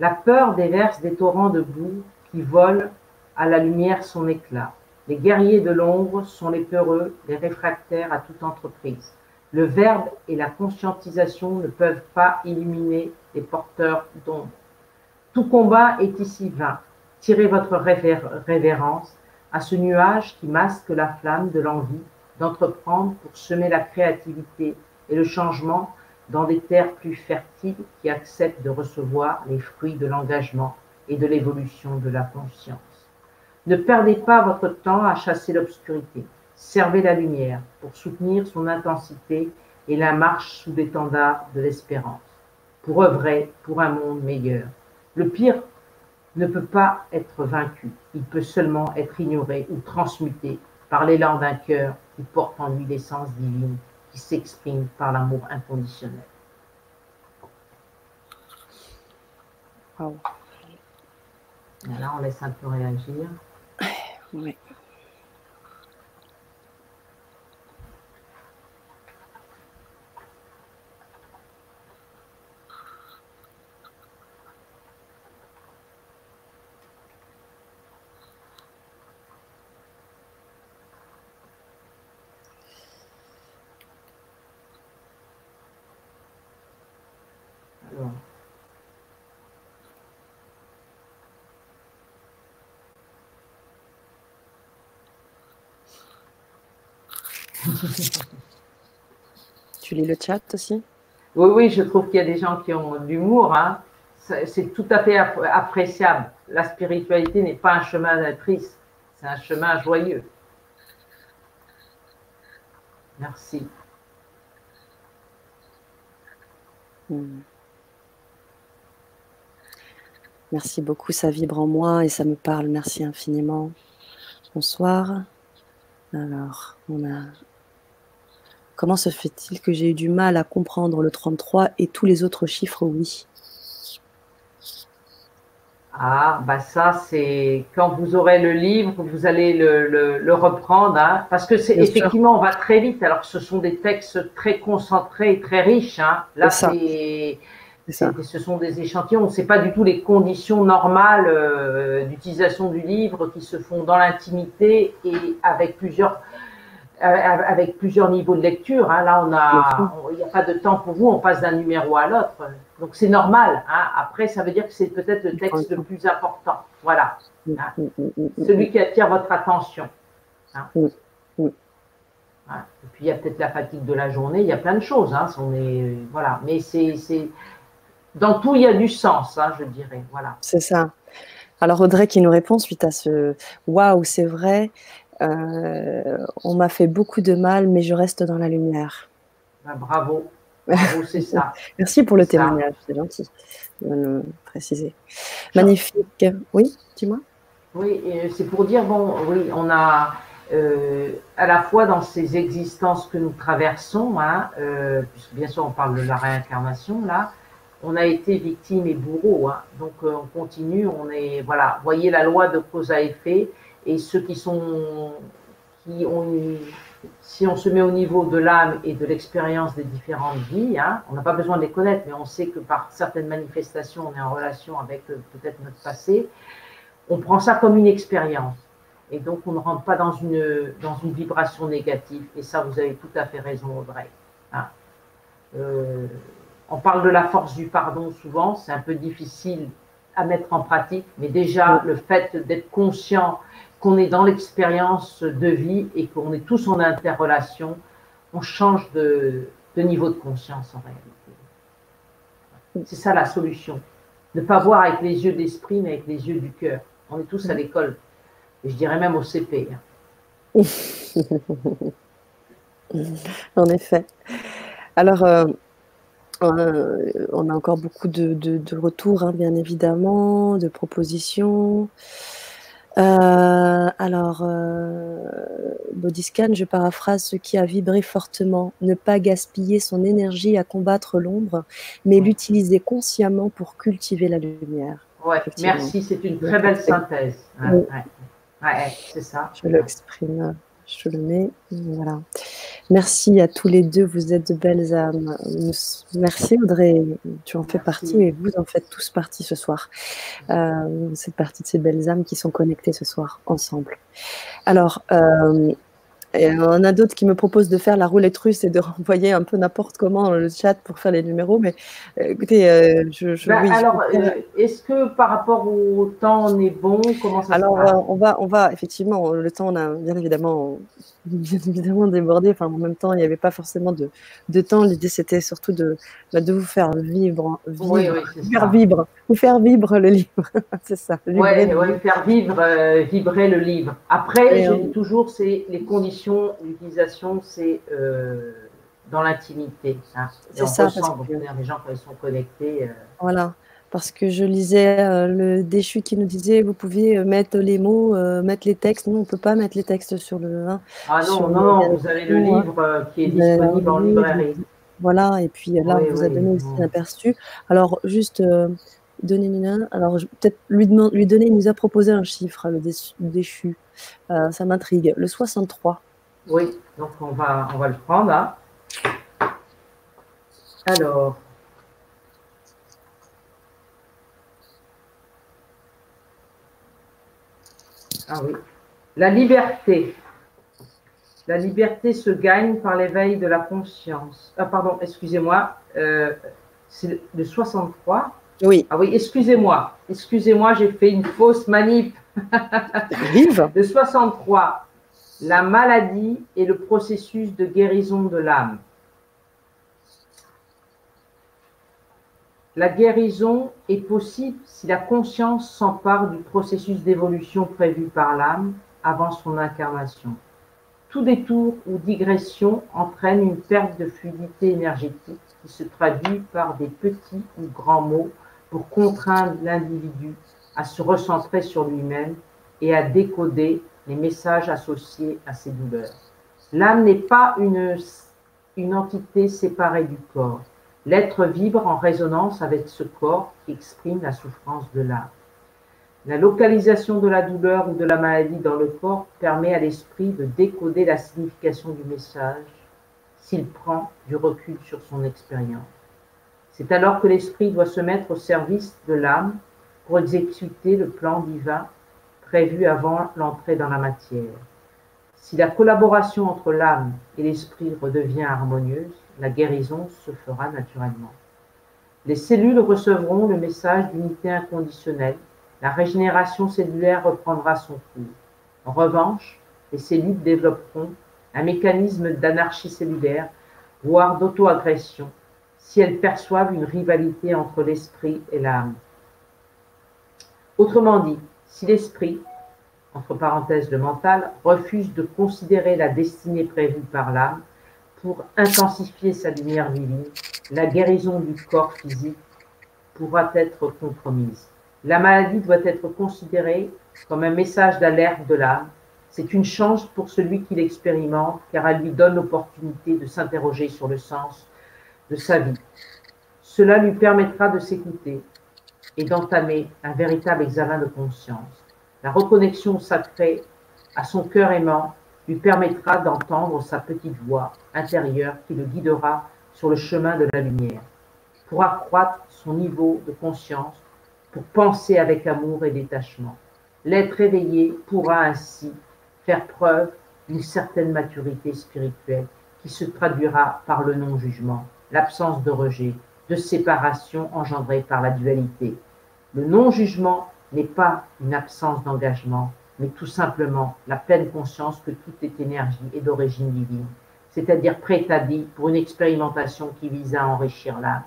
S2: La peur déverse des torrents de boue qui volent à la lumière son éclat. Les guerriers de l'ombre sont les peureux, les réfractaires à toute entreprise. Le verbe et la conscientisation ne peuvent pas illuminer les porteurs d'ombre. Tout combat est ici vain. Tirez votre révérence à ce nuage qui masque la flamme de l'envie d'entreprendre pour semer la créativité et le changement dans des terres plus fertiles qui acceptent de recevoir les fruits de l'engagement et de l'évolution de la conscience. Ne perdez pas votre temps à chasser l'obscurité. Servez la lumière pour soutenir son intensité et la marche sous l'étendard de l'espérance, pour œuvrer pour un monde meilleur. Le pire ne peut pas être vaincu, il peut seulement être ignoré ou transmuté par l'élan d'un cœur qui porte en lui l'essence divine qui s'exprime par l'amour inconditionnel. Là, on laisse un peu réagir. Oui.
S1: Tu lis le chat aussi?
S2: Oui, oui, je trouve qu'il y a des gens qui ont de l'humour. Hein. C'est tout à fait appréciable. La spiritualité n'est pas un chemin triste, c'est un chemin joyeux. Merci.
S1: Hmm. Merci beaucoup, ça vibre en moi et ça me parle. Merci infiniment. Bonsoir. Alors, on a Comment se fait-il que j'ai eu du mal à comprendre le 33 et tous les autres chiffres, oui?
S2: Ah, bah ça, c'est quand vous aurez le livre, vous allez le, reprendre, hein, parce que c'est effectivement, on va très vite. Alors, ce sont des textes très concentrés et très riches. Hein. Là, c'est ce sont des échantillons. Ce n'est pas du tout les conditions normales euh, d'utilisation du livre qui se font dans l'intimité et avec plusieurs avec plusieurs niveaux de lecture. Hein. Là, on a, il n'y a pas de temps pour vous, on passe d'un numéro à l'autre. Donc c'est normal. Hein. Après, ça veut dire que c'est peut-être le texte le plus important. Voilà. Mm, hein. mm, mm, Celui qui attire votre attention. Et puis il y a peut-être la fatigue de la journée, il y a plein de choses. On est, voilà. Mais c'est, dans tout, il y a du sens, je dirais. Voilà.
S1: C'est ça. Alors Audrey qui nous répond suite à ce waouh, c'est vrai. Euh, on m'a fait beaucoup de mal, mais je reste dans la lumière.
S2: Ah, bravo. Bravo, [laughs] c'est ça.
S1: Merci pour le témoignage, c'est gentil de préciser. Magnifique. Oui, dis-moi.
S2: Oui, c'est pour dire, bon, oui, on a euh, à la fois dans ces existences que nous traversons, hein, euh, bien sûr on parle de la réincarnation là, on a été victime et bourreau, hein, donc on continue, on est, voilà, voyez la loi de cause à effet, et ceux qui sont qui ont si on se met au niveau de l'âme et de l'expérience des différentes vies, hein, on n'a pas besoin de les connaître, mais on sait que par certaines manifestations, on est en relation avec euh, peut-être notre passé, on prend ça comme une expérience. Et donc, on ne rentre pas dans une, dans une vibration négative. Et ça, vous avez tout à fait raison, Audrey. Hein. Euh, on parle de la force du pardon souvent, c'est un peu difficile à mettre en pratique, mais déjà, le fait d'être conscient qu'on est dans l'expérience de vie et qu'on est tous en interrelation, on change de, niveau de conscience en réalité. C'est ça la solution. Ne pas voir avec les yeux d'esprit, mais avec les yeux du cœur. On est tous à l'école. Et je dirais même au CP.
S1: Hein. [laughs] en effet. Alors, euh, euh, on a encore beaucoup de, retours, hein, bien évidemment, de propositions. Euh, alors, euh, Bodyscan, je paraphrase ce qui a vibré fortement. Ne pas gaspiller son énergie à combattre l'ombre, mais l'utiliser consciemment pour cultiver la lumière.
S2: Ouais, merci, c'est une très belle synthèse. Ouais, c'est ça.
S1: Je l'exprime je le mets. Voilà. Merci à tous les deux, vous êtes de belles âmes. Merci Audrey, tu en fais partie et vous en faites tous partie ce soir. Euh, c'est partie de ces belles âmes qui sont connectées ce soir ensemble. Alors, euh, et on a d'autres qui me proposent de faire la roulette russe et de [laughs] renvoyer un peu n'importe comment dans le chat pour faire les numéros. Mais euh, écoutez, euh, je, je
S2: bah, alors, euh, est-ce que par rapport au temps, on est bon? Comment ça
S1: Alors, se passe on va, on va effectivement, le temps, on a bien évidemment, [laughs] bien évidemment débordé. Enfin, en même temps, il n'y avait pas forcément de, de temps. L'idée, c'était surtout de, bah, de vous faire vivre, vivre, oui, oui, faire vivre, vous faire vivre le livre. [laughs] c'est ça.
S2: Oui, ouais, faire vivre, vibrer le livre. Après, je dis toujours, c'est les conditions l'utilisation, c'est euh, dans l'intimité. Hein.
S1: C'est ça. Ressent,
S2: parce que... les gens, quand ils sont connectés. Euh,
S1: voilà. Parce que je lisais euh, le déchu qui nous disait vous pouviez mettre les mots, mettre les textes. Nous, on ne peut pas mettre les textes sur le.
S2: Hein, ah non, non, vous avez le livre qui est disponible en librairie.
S1: Voilà, et puis là, on vous a donné aussi un aperçu. Alors, juste donner alors peut-être lui, lui donner, il nous a proposé un chiffre, le déchu. ça m'intrigue. Le 63.
S2: Oui, donc on va, on va le prendre là. Alors. Ah oui. La liberté. La liberté se gagne par l'éveil de la conscience. Ah pardon, excusez-moi. Euh, c'est le 63.
S1: Oui.
S2: Ah oui, excusez-moi. Excusez-moi, j'ai fait une fausse manip. [laughs]
S1: Vive.
S2: De 63 la maladie et le processus de guérison de l'âme. La guérison est possible si la conscience s'empare du processus d'évolution prévu par l'âme avant son incarnation. Tout détour ou digression entraîne une perte de fluidité énergétique qui se traduit par des petits ou grands mots pour contraindre l'individu à se recentrer sur lui-même et à décoder les messages associés à ces douleurs. L'âme n'est pas une, entité séparée du corps. L'être vibre en résonance avec ce corps qui exprime la souffrance de l'âme. La localisation de la douleur ou de la maladie dans le corps permet à l'esprit de décoder la signification du message s'il prend du recul sur son expérience. C'est alors que l'esprit doit se mettre au service de l'âme pour exécuter le plan divin prévu avant l'entrée dans la matière. Si la collaboration entre l'âme et l'esprit redevient harmonieuse, la guérison se fera naturellement. Les cellules recevront le message d'unité inconditionnelle, la régénération cellulaire reprendra son cours. En revanche, les cellules développeront un mécanisme d'anarchie cellulaire, voire d'auto-agression, si elles perçoivent une rivalité entre l'esprit et l'âme. Autrement dit, si l'esprit, entre parenthèses le mental, refuse de considérer la destinée prévue par l'âme pour intensifier sa lumière divine, la guérison du corps physique pourra être compromise. La maladie doit être considérée comme un message d'alerte de l'âme. C'est une chance pour celui qui l'expérimente car elle lui donne l'opportunité de s'interroger sur le sens de sa vie. Cela lui permettra de s'écouter, et d'entamer un véritable examen de conscience. La reconnexion sacrée à son cœur aimant lui permettra d'entendre sa petite voix intérieure qui le guidera sur le chemin de la lumière, pour accroître son niveau de conscience, pour penser avec amour et détachement. L'être éveillé pourra ainsi faire preuve d'une certaine maturité spirituelle qui se traduira par le non-jugement, l'absence de rejet, de séparation engendrée par la dualité. Le non-jugement n'est pas une absence d'engagement, mais tout simplement la pleine conscience que toute est énergie et d'origine divine, c'est-à-dire vie pour une expérimentation qui vise à enrichir l'âme.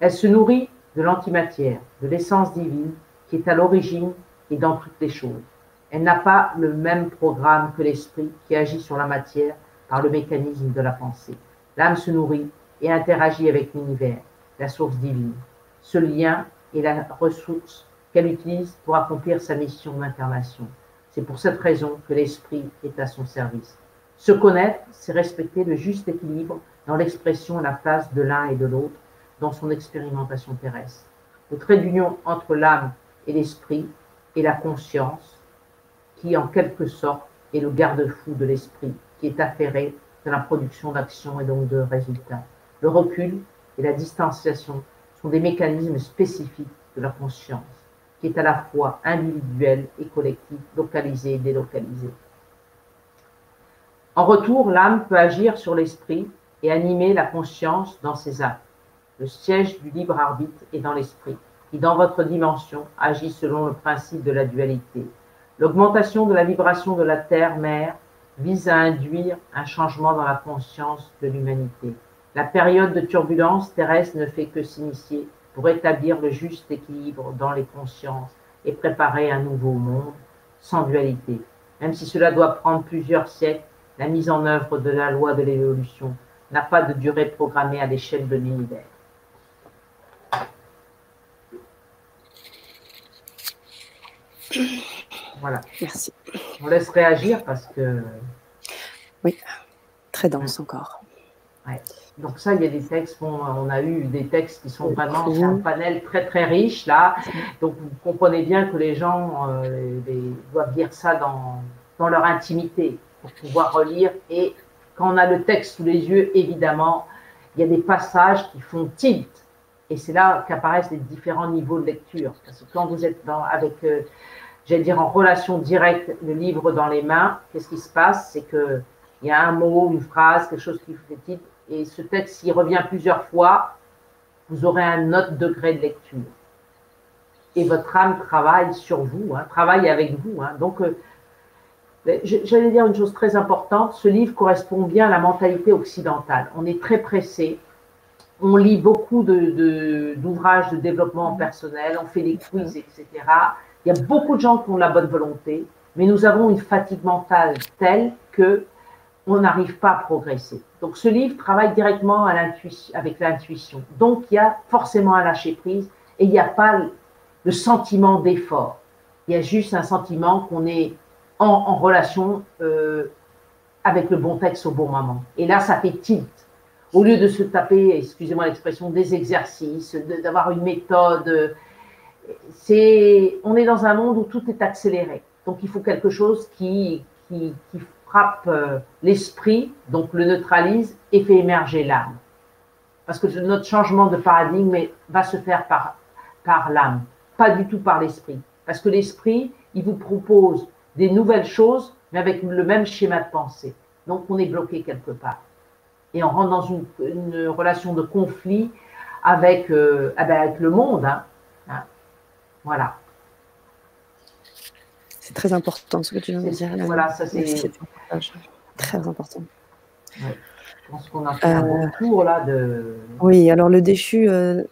S2: Elle se nourrit de l'antimatière, de l'essence divine qui est à l'origine et dans toutes les choses. Elle n'a pas le même programme que l'esprit qui agit sur la matière par le mécanisme de la pensée. L'âme se nourrit et interagit avec l'univers, la source divine. Ce lien est la ressource qu'elle utilise pour accomplir sa mission d'incarnation. C'est pour cette raison que l'esprit est à son service. Se connaître, c'est respecter le juste équilibre dans l'expression et la place de l'un et de l'autre dans son expérimentation terrestre. Le trait d'union entre l'âme et l'esprit est la conscience, qui en quelque sorte est le garde-fou de l'esprit, qui est affairé de la production d'actions et donc de résultats. Le recul et la distanciation des mécanismes spécifiques de la conscience, qui est à la fois individuelle et collective, localisée et délocalisée. En retour, l'âme peut agir sur l'esprit et animer la conscience dans ses actes. Le siège du libre arbitre est dans l'esprit, qui dans votre dimension agit selon le principe de la dualité. L'augmentation de la vibration de la Terre-Mère vise à induire un changement dans la conscience de l'humanité. La période de turbulence terrestre ne fait que s'initier pour établir le juste équilibre dans les consciences et préparer un nouveau monde sans dualité. Même si cela doit prendre plusieurs siècles, la mise en œuvre de la loi de l'évolution n'a pas de durée programmée à l'échelle de l'univers. Voilà.
S1: Merci.
S2: On laisse réagir parce que.
S1: Oui, très dense encore.
S2: Ouais. Donc ça, il y a des textes, on a eu des textes qui sont vraiment, c'est un panel très très riche là. Donc vous comprenez bien que les gens euh, doivent lire ça dans, dans leur intimité pour pouvoir relire. Et quand on a le texte sous les yeux, évidemment, il y a des passages qui font tilt. Et c'est là qu'apparaissent les différents niveaux de lecture. Parce que quand vous êtes dans, avec euh, j'allais dire en relation directe, le livre dans les mains, qu'est-ce qui se passe? C'est qu'il y a un mot, une phrase, quelque chose qui vous fait titre, et ce texte, s'il revient plusieurs fois, vous aurez un autre degré de lecture. Et votre âme travaille sur vous, hein, travaille avec vous. Hein. Donc, euh, j'allais dire une chose très importante, ce livre correspond bien à la mentalité occidentale. On est très pressé, on lit beaucoup d'ouvrages de, de développement personnel, on fait des quiz, etc. Il y a beaucoup de gens qui ont la bonne volonté, mais nous avons une fatigue mentale telle que on n'arrive pas à progresser. Donc ce livre travaille directement avec l'intuition. Donc il y a forcément un lâcher prise et il n'y a pas le sentiment d'effort. Il y a juste un sentiment qu'on est en, relation euh, avec le bon texte au bon moment. Et là, ça fait tilt. Au lieu de se taper, excusez-moi l'expression, des exercices, d'avoir une méthode c'est, on est dans un monde où tout est accéléré. Donc il faut quelque chose qui, qui, frappe euh, l'esprit, donc le neutralise et fait émerger l'âme. Parce que notre changement de paradigme va se faire par, par l'âme, pas du tout par l'esprit. Parce que l'esprit, il vous propose des nouvelles choses, mais avec le même schéma de pensée. Donc on est bloqué quelque part. Et on rentre dans une, relation de conflit avec, euh, ah ben, avec le monde. Hein. Voilà.
S1: C'est très important ce que tu viens de dire.
S2: Voilà, ça c'est
S1: très important.
S2: Je pense qu'on a fait un bon euh, tour là de.
S1: Oui, alors le déchu euh,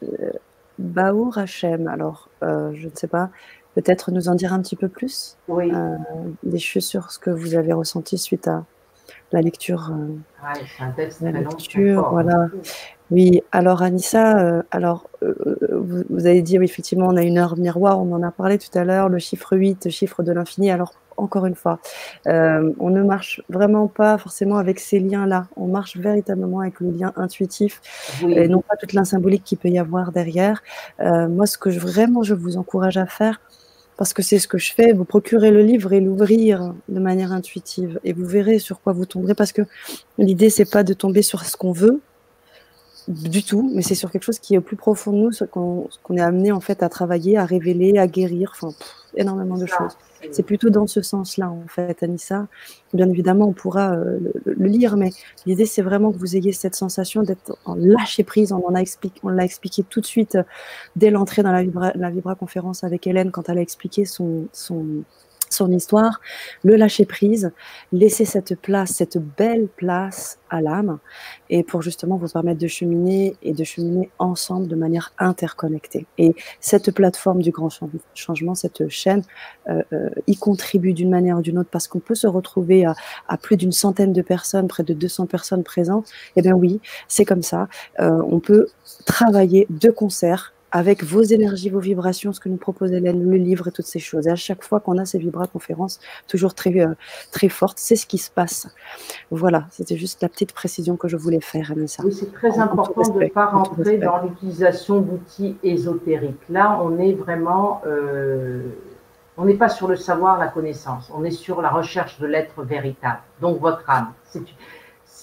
S1: Baour Hachem, alors euh, je ne sais pas, peut-être nous en dire un petit peu plus
S2: Oui.
S1: déchu sur ce que vous avez ressenti suite à la lecture.
S2: Oui, c'est un texte la
S1: lecture, voilà. Oui, alors Anissa, euh, alors euh, euh, vous, avez dit oui, effectivement, on a une heure miroir, on en a parlé tout à l'heure, le chiffre 8, le chiffre de l'infini. Alors encore une fois, on ne marche vraiment pas forcément avec ces liens-là. On marche véritablement avec le lien intuitif et non pas toute la symbolique qu'il peut y avoir derrière. moi, ce que je, vraiment je vous encourage à faire, parce que c'est ce que je fais, vous procurez le livre et l'ouvrir de manière intuitive et vous verrez sur quoi vous tomberez parce que l'idée c'est pas de tomber sur ce qu'on veut du tout, mais c'est sur quelque chose qui est au plus profond de nous, ce qu'on est amené en fait à travailler, à révéler, à guérir, enfin énormément de choses. C'est plutôt dans ce sens-là en fait, Anissa. Bien évidemment, on pourra euh, le, lire, mais l'idée c'est vraiment que vous ayez cette sensation d'être en lâcher prise. On l'a expliqué tout de suite euh, dès l'entrée dans la Vibra, la Vibra conférence avec Hélène quand elle a expliqué son, son son histoire, le lâcher prise, laisser cette place, cette belle place à l'âme, et pour justement vous permettre de cheminer et de cheminer ensemble de manière interconnectée. Et cette plateforme du grand changement, cette chaîne, euh, euh, y contribue d'une manière ou d'une autre parce qu'on peut se retrouver à, plus d'une centaine de personnes, près de 200 personnes présentes. Eh bien oui, c'est comme ça. Euh, on peut travailler de concert avec vos énergies, vos vibrations, ce que nous propose Hélène, le livre et toutes ces choses. Et à chaque fois qu'on a ces vibra-conférences, toujours très, euh, très fortes, c'est ce qui se passe. Voilà, c'était juste la petite précision que je voulais faire,
S2: Anissa. Oui, c'est très important de ne pas rentrer dans l'utilisation d'outils ésotériques. Là, on est vraiment... Euh, on n'est pas sur le savoir, la connaissance, on est sur la recherche de l'être véritable, donc votre âme.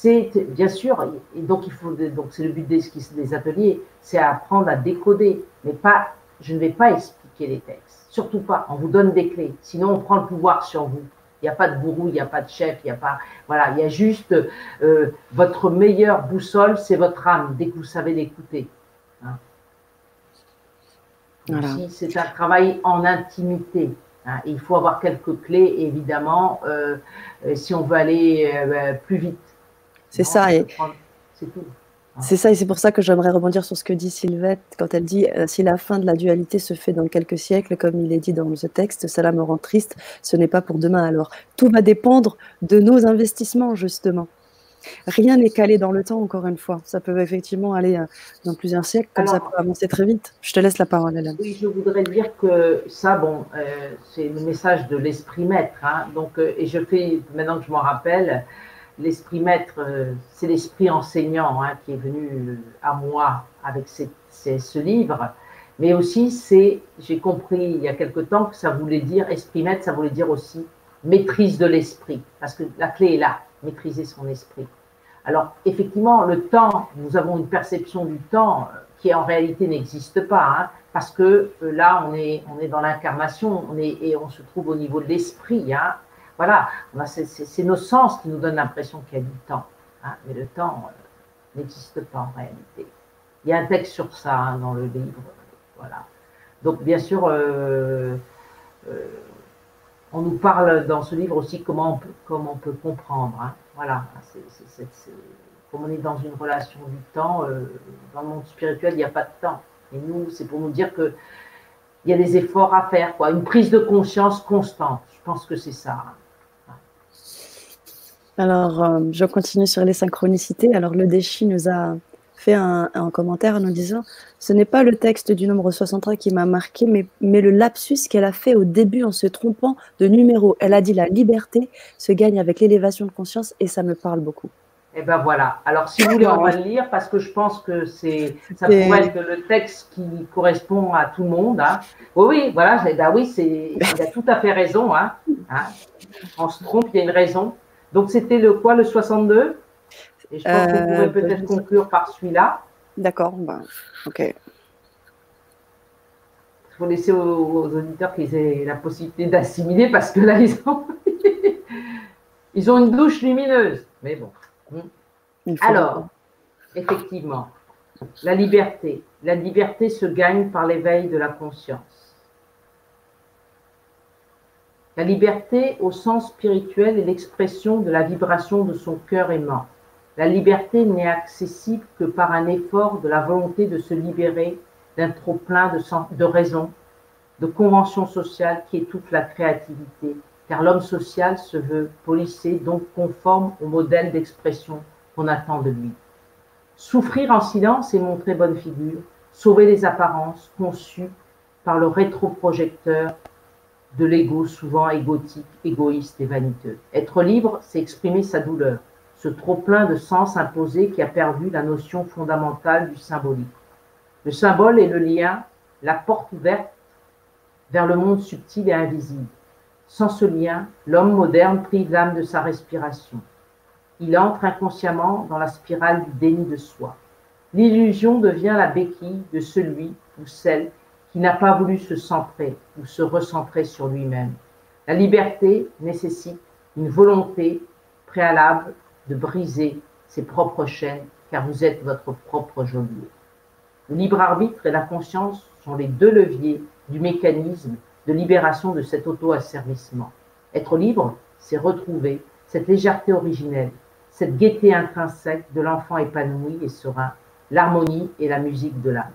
S2: C'est bien sûr, et donc il faut, donc c'est le but des, des ateliers, c'est apprendre à décoder, mais pas, je ne vais pas expliquer les textes, surtout pas. On vous donne des clés, sinon on prend le pouvoir sur vous. Il n'y a pas de gourou, il n'y a pas de chef, il n'y a pas, voilà, il y a juste euh, votre meilleure boussole, c'est votre âme dès que vous savez l'écouter. Hein. C'est un travail en intimité. Hein. Il faut avoir quelques clés, évidemment, euh, si on veut aller euh, plus vite.
S1: C'est ça. Et... C'est ça, et c'est pour ça que j'aimerais rebondir sur ce que dit Sylvette quand elle dit euh, si la fin de la dualité se fait dans quelques siècles, comme il est dit dans ce texte, cela me rend triste, ce n'est pas pour demain alors. Tout va dépendre de nos investissements, justement. Rien n'est calé dans le temps, encore une fois. Ça peut effectivement aller euh, dans plusieurs siècles, comme ça peut avancer très vite. Je te laisse la parole, Hélène.
S2: Oui, je voudrais dire que ça, bon, euh, c'est le message de l'esprit maître. Hein. donc, et je fais, maintenant que je m'en rappelle, l'esprit maître, euh, c'est l'esprit enseignant hein, qui est venu euh, à moi avec ce livre. Mais aussi, c'est, j'ai compris il y a quelque temps que ça voulait dire, esprit maître, ça voulait dire aussi maîtrise de l'esprit. Parce que la clé est là, maîtriser son esprit. Alors, effectivement, le temps, nous avons une perception du temps euh, qui en réalité n'existe pas. Hein, parce que là, on est, dans l'incarnation, on et on se trouve au niveau de l'esprit. Hein, voilà, c'est nos sens qui nous donnent l'impression qu'il y a du temps. Hein, mais le temps euh, n'existe pas en réalité. Il y a un texte sur ça hein, dans le livre. Voilà. Donc, bien sûr, euh, euh, on nous parle dans ce livre aussi comment on peut, comprendre. Hein. Voilà, comme on est dans une relation du temps, dans le monde spirituel, il n'y a pas de temps. Et nous, c'est pour nous dire que il y a des efforts à faire, quoi, une prise de conscience constante. Je pense que c'est ça.
S1: Alors, euh, je continue sur les synchronicités. Alors, le déchi nous a fait un, commentaire en nous disant Ce n'est pas le texte du nombre 63 qui m'a marqué, mais, mais le lapsus qu'elle a fait au début en se trompant de numéro. Elle a dit La liberté se gagne avec l'élévation de conscience et ça me parle beaucoup.
S2: Eh ben voilà. Alors, si vous voulez, on va le lire parce que je pense que c'est, ça pourrait être le texte qui correspond à tout le monde. Hein. Oui, oui, voilà. Ben oui, c'est, il a tout à fait raison. Hein. Hein. On se trompe, il y a une raison. Donc, c'était le quoi, le 62 Et je pense qu'on pourrait euh, peut-être conclure par celui-là.
S1: D'accord, ben, ok. Il
S2: faut laisser aux, auditeurs qu'ils aient la possibilité d'assimiler parce que là, [laughs] ils ont, ils ont une douche lumineuse. Mais bon. Alors, effectivement, la liberté. La liberté se gagne par l'éveil de la conscience. La liberté au sens spirituel est l'expression de la vibration de son cœur aimant. La liberté n'est accessible que par un effort de la volonté de se libérer d'un trop-plein de, de raisons, de conventions sociales qui étouffent la créativité, car l'homme social se veut polissé, donc conforme au modèle d'expression qu'on attend de lui. Souffrir en silence et montrer bonne figure, sauver les apparences conçues par le rétroprojecteur de l'ego souvent égotique, égoïste et vaniteux. Être libre, c'est exprimer sa douleur, ce trop-plein de sens imposé qui a perdu la notion fondamentale du symbolique. Le symbole est le lien, la porte ouverte vers le monde subtil et invisible. Sans ce lien, l'homme moderne prive l'âme de sa respiration. Il entre inconsciemment dans la spirale du déni de soi. L'illusion devient la béquille de celui ou celle qui n'a pas voulu se centrer ou se recentrer sur lui-même. La liberté nécessite une volonté préalable de briser ses propres chaînes, car vous êtes votre propre geôlier. Le libre arbitre et la conscience sont les deux leviers du mécanisme de libération de cet auto-asservissement. Être libre, c'est retrouver cette légèreté originelle, cette gaieté intrinsèque de l'enfant épanoui et serein, l'harmonie et la musique de l'âme.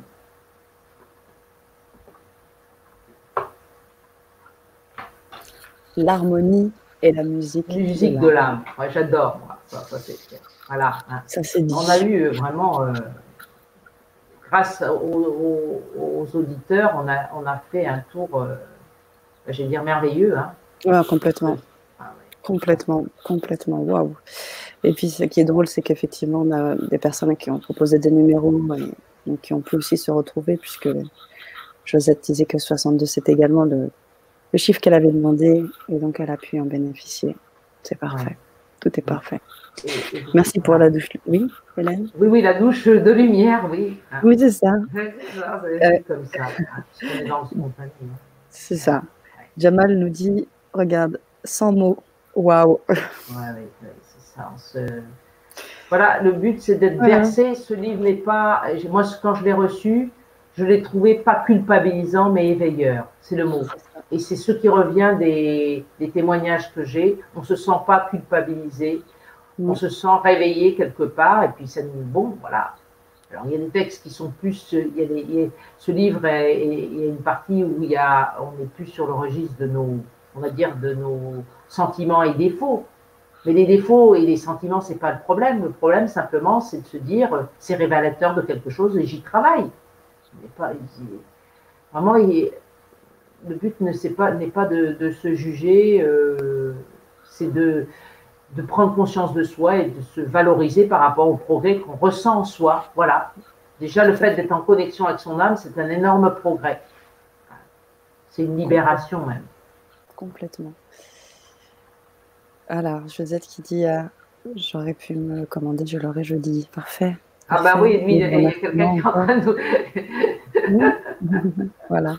S1: L'harmonie et la musique.
S2: Musique de l'âme. J'adore, Ça, voilà. Hein. On a eu euh, vraiment, euh, grâce aux, auditeurs, on a, on a fait un tour, euh, je vais dire, merveilleux.
S1: Hein. complètement. Ah, complètement, complètement. Waouh. Et puis, ce qui est drôle, c'est qu'effectivement, on a des personnes qui ont proposé des numéros et, qui ont pu aussi se retrouver, puisque Josette disait que 62, c'était également le, le chiffre qu'elle avait demandé, et donc elle a pu en bénéficier. C'est parfait. Tout est parfait. Merci pour la douche. Oui, Hélène?
S2: Oui, oui, la douche de lumière, oui.
S1: Oui, c'est ça. C'est ça. Jamal nous dit, regarde, sans mots, waouh.
S2: Oui, c'est ça. Voilà, le but, c'est d'être versé. Ce livre n'est pas... Moi, quand je l'ai reçu, je l'ai trouvé pas culpabilisant, mais éveilleur. C'est le mot. Et c'est ce qui revient des, témoignages que j'ai. On ne se sent pas culpabilisé, on se sent réveillé quelque part, et puis ça nous. Bon, voilà. Alors, il y a des textes qui sont plus. Il y a ce livre, il y a une partie où il y a, on n'est plus sur le registre de nos, on va dire, de nos sentiments et défauts. Mais les défauts et les sentiments, c'est pas le problème. Le problème, simplement, c'est de se dire, c'est révélateur de quelque chose et j'y travaille. Vraiment, il, le but n'est pas, pas de, se juger, euh, c'est de, de prendre conscience de soi et de se valoriser par rapport au progrès qu'on ressent en soi. Voilà. Déjà, le fait d'être en connexion avec son âme, c'est un énorme progrès. C'est une libération même.
S1: Complètement. Alors, Josette qui dit euh, J'aurais pu me commander, je l'aurais jeudi. Parfait.
S2: Ah, bah oui, il y a quelqu'un qui est en train de [laughs]
S1: voilà.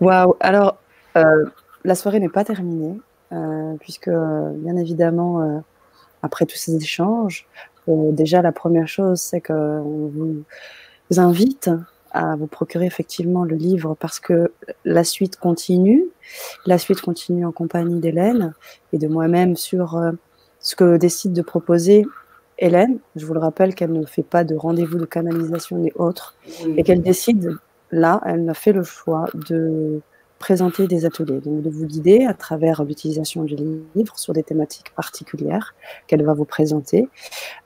S1: Waouh. Alors, euh, la soirée n'est pas terminée, euh, puisque, bien évidemment, euh, après tous ces échanges, déjà, la première chose, c'est qu'on vous, invite à vous procurer effectivement le livre parce que la suite continue. La suite continue en compagnie d'Hélène et de moi-même sur ce que décide de proposer Hélène, je vous le rappelle qu'elle ne fait pas de rendez-vous de canalisation ni autres, et qu'elle décide, là, elle a fait le choix de présenter des ateliers, donc de vous guider à travers l'utilisation du livre sur des thématiques particulières qu'elle va vous présenter.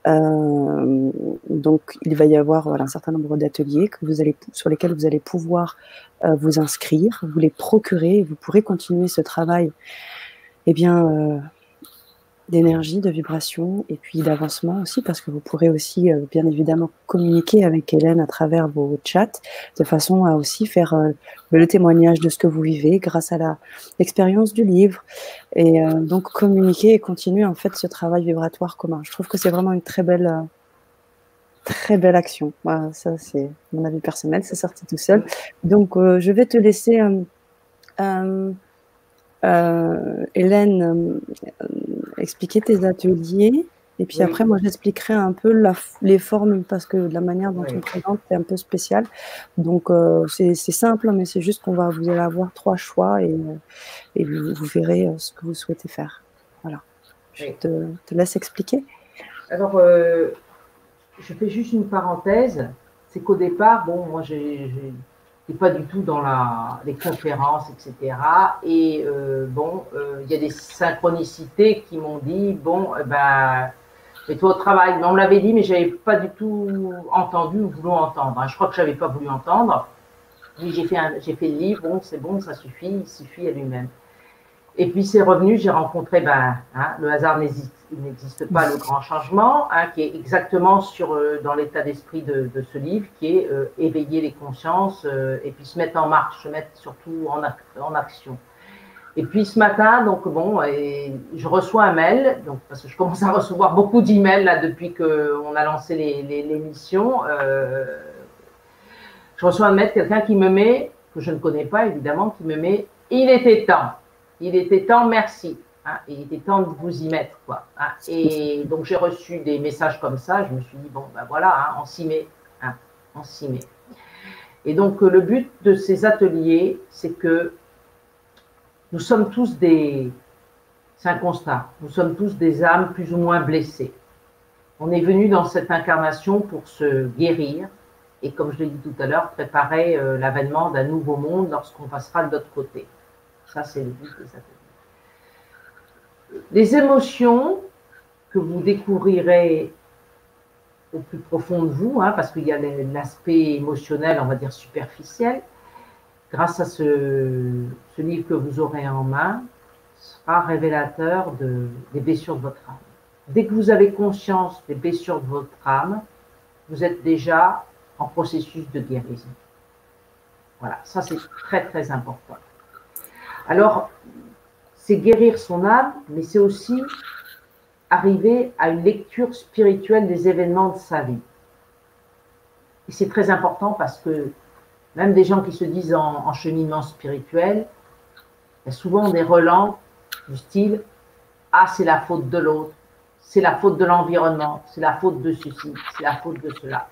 S1: Euh, donc, il va y avoir un certain nombre d'ateliers que vous allez, sur lesquels vous allez pouvoir euh, vous inscrire, vous les procurer, et vous pourrez continuer ce travail eh bien, euh, d'énergie, de vibration et puis d'avancement aussi, parce que vous pourrez aussi euh, bien évidemment communiquer avec Hélène à travers vos chats, de façon à aussi faire euh, le témoignage de ce que vous vivez grâce à l'expérience du livre, et euh, donc communiquer et continuer en fait ce travail vibratoire commun. Je trouve que c'est vraiment une très belle très belle action. Voilà, ça c'est mon avis personnel, c'est sorti tout seul. Donc je vais te laisser euh, Hélène, euh, expliquer tes ateliers. Et puis après, moi, j'expliquerai un peu la, les formes parce que la manière dont on présente, c'est un peu spécial. Donc, euh, c'est simple, mais c'est juste qu'on va vous allez avoir trois choix et, et vous, verrez ce que vous souhaitez faire. Voilà. Je te, te, laisse expliquer.
S2: Alors, je fais juste une parenthèse. C'est qu'au départ, bon, moi, j'ai pas du tout dans la, les conférences, etc. Et euh, bon, euh, il y a des synchronicités qui m'ont dit, bon, eh ben, mets-toi au travail. Mais on me l'avait dit, mais j'avais pas du tout entendu ou voulu entendre. Hein. Je crois que j'avais pas voulu entendre. j'ai fait, j'ai fait le livre, bon, c'est bon, ça suffit, il suffit à lui-même. Et puis c'est revenu, j'ai rencontré, ben, hein, le hasard n'hésite il n'existe pas le grand changement, hein, qui est exactement sur, euh, dans l'état d'esprit de, ce livre, qui est euh, éveiller les consciences et puis se mettre en marche, se mettre surtout en, action. Et puis ce matin, donc bon, je reçois un mail, donc parce que je commence à recevoir beaucoup d'emails là depuis qu'on a lancé l'émission. Les, je reçois un mail, quelqu'un qui me met, que je ne connais pas évidemment, qui me met, il était temps, il était temps, merci. Hein, il était temps de vous y mettre. Quoi, hein. Et donc, j'ai reçu des messages comme ça. Je me suis dit, bon, ben voilà, hein, on s'y met. on s'y met. Et donc, le but de ces ateliers, c'est que nous sommes tous des. C'est un constat. Nous sommes tous des âmes plus ou moins blessées. On est venu dans cette incarnation pour se guérir et, comme je l'ai dit tout à l'heure, préparer euh, l'avènement d'un nouveau monde lorsqu'on passera de l'autre côté. Ça, c'est le but des ateliers les émotions que vous découvrirez au plus profond de vous, hein, parce qu'il y a l'aspect émotionnel, on va dire superficiel, grâce à ce, livre que vous aurez en main, sera révélateur de, des blessures de votre âme. Dès que vous avez conscience des blessures de votre âme, vous êtes déjà en processus de guérison. Voilà, ça c'est très très important. Alors, c'est guérir son âme, mais c'est aussi arriver à une lecture spirituelle des événements de sa vie. Et c'est très important parce que même des gens qui se disent en, cheminement spirituel, il y a souvent des relents du style Ah, c'est la faute de l'autre, c'est la faute de l'environnement, c'est la faute de ceci, c'est la faute de cela.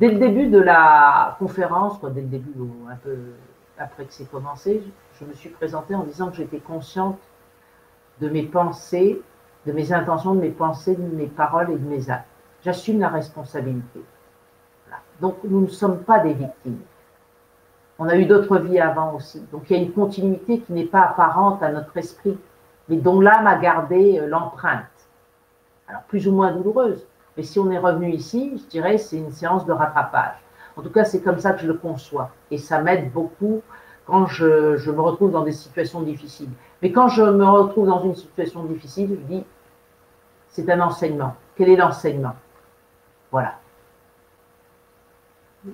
S2: Dès le début de la conférence, dès le début, un peu après que c'est commencé, je me suis présentée en disant que j'étais consciente de mes pensées, de mes intentions, de mes pensées, de mes paroles et de mes actes. J'assume la responsabilité. Donc nous ne sommes pas des victimes. On a eu d'autres vies avant aussi. Donc il y a une continuité qui n'est pas apparente à notre esprit, mais dont l'âme a gardé euh, l'empreinte. Alors plus ou moins douloureuse. Mais si on est revenu ici, je dirais c'est une séance de rattrapage. En tout cas, c'est comme ça que je le conçois. Et ça m'aide beaucoup quand je, me retrouve dans des situations difficiles. Mais quand je me retrouve dans une situation difficile, je dis, c'est un enseignement. Quel est l'enseignement? Voilà.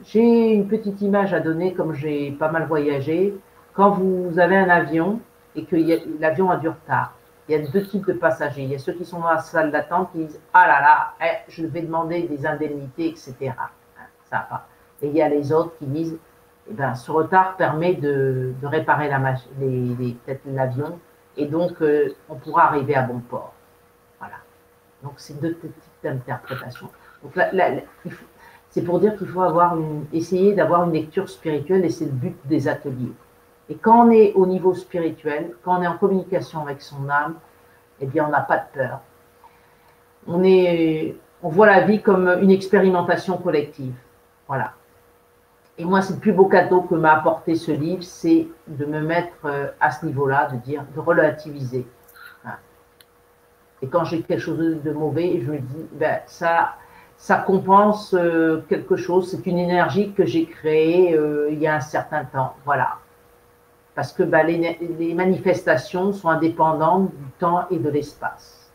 S2: J'ai une petite image à donner, comme j'ai pas mal voyagé. Quand vous avez un avion et que l'avion a du retard, il y a deux types de passagers. Il y a ceux qui sont dans la salle d'attente qui disent Ah là là, eh, je vais demander des indemnités, etc. Ça va Et il y a les autres qui disent eh ben, ce retard permet de, réparer l'avion et donc euh, on pourra arriver à bon port. Voilà. Donc c'est deux types d'interprétations. c'est pour dire qu'il faut avoir une, essayer d'avoir une lecture spirituelle et c'est le but des ateliers. Et quand on est au niveau spirituel, quand on est en communication avec son âme, eh bien on n'a pas de peur. On, est, on voit la vie comme une expérimentation collective. Voilà. Et moi, c'est le plus beau cadeau que m'a apporté ce livre, c'est de me mettre euh, à ce niveau-là, de dire, de relativiser. Et quand j'ai quelque chose de mauvais, je me dis, ben, ça, ça compense euh, quelque chose. C'est une énergie que j'ai créée euh, il y a un certain temps. Voilà. Parce que ben, les, manifestations sont indépendantes du temps et de l'espace.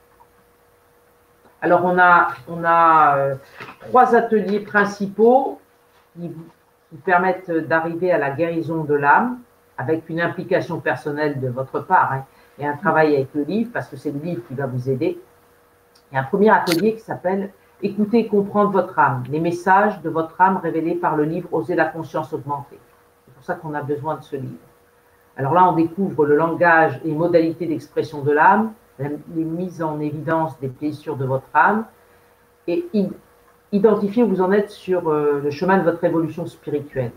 S2: Alors, on a, on a trois ateliers principaux qui qui permettent d'arriver à la guérison de l'âme avec une implication personnelle de votre part hein, et un travail avec le livre, parce que c'est le livre qui va vous aider. Il y a un premier atelier qui s'appelle Écoutez et comprendre votre âme, les messages de votre âme révélés par le livre Oser la conscience augmentée. C'est pour ça qu'on a besoin de ce livre. Alors là, on découvre le langage et modalités d'expression de l'âme, les mises en évidence des blessures de votre âme, et identifiez où vous en êtes sur euh, le chemin de votre évolution spirituelle.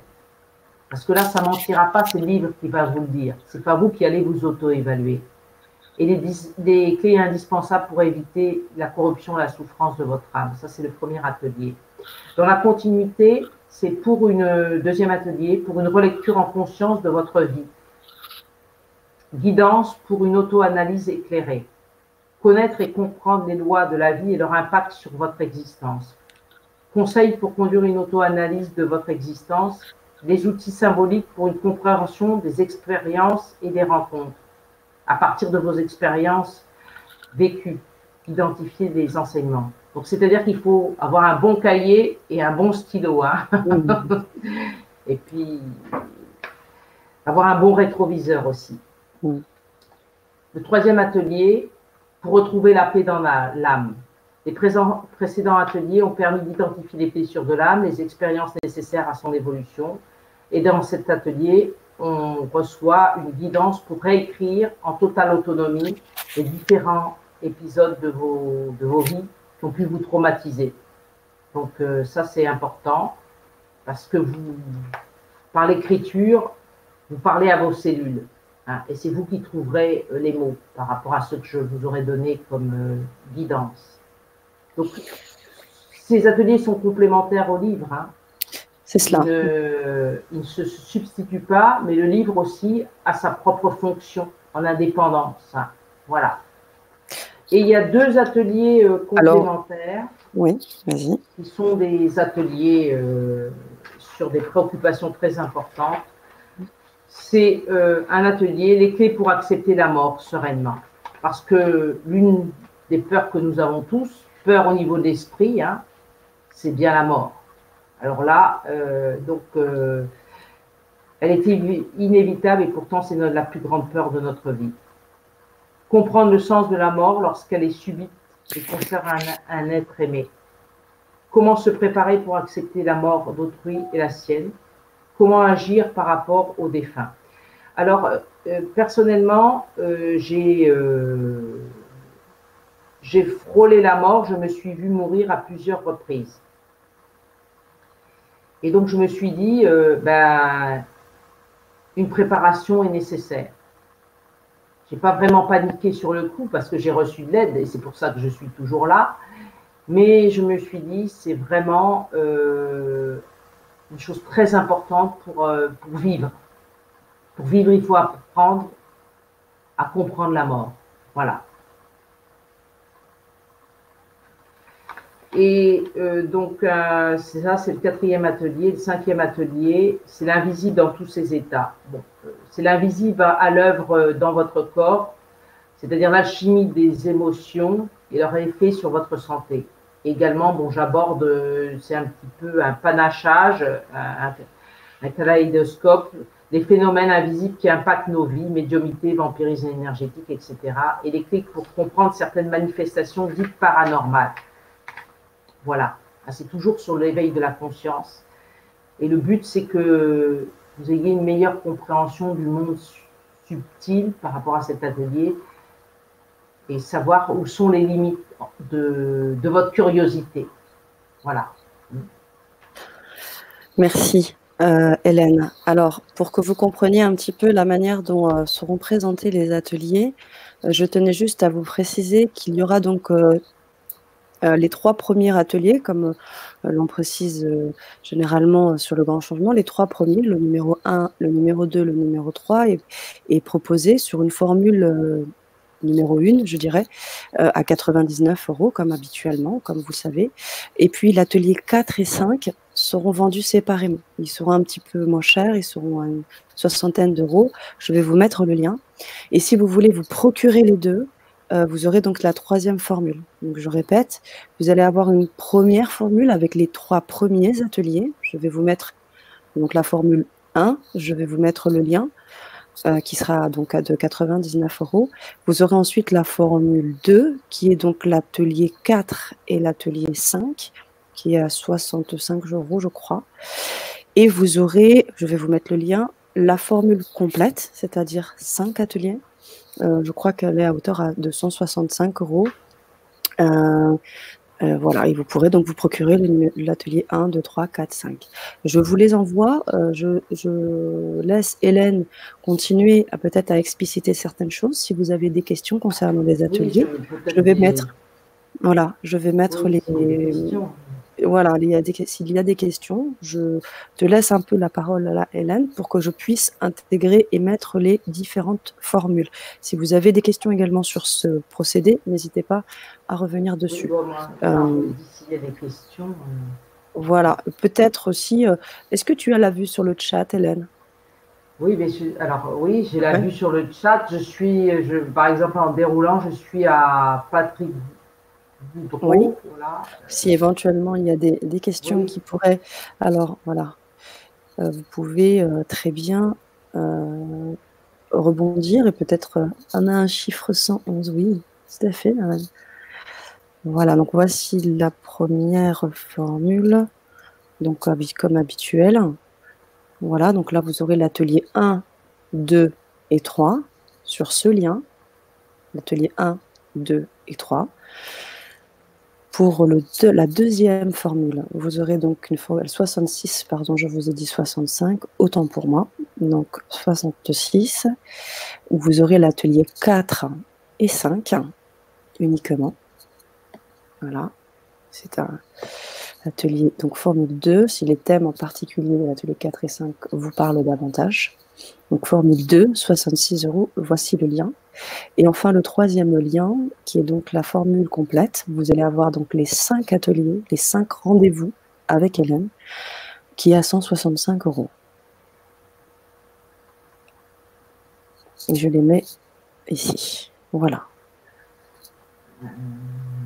S2: Parce que là, ça mentira pas, c'est le livre qui va vous le dire. C'est pas vous qui allez vous auto-évaluer. Et les, clés indispensables pour éviter la corruption et la souffrance de votre âme. Ça, c'est le premier atelier. Dans la continuité, c'est pour une deuxième atelier, pour une relecture en conscience de votre vie. Guidance pour une auto-analyse éclairée. Connaître et comprendre les lois de la vie et leur impact sur votre existence conseils pour conduire une auto-analyse de votre existence, des outils symboliques pour une compréhension des expériences et des rencontres, à partir de vos expériences vécues, identifier les enseignements. Donc, c'est-à-dire qu'il faut avoir un bon cahier et un bon stylo. Hein. [laughs] et puis, avoir un bon rétroviseur aussi. Le troisième atelier, pour retrouver la paix dans l'âme. Les précédents ateliers ont permis d'identifier les blessures de l'âme, les expériences nécessaires à son évolution. Et dans cet atelier, on reçoit une guidance pour réécrire en totale autonomie les différents épisodes de vos, vies qui ont pu vous traumatiser. Donc euh, ça, c'est important parce que vous, par l'écriture, vous parlez à vos cellules. Hein, et c'est vous qui trouverez euh, les mots par rapport à ce que je vous aurais donné comme euh, guidance. Donc, ces ateliers sont complémentaires au livre. Hein.
S1: C'est cela.
S2: Ils ne, se substituent pas, mais le livre aussi a sa propre fonction en indépendance. Hein. Voilà. Et il y a deux ateliers euh, complémentaires.
S1: oui, vas-y.
S2: Qui sont des ateliers sur des préoccupations très importantes c'est euh, un atelier, les clés pour accepter la mort sereinement. Parce que l'une des peurs que nous avons tous, peur au niveau de l'esprit, hein, c'est bien la mort. Alors là, euh, donc, euh, elle est inévitable et pourtant c'est la plus grande peur de notre vie. Comprendre le sens de la mort lorsqu'elle est subite et concerne un, un être aimé. Comment se préparer pour accepter la mort d'autrui et la sienne? Comment agir par rapport aux défunts. Alors, euh, personnellement, euh, j'ai frôlé la mort, je me suis vu mourir à plusieurs reprises. Et donc, je me suis dit, ben, une préparation est nécessaire. Je n'ai pas vraiment paniqué sur le coup parce que j'ai reçu de l'aide et c'est pour ça que je suis toujours là. Mais je me suis dit, c'est vraiment une chose très importante pour, euh, pour vivre. Pour vivre, il faut apprendre à comprendre la mort. Voilà. Et euh, donc, euh, ça, c'est le quatrième atelier. Le cinquième atelier, c'est l'invisible dans tous ses états. Bon, c'est l'invisible à l'œuvre dans votre corps, c'est-à-dire l'alchimie des émotions et leur effet sur votre santé. Également, bon, j'aborde, c'est un petit peu un panachage, un, kaléidoscope, des phénomènes invisibles qui impactent nos vies, médiumité, vampirisme énergétique, etc. Et les clés pour comprendre certaines manifestations dites paranormales. Voilà, ah, c'est toujours sur l'éveil de la conscience. Et le but, c'est que vous ayez une meilleure compréhension du monde subtil par rapport à cet atelier et savoir où sont les limites de, votre curiosité. Voilà.
S1: Merci. Euh, Hélène. Alors, pour que vous compreniez un petit peu la manière dont euh, seront présentés les ateliers, euh, je tenais juste à vous préciser qu'il y aura donc les trois premiers ateliers, comme l'on précise généralement sur le grand changement, les trois premiers, le numéro 1, le numéro 2, le numéro 3, est, est proposé sur une formule numéro 1, je dirais, euh, à 99 euros, comme habituellement, comme vous savez. Et puis l'atelier 4 et 5 seront vendus séparément. Ils seront un petit peu moins chers, ils seront à une soixantaine d'euros. Je vais vous mettre le lien. Et si vous voulez vous procurer les deux, euh, vous aurez donc la troisième formule. Donc je répète, vous allez avoir une première formule avec les trois premiers ateliers. Je vais vous mettre donc la formule 1, je vais vous mettre le lien. Euh, qui sera donc à de 99 euros. Vous aurez ensuite la formule 2, qui est donc l'atelier 4 et l'atelier 5, qui est à 65 euros, je crois. Et vous aurez, je vais vous mettre le lien, la formule complète, c'est-à-dire 5 ateliers. Euh, je crois qu'elle est à hauteur à 265 euros. Euh, euh, voilà, et vous pourrez donc vous procurer l'atelier 1, 2, 3, 4, 5. Je vous les envoie. Euh, je, laisse Hélène continuer à peut-être à expliciter certaines choses. Si vous avez des questions concernant les ateliers, je, vais mettre. Voilà, je vais mettre les voilà, s'il y a des questions, je te laisse un peu la parole à la Hélène pour que je puisse intégrer et mettre les différentes formules. Si vous avez des questions également sur ce procédé, n'hésitez pas à revenir dessus.
S2: Euh, s'il y a des questions. Euh.
S1: Voilà, peut-être aussi. Euh, est-ce que tu as la vue sur le chat, Hélène?
S2: Oui, mais alors oui, j'ai la vue sur le chat. Je suis, je, par exemple, en déroulant, je suis à Patrick
S1: oui. Si éventuellement il y a des, questions qui pourraient. Alors voilà, euh, vous pouvez euh, très bien euh, rebondir et peut-être. on a un chiffre 111, oui, tout à fait. Voilà, donc voici la première formule, donc comme habituel. Voilà, donc là vous aurez l'atelier 1, 2 et 3 sur ce lien. L'atelier 1, 2 et 3. Pour le la deuxième formule, vous aurez donc une formule 66, pardon, je vous ai dit 65, autant pour moi, donc 66, où vous aurez l'atelier 4 et 5 uniquement. Voilà, c'est un atelier, donc formule 2, si les thèmes en particulier de l'atelier 4 et 5 vous parlent davantage. Donc formule 2, 66 euros, voici le lien. Et enfin, le troisième lien, qui est donc la formule complète. Vous allez avoir donc les cinq ateliers, les cinq rendez-vous avec Hélène, qui est à 165 euros. Et je les mets ici. Voilà.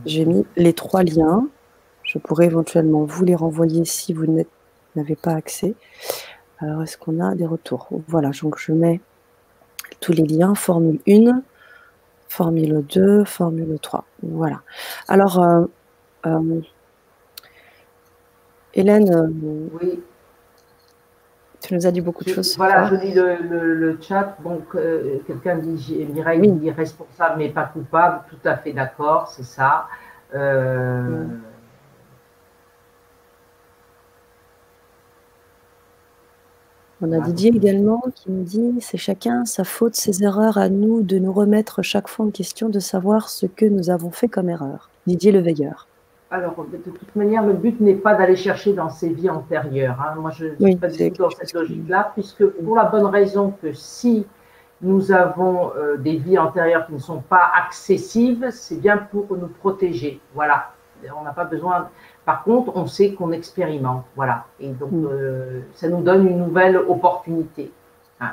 S1: J'ai mis les trois liens. Je pourrais éventuellement vous les renvoyer si vous n'avez pas accès. Alors, est-ce qu'on a des retours? Voilà, donc je mets tous les liens, formule 1, formule 2, formule 3. Voilà. Alors, euh, euh, Hélène, euh, oui. tu nous as dit beaucoup de choses.
S2: Voilà, je lis le, chat. Donc, quelqu'un dit Mireille oui. dit responsable mais pas coupable. Tout à fait d'accord, c'est ça.
S1: On a Didier également qui nous dit c'est chacun sa faute, ses erreurs, à nous de nous remettre chaque fois en question de savoir ce que nous avons fait comme erreur. Didier le veilleur.
S2: Alors, de toute manière, le but n'est pas d'aller chercher dans ses vies antérieures. Hein. Moi, je ne suis pas du tout dans cette logique-là, puisque pour la bonne raison que si nous avons euh, des vies antérieures qui ne sont pas accessibles, c'est bien pour nous protéger. Voilà. On n'a pas besoin. Par contre, on sait qu'on expérimente, voilà. Et donc, mm. euh, ça nous donne une nouvelle opportunité. Hein.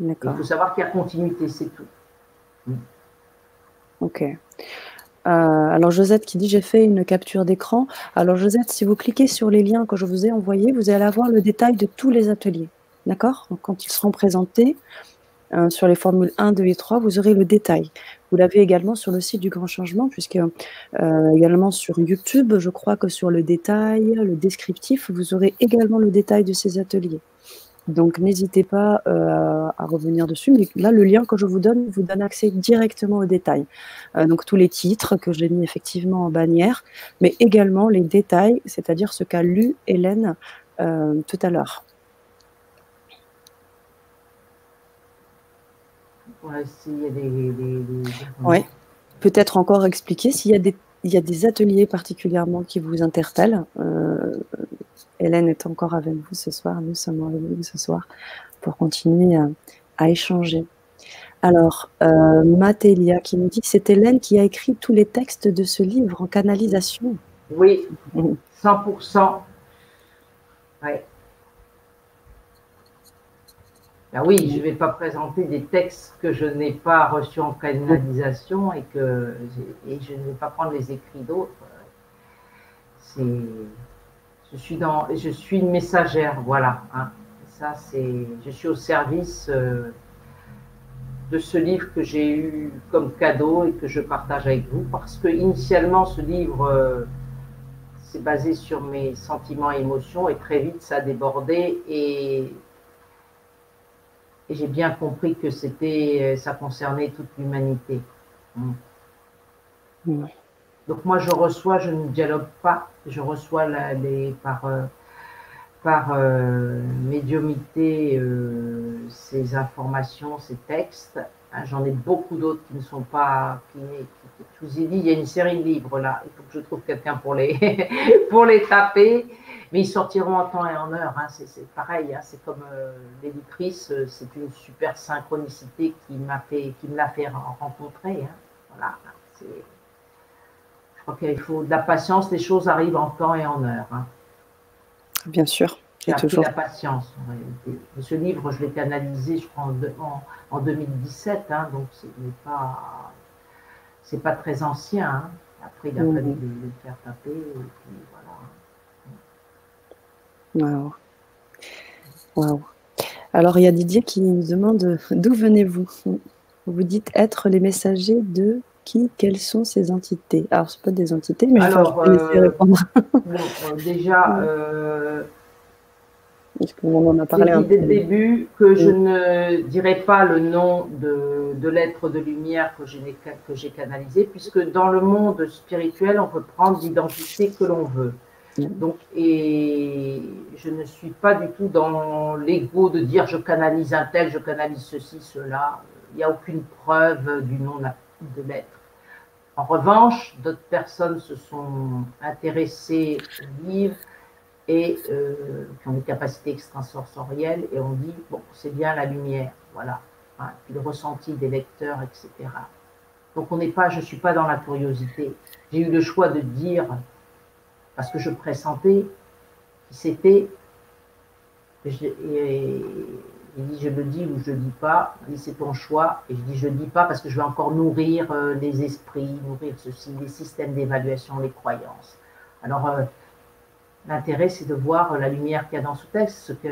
S2: Il faut savoir qu'il y a continuité, c'est tout.
S1: Mm. Ok. Euh, alors Josette qui dit j'ai fait une capture d'écran. Alors Josette, si vous cliquez sur les liens que je vous ai envoyés, vous allez avoir le détail de tous les ateliers. D'accord? Quand ils seront présentés, euh, sur les formules 1, 2 et 3, vous aurez le détail. Vous l'avez également sur le site du Grand Changement, puisque euh, également sur YouTube, je crois que sur le détail, le descriptif, vous aurez également le détail de ces ateliers. Donc n'hésitez pas euh, à revenir dessus. Mais là, le lien que je vous donne vous donne accès directement au détail. donc tous les titres que j'ai mis effectivement en bannière, mais également les détails, c'est-à-dire ce qu'a lu Hélène tout à l'heure. Ouais, Peut-être encore expliquer s'il y, a des, il y a des ateliers particulièrement qui vous interpellent. Euh, Hélène est encore avec vous ce soir, nous sommes avec vous ce soir pour continuer à, échanger. Alors, euh, Matélia qui nous dit que c'est Hélène qui a écrit tous les textes de ce livre en canalisation.
S2: Oui, 100%. Ouais. Ben oui, je ne vais pas présenter des textes que je n'ai pas reçus en canalisation et que et je ne vais pas prendre les écrits d'autres. je suis dans, je suis une messagère, voilà. Hein. Ça, je suis au service euh, de ce livre que j'ai eu comme cadeau et que je partage avec vous parce que initialement, ce livre euh, c'est basé sur mes sentiments et émotions et très vite ça a débordé et et j'ai bien compris que c'était, euh, ça concernait toute l'humanité. Mm. Donc moi, je reçois, je ne dialogue pas, je reçois les, par, euh, par euh, médiumité ces informations, ces textes. Hein, j'en ai beaucoup d'autres qui ne sont pas. Qui, je vous ai dit, il y a une série de livres là. Il faut que je trouve quelqu'un pour les, [laughs] pour les taper mais ils sortiront en temps et en heure. Hein. C'est pareil, hein. c'est comme euh, l'éditrice, euh, c'est une super synchronicité qui m'a fait, qui me l'a fait rencontrer. Hein. Voilà, je crois qu'il faut de la patience. Les choses arrivent en temps et en heure.
S1: Bien sûr.
S2: J'ai toujours la patience. Ce livre, je l'ai canalisé, je crois, en, en 2017, donc ce n'est pas, c'est pas très ancien. Après, il a fallu le, le, faire taper, et puis
S1: voilà. Waouh. Waouh. Alors, il y a Didier qui nous demande [laughs] d'où venez-vous? Vous dites être les messagers de qui? Quelles sont ces entités? Alors, ce pas des entités, mais
S2: Alors, je vais euh, répondre. bon, euh, déjà, [laughs] euh,
S1: on en a parlé un
S2: dès le début que je ne dirais pas le nom de, de l'être de lumière que j'ai canalisé, puisque dans le monde spirituel, on peut prendre l'identité que l'on veut. Donc, et je ne suis pas du tout dans l'ego de dire je canalise un tel, je canalise ceci, cela. Il n'y a aucune preuve du nom de l'être. En revanche, d'autres personnes se sont intéressées au livre et euh, qui ont des capacités extrasensorielles et on dit bon, c'est bien la lumière, voilà. Hein, le ressenti des lecteurs, etc. Donc on n'est pas, je ne suis pas dans la curiosité. J'ai eu le choix de dire parce que je pressentais qui c'était. Et, il dit je le dis ou je le dis pas. Il c'est ton choix. Et je dis je le dis pas parce que je vais encore nourrir euh, les esprits, nourrir ceci, les systèmes d'évaluation, les croyances. Alors euh, l'intérêt c'est de voir la lumière qu'il y a dans ce texte, ce que,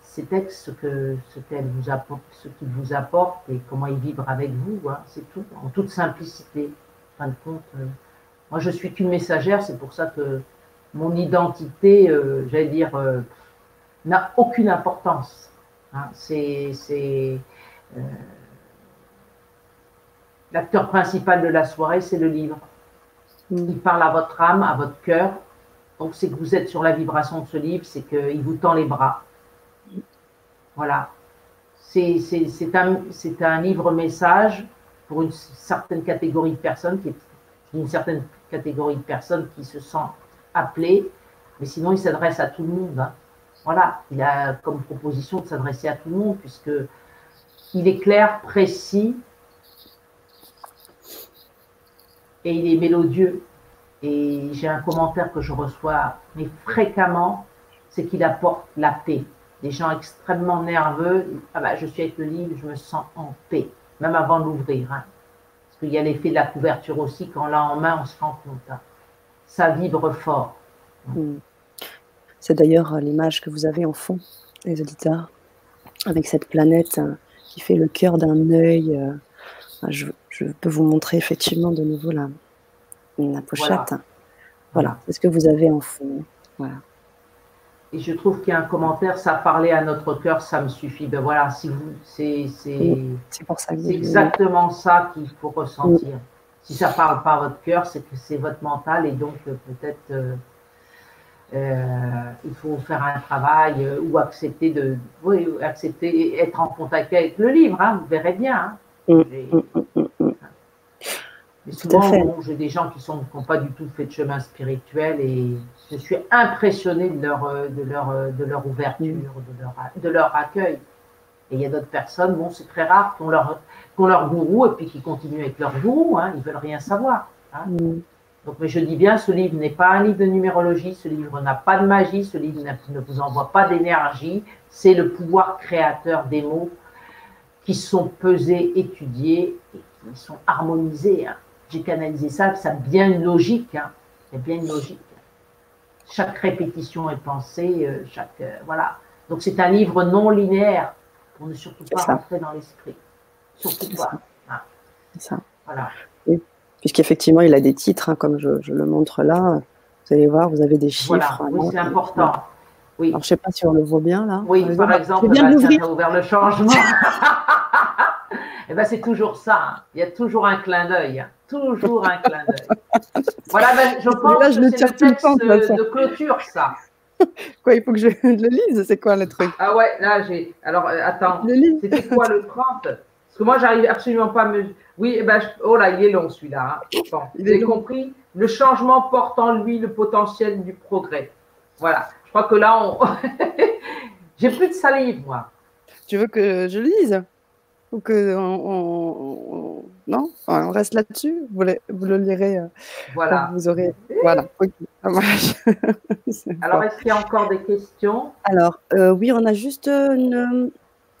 S2: ces textes, ce que ce vous apporte, ce vous apportent et comment ils vibrent avec vous. Hein. c'est tout, en toute simplicité. En fin de compte, euh, moi je suis qu'une messagère, c'est pour ça que mon identité, euh, j'allais dire, euh, n'a aucune importance. Hein. C'est euh, l'acteur principal de la soirée, c'est le livre. Mm. Il parle à votre âme, à votre cœur. Donc c'est que vous êtes sur la vibration de ce livre, c'est qu'il vous tend les bras. Voilà. C'est un, un livre message pour une certaine catégorie de personnes, qui est une certaine catégorie de personnes qui se sentent appelé, mais sinon il s'adresse à tout le monde. Hein. Voilà, il a comme proposition de s'adresser à tout le monde, puisque il est clair, précis, et il est mélodieux. Et j'ai un commentaire que je reçois, mais fréquemment, c'est qu'il apporte la paix. Des gens extrêmement nerveux, ah bah, je suis avec le livre, je me sens en paix, même avant de l'ouvrir. Hein. Parce qu'il y a l'effet de la couverture aussi, quand on l'a en main, on se rend compte. Hein ça vibre fort. Hmm.
S1: C'est d'ailleurs euh, l'image que vous avez en fond, les auditeurs, avec cette planète euh, qui fait le cœur d'un œil. Euh, je, peux vous montrer effectivement de nouveau la, la pochette. Voilà, c'est ce que vous avez en fond. Voilà.
S2: Et je trouve qu'il y a un commentaire, ça parlait à notre cœur, ça me suffit. Ben voilà, si vous, c'est, c'est,
S1: pour ça.
S2: C'est exactement ça qu'il faut ressentir si ça parle pas à votre cœur, c'est que c'est votre mental et donc euh, peut-être euh, euh, il faut faire un travail ou accepter de, oui, accepter être en contact avec le livre. Hein, vous verrez bien. Hein. Mm, mm, mm, Mais souvent, j'ai des gens qui n'ont pas du tout fait de chemin spirituel et je suis impressionnée de leur, de leur, de leur ouverture, de leur, de leur accueil. Et il y a d'autres personnes, bon, c'est très rare qu'on leur, qu'on leur gourou et puis qui continuent avec leur gourou, hein, ils veulent rien savoir. Hein. Mm. Donc, mais je dis bien, ce livre n'est pas un livre de numérologie, ce livre n'a pas de magie, ce livre ne vous envoie pas d'énergie, c'est le pouvoir créateur des mots qui sont pesés, étudiés et qui sont harmonisés. Hein. J'ai canalisé ça, ça a bien une logique. Hein. Il bien une logique. Chaque répétition est pensée, euh, chaque euh, voilà. Donc c'est un livre non linéaire pour ne surtout pas rentrer dans l'esprit. Ah.
S1: C'est ça. Voilà. Puisqu'effectivement, il a des titres, hein, comme je, le montre là. Vous allez voir, vous avez des chiffres. Voilà.
S2: Hein, oui, c'est important. Oui.
S1: Alors, je ne sais pas si on le voit bien là.
S2: Oui, par exemple, bah, tiens, ouvert le changement. [laughs] Eh ben, c'est toujours ça. Hein. Il y a toujours un clin d'œil. Toujours un clin d'œil. [laughs] voilà, ben, je pense là, je que c'est le texte de, de clôture, ça. [laughs]
S1: Quoi, il faut que je le lise C'est quoi le truc?
S2: Ah ouais, là, j'ai. Alors, euh, attends. C'était quoi le 30 Parce que moi, j'arrive absolument pas à me. Oui, eh ben, oh là, il est long celui-là. Hein. vous avez compris Le changement porte en lui le potentiel du progrès. Voilà. Je crois que là, on. [laughs] j'ai plus de salive, moi.
S1: Tu veux que je lise Ou que on, non? On reste là-dessus? Vous, vous, le lirez. Euh,
S2: voilà.
S1: Vous aurez. Voilà. [laughs]
S2: Alors, est-ce qu'il y a encore des questions?
S1: Alors, euh, oui, on a juste une,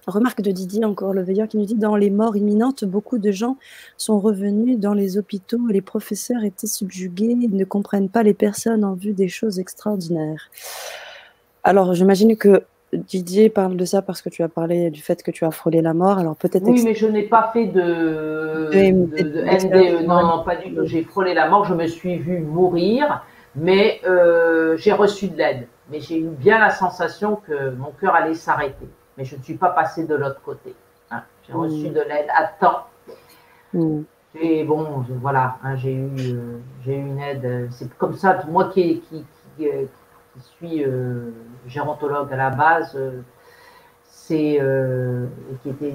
S1: Remarque de Didier encore, le veilleur qui nous dit dans les morts imminentes, beaucoup de gens sont revenus dans les hôpitaux et les professeurs étaient subjugués, ils ne comprennent pas les personnes en vue des choses extraordinaires. Alors, j'imagine que Didier parle de ça parce que tu as parlé du fait que tu as frôlé la mort. Alors peut-être.
S2: Oui, mais je n'ai pas fait de, NDE. Non, non, pas du tout. J'ai frôlé la mort. Je me suis vu mourir, mais euh, j'ai reçu de l'aide. Mais j'ai eu bien la sensation que mon cœur allait s'arrêter. Mais je ne suis pas passé de l'autre côté. Hein. J'ai reçu mm. de l'aide à temps. Mm. Et bon, voilà, hein, j'ai eu, euh, j'ai eu une aide. C'est comme ça, moi qui, qui, qui, euh, qui suis euh, gérontologue à la base, euh, c'est euh, qui était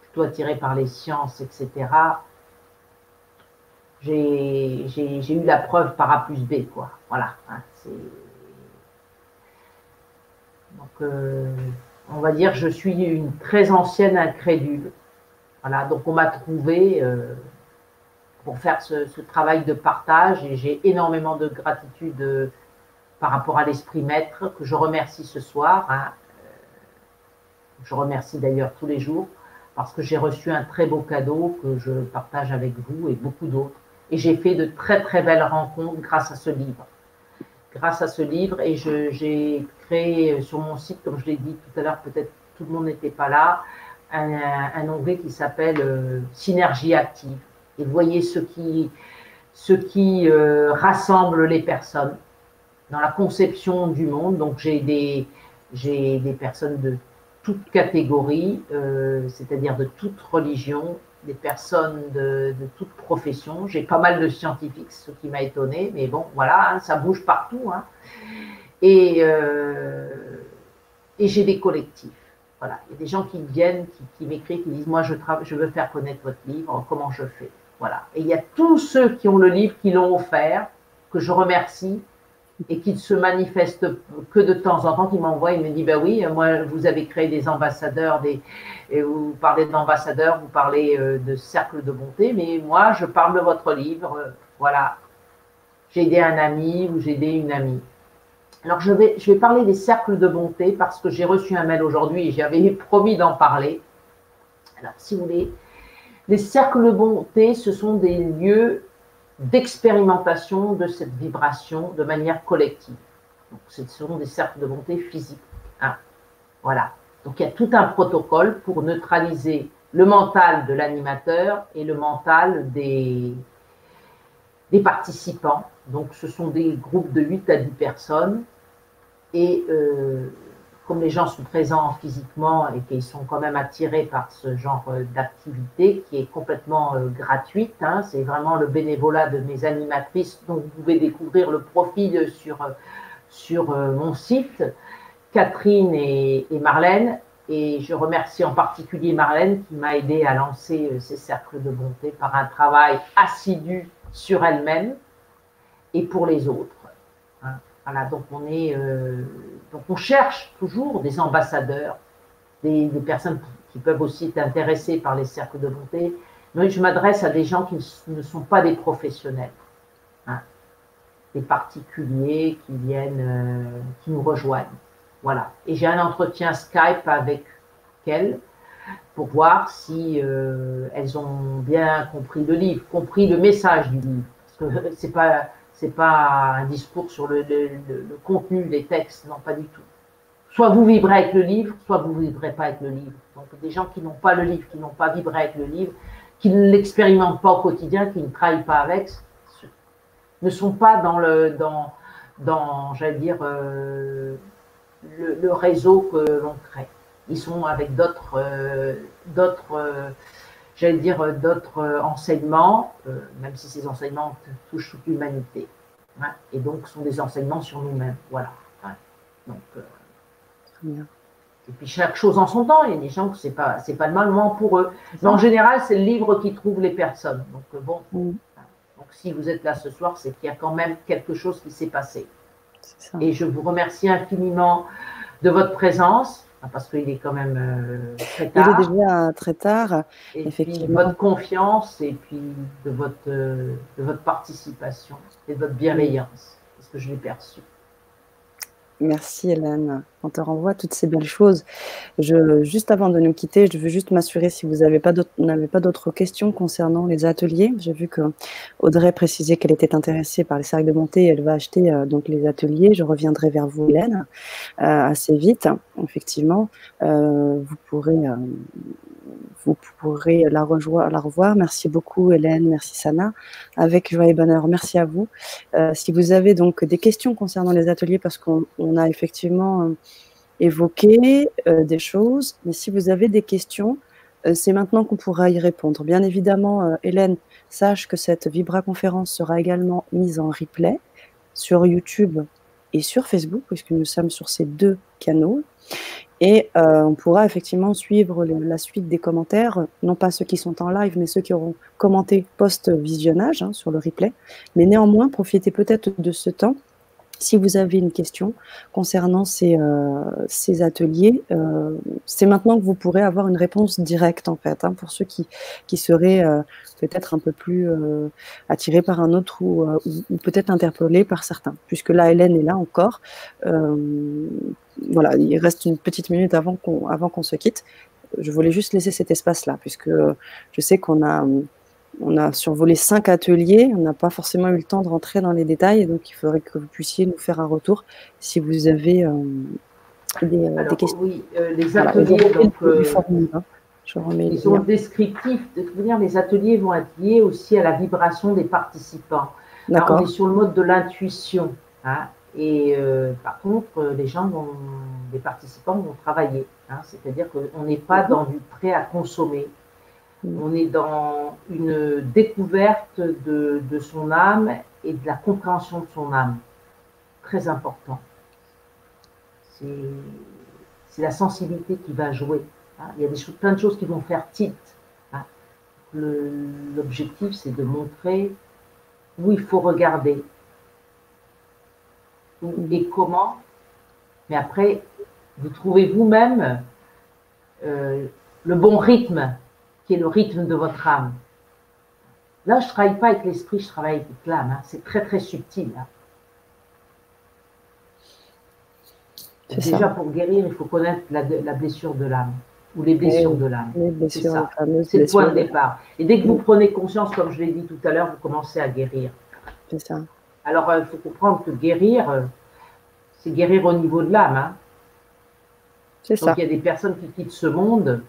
S2: plutôt attiré par les sciences, etc. J'ai eu la preuve par A plus B, quoi. Voilà. Hein, donc, on va dire, je suis une très ancienne incrédule. Voilà. Donc, on m'a trouvé pour faire ce, travail de partage et j'ai énormément de gratitude par rapport à l'esprit maître que je remercie ce soir. Hein. Euh, je remercie d'ailleurs tous les jours parce que j'ai reçu un très beau cadeau que je partage avec vous et beaucoup d'autres. Et j'ai fait de très très belles rencontres grâce à ce livre. Grâce à ce livre, et j'ai créé sur mon site, comme je l'ai dit tout à l'heure, peut-être tout le monde n'était pas là, un, onglet qui s'appelle euh, Synergie active. Et voyez ce qui, euh, rassemble les personnes dans la conception du monde. Donc j'ai des, j'ai des personnes de toutes catégories, euh, c'est-à-dire de toute religion, des personnes de, de toute profession. J'ai pas mal de scientifiques, ce qui m'a étonné, mais bon, voilà, hein, ça bouge partout. Hein. Et, euh, et j'ai des collectifs. Voilà, il y a des gens qui viennent, qui, m'écrivent, qui disent Moi, je, je veux faire connaître votre livre, comment je fais? Voilà. Et il y a tous ceux qui ont le livre, qui l'ont offert, que je remercie, et qu'il se manifeste que de temps en temps, qui m'envoie, il me dit, ben oui, moi, vous avez créé des ambassadeurs, et vous parlez d'ambassadeurs, vous parlez euh, de cercle de bonté, mais moi, je parle de votre livre, euh, voilà. J'ai aidé un ami ou j'ai aidé une amie. Alors, je vais, je vais parler des cercles de bonté parce que j'ai reçu un mail aujourd'hui et j'avais [laughs] promis d'en parler. Alors, si vous voulez, les cercles de bonté, ce sont des lieux d'expérimentation de cette vibration de manière collective. Donc, ce sont des cercles de bonté physiques. Hein. Voilà. Donc, il y a tout un protocole pour neutraliser le mental de l'animateur et le mental des, des participants. Donc, ce sont des groupes de 8 à 10 personnes. Et euh, comme les gens sont présents physiquement et qu'ils sont quand même attirés par ce genre euh, d'activité qui est complètement euh, gratuite, hein, c'est vraiment le bénévolat de mes animatrices dont vous pouvez découvrir le profil sur, euh, sur mon site, Catherine et, Marlène. Et je remercie en particulier Marlène qui m'a aidé à lancer ces cercles de bonté par un travail assidu sur elle-même et pour les autres. Voilà, donc on est donc on cherche toujours des ambassadeurs, des, personnes qui, peuvent aussi être intéressées par les cercles de bonté. Mais je m'adresse à des gens qui ne sont pas des professionnels, hein. des particuliers qui viennent, euh, qui nous rejoignent. Voilà. Et j'ai un entretien Skype avec elles pour voir si euh, elles ont bien compris le livre, compris le message du livre. Parce que c'est pas c'est pas un discours sur le, contenu des textes, non, pas du tout. Soit vous vibrez avec le livre, soit vous ne vibrez pas avec le livre. Donc des gens qui n'ont pas le livre, qui n'ont pas vibré avec le livre, qui ne l'expérimentent pas au quotidien, qui ne travaillent pas avec, ne sont pas dans le dans dans j'allais dire euh, le, réseau que l'on crée. Ils sont avec d'autres euh, d'autres euh, j'allais dire, euh, d'autres euh, enseignements, euh, même si ces enseignements touchent toute l'humanité. Hein, et donc, sont des enseignements sur nous-mêmes. Voilà. Hein, donc, Et puis, chaque chose en son temps. Il y a des gens que ce n'est pas, pas le moment pour eux. Mais en général, c'est le livre qui trouve les personnes. Donc, bon. Mm. Donc, si vous êtes là ce soir, c'est qu'il y a quand même quelque chose qui s'est passé. Et je vous remercie infiniment de votre présence. Ah, parce qu'il est quand même euh, très tard.
S1: Il est déjà très tard.
S2: Et effectivement. Puis, votre confiance et puis de votre, euh, de votre participation et de votre bienveillance. C'est ce que je l'ai perçu.
S1: Merci Hélène. On te renvoie toutes ces belles choses. Je, juste avant de nous quitter, je veux juste m'assurer si vous n'avez pas d'autres questions concernant les ateliers. J'ai vu que Audrey précisait qu'elle était intéressée par les cercles de montée. Elle va acheter euh, donc les ateliers. Je reviendrai vers vous, Hélène, euh, assez vite. Effectivement, euh, vous pourrez vous pourrez la, la, revoir. Merci beaucoup, Hélène. Merci, Sana. Avec joie et bonheur. Merci à vous. Euh, si vous avez donc des questions concernant les ateliers, parce qu'on a effectivement euh, évoqué euh, des choses, mais si vous avez des questions, c'est maintenant qu'on pourra y répondre. Bien évidemment, Hélène, sache que cette Vibra conférence sera également mise en replay sur YouTube et sur Facebook, puisque nous sommes sur ces deux canaux. Et euh, on pourra effectivement suivre la suite des commentaires, non pas ceux qui sont en live, mais ceux qui auront commenté post-visionnage hein, sur le replay. Mais néanmoins, profitez peut-être de ce temps si vous avez une question concernant ces, euh, ateliers, euh, c'est maintenant que vous pourrez avoir une réponse directe en fait, hein, pour ceux qui, seraient euh, peut-être un peu plus attirés par un autre ou, ou, peut-être interpellés par certains, puisque là Hélène est là encore. voilà, il reste une petite minute avant qu'on avant qu'on se quitte. Je voulais juste laisser cet espace-là, puisque je sais qu'on a on a survolé cinq ateliers, on n'a pas forcément eu le temps de rentrer dans les détails, donc il faudrait que vous puissiez nous faire un retour si vous avez euh, des, euh, questions.
S2: Oui, euh, les ateliers, donc, hein. Je remets ils sont descriptifs. De toute manière, les ateliers vont être liés aussi à la vibration des participants. on est sur le mode de l'intuition. Hein, et par contre, les gens vont, les participants vont travailler. Hein, C'est-à-dire qu'on n'est pas mhm. dans du prêt à consommer. On est dans une découverte de, son âme et de la compréhension de son âme. Très important. C'est la sensibilité qui va jouer. Hein. Il y a des plein de choses qui vont faire titre. Hein. L'objectif, c'est de montrer où il faut regarder, où et comment. Mais après, vous trouvez vous-même euh, le bon rythme qui est le rythme de votre âme. Là, je ne travaille pas avec l'esprit, je travaille avec l'âme. Hein. C'est très, très subtil. Hein. Déjà, pour guérir, il faut connaître la, blessure de l'âme ou les blessures de l'âme. C'est ça. C'est le point de départ. Et dès que vous prenez conscience, comme je l'ai dit tout à l'heure, vous commencez à guérir.
S1: C'est ça.
S2: Alors, euh, il faut comprendre que guérir, euh, c'est guérir au niveau de l'âme. Hein. C'est ça. Donc, il y a des personnes qui quittent ce monde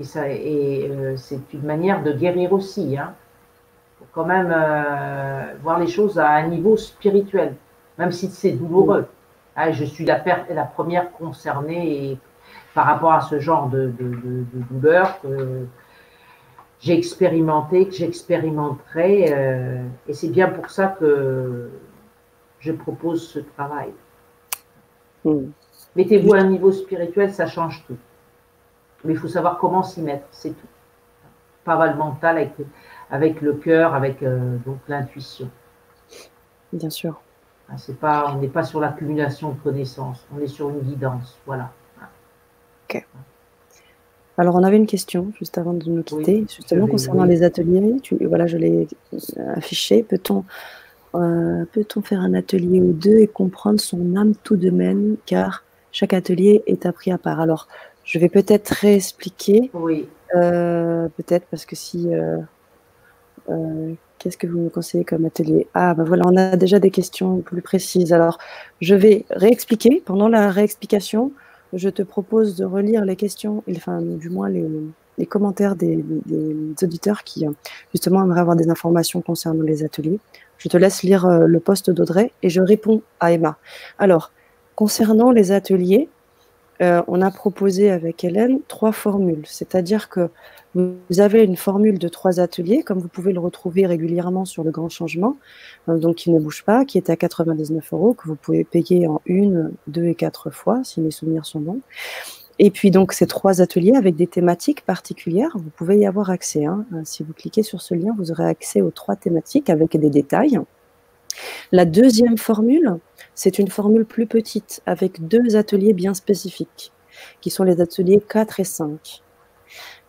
S2: Et, ça, et euh, c'est une manière de guérir aussi. Hein. Faut quand même euh, voir les choses à un niveau spirituel, même si c'est douloureux. Ah, je suis la, la, première concernée par rapport à ce genre de, douleur que j'ai expérimenté, que j'expérimenterai. Euh, et c'est bien pour ça que je propose ce travail. Mettez-vous à un niveau spirituel, ça change tout. Mais il faut savoir comment s'y mettre, c'est tout. Pas mal mental avec, avec le cœur, avec euh, donc l'intuition.
S1: Bien sûr.
S2: Ah, c'est pas, on n'est pas sur l'accumulation de connaissances, on est sur une guidance, voilà.
S1: Ok. Alors on avait une question juste avant de nous quitter, justement concernant les ateliers. voilà, je l'ai affiché. Peut-on euh, peut-on faire un atelier ou deux et comprendre son âme tout de même, car chaque atelier est appris à part. Alors, je vais peut-être réexpliquer.
S2: Oui.
S1: Euh, peut-être parce que si. Euh, euh, qu'est-ce que vous me conseillez comme atelier? Ah, ben voilà, on a déjà des questions plus précises. Alors, je vais réexpliquer. Pendant la réexplication, je te propose de relire les questions, enfin, du moins les, commentaires des, auditeurs qui, justement, aimeraient avoir des informations concernant les ateliers. Je te laisse lire le poste d'Audrey et je réponds à Emma. Alors, concernant les ateliers, euh, on a proposé avec Hélène trois formules. C'est-à-dire que vous avez une formule de trois ateliers, comme vous pouvez le retrouver régulièrement sur le grand changement, euh, donc qui ne bouge pas, qui est à 99 euros, que vous pouvez payer en une, deux et quatre fois, si mes souvenirs sont bons. Et puis donc ces trois ateliers avec des thématiques particulières, vous pouvez y avoir accès. Hein. Si vous cliquez sur ce lien, vous aurez accès aux trois thématiques avec des détails. La deuxième formule, c'est une formule plus petite avec deux ateliers bien spécifiques, qui sont les ateliers 4 et 5.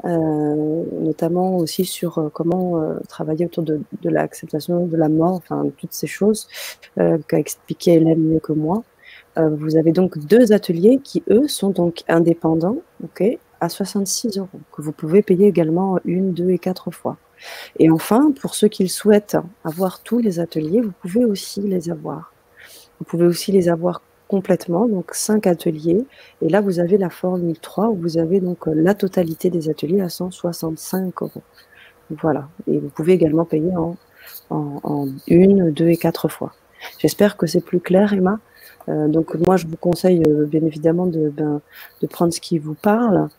S1: notamment aussi sur comment travailler autour de, l'acceptation de la mort, enfin toutes ces choses qu'a expliqué Hélène mieux que moi. vous avez donc deux ateliers qui, eux, sont donc indépendants, à 66 euros, que vous pouvez payer également une, deux et quatre fois. Et enfin, pour ceux qui souhaitent avoir tous les ateliers, vous pouvez aussi les avoir. Vous pouvez aussi les avoir complètement, donc cinq ateliers. Et là, vous avez la formule 3 où vous avez donc euh, la totalité des ateliers à 165 euros. Voilà. Et vous pouvez également payer en, une, deux et quatre fois. J'espère que c'est plus clair, Emma. Euh, donc moi, je vous conseille euh, bien évidemment de, ben, de prendre ce qui vous parle.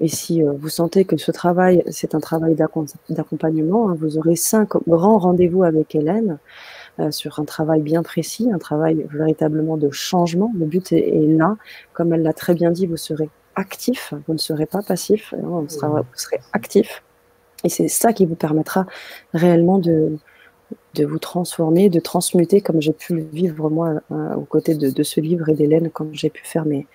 S1: Et si euh, vous sentez que ce travail, c'est un travail d'accompagnement, hein, vous aurez cinq grands rendez-vous avec Hélène euh, sur un travail bien précis, un travail véritablement de changement. Le but est, là, comme elle l'a très bien dit, vous serez actif, vous ne serez pas passif, hein, vous serez actif. Et c'est ça qui vous permettra réellement de, de vous transformer, de transmuter comme j'ai pu le vivre moi euh, aux côtés de, ce livre et d'Hélène quand j'ai pu faire mes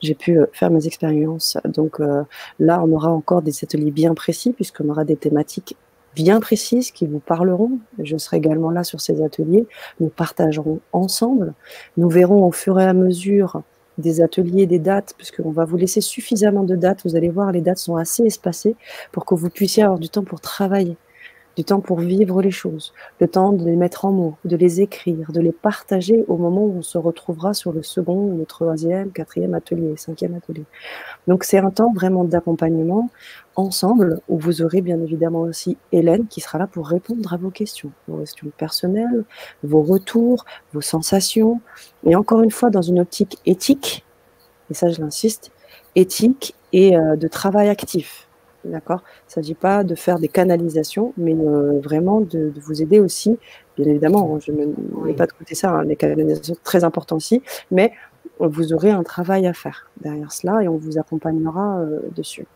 S1: j'ai pu euh, faire mes expériences. Donc euh, là, on aura encore des ateliers bien précis puisqu'on aura des thématiques bien précises qui vous parleront. Je serai également là sur ces ateliers. Nous partagerons ensemble. Nous verrons au fur et à mesure des ateliers, des dates, puisqu'on va vous laisser suffisamment de dates. Vous allez voir, les dates sont assez espacées pour que vous puissiez avoir du temps pour travailler du temps pour vivre les choses, le temps de les mettre en mots, de les écrire, de les partager au moment où on se retrouvera sur le second, le troisième, quatrième atelier, cinquième atelier. Donc c'est un temps vraiment d'accompagnement ensemble où vous aurez bien évidemment aussi Hélène qui sera là pour répondre à vos questions, vos questions personnelles, vos retours, vos sensations, et encore une fois dans une optique éthique, et ça je l'insiste, éthique et euh, de travail actif D'accord Il ne s'agit pas de faire des canalisations, mais euh, vraiment de, vous aider aussi. Bien évidemment, je ne mets pas de côté ça, hein, les canalisations très importantes aussi, mais vous aurez un travail à faire derrière cela et on vous accompagnera euh, dessus.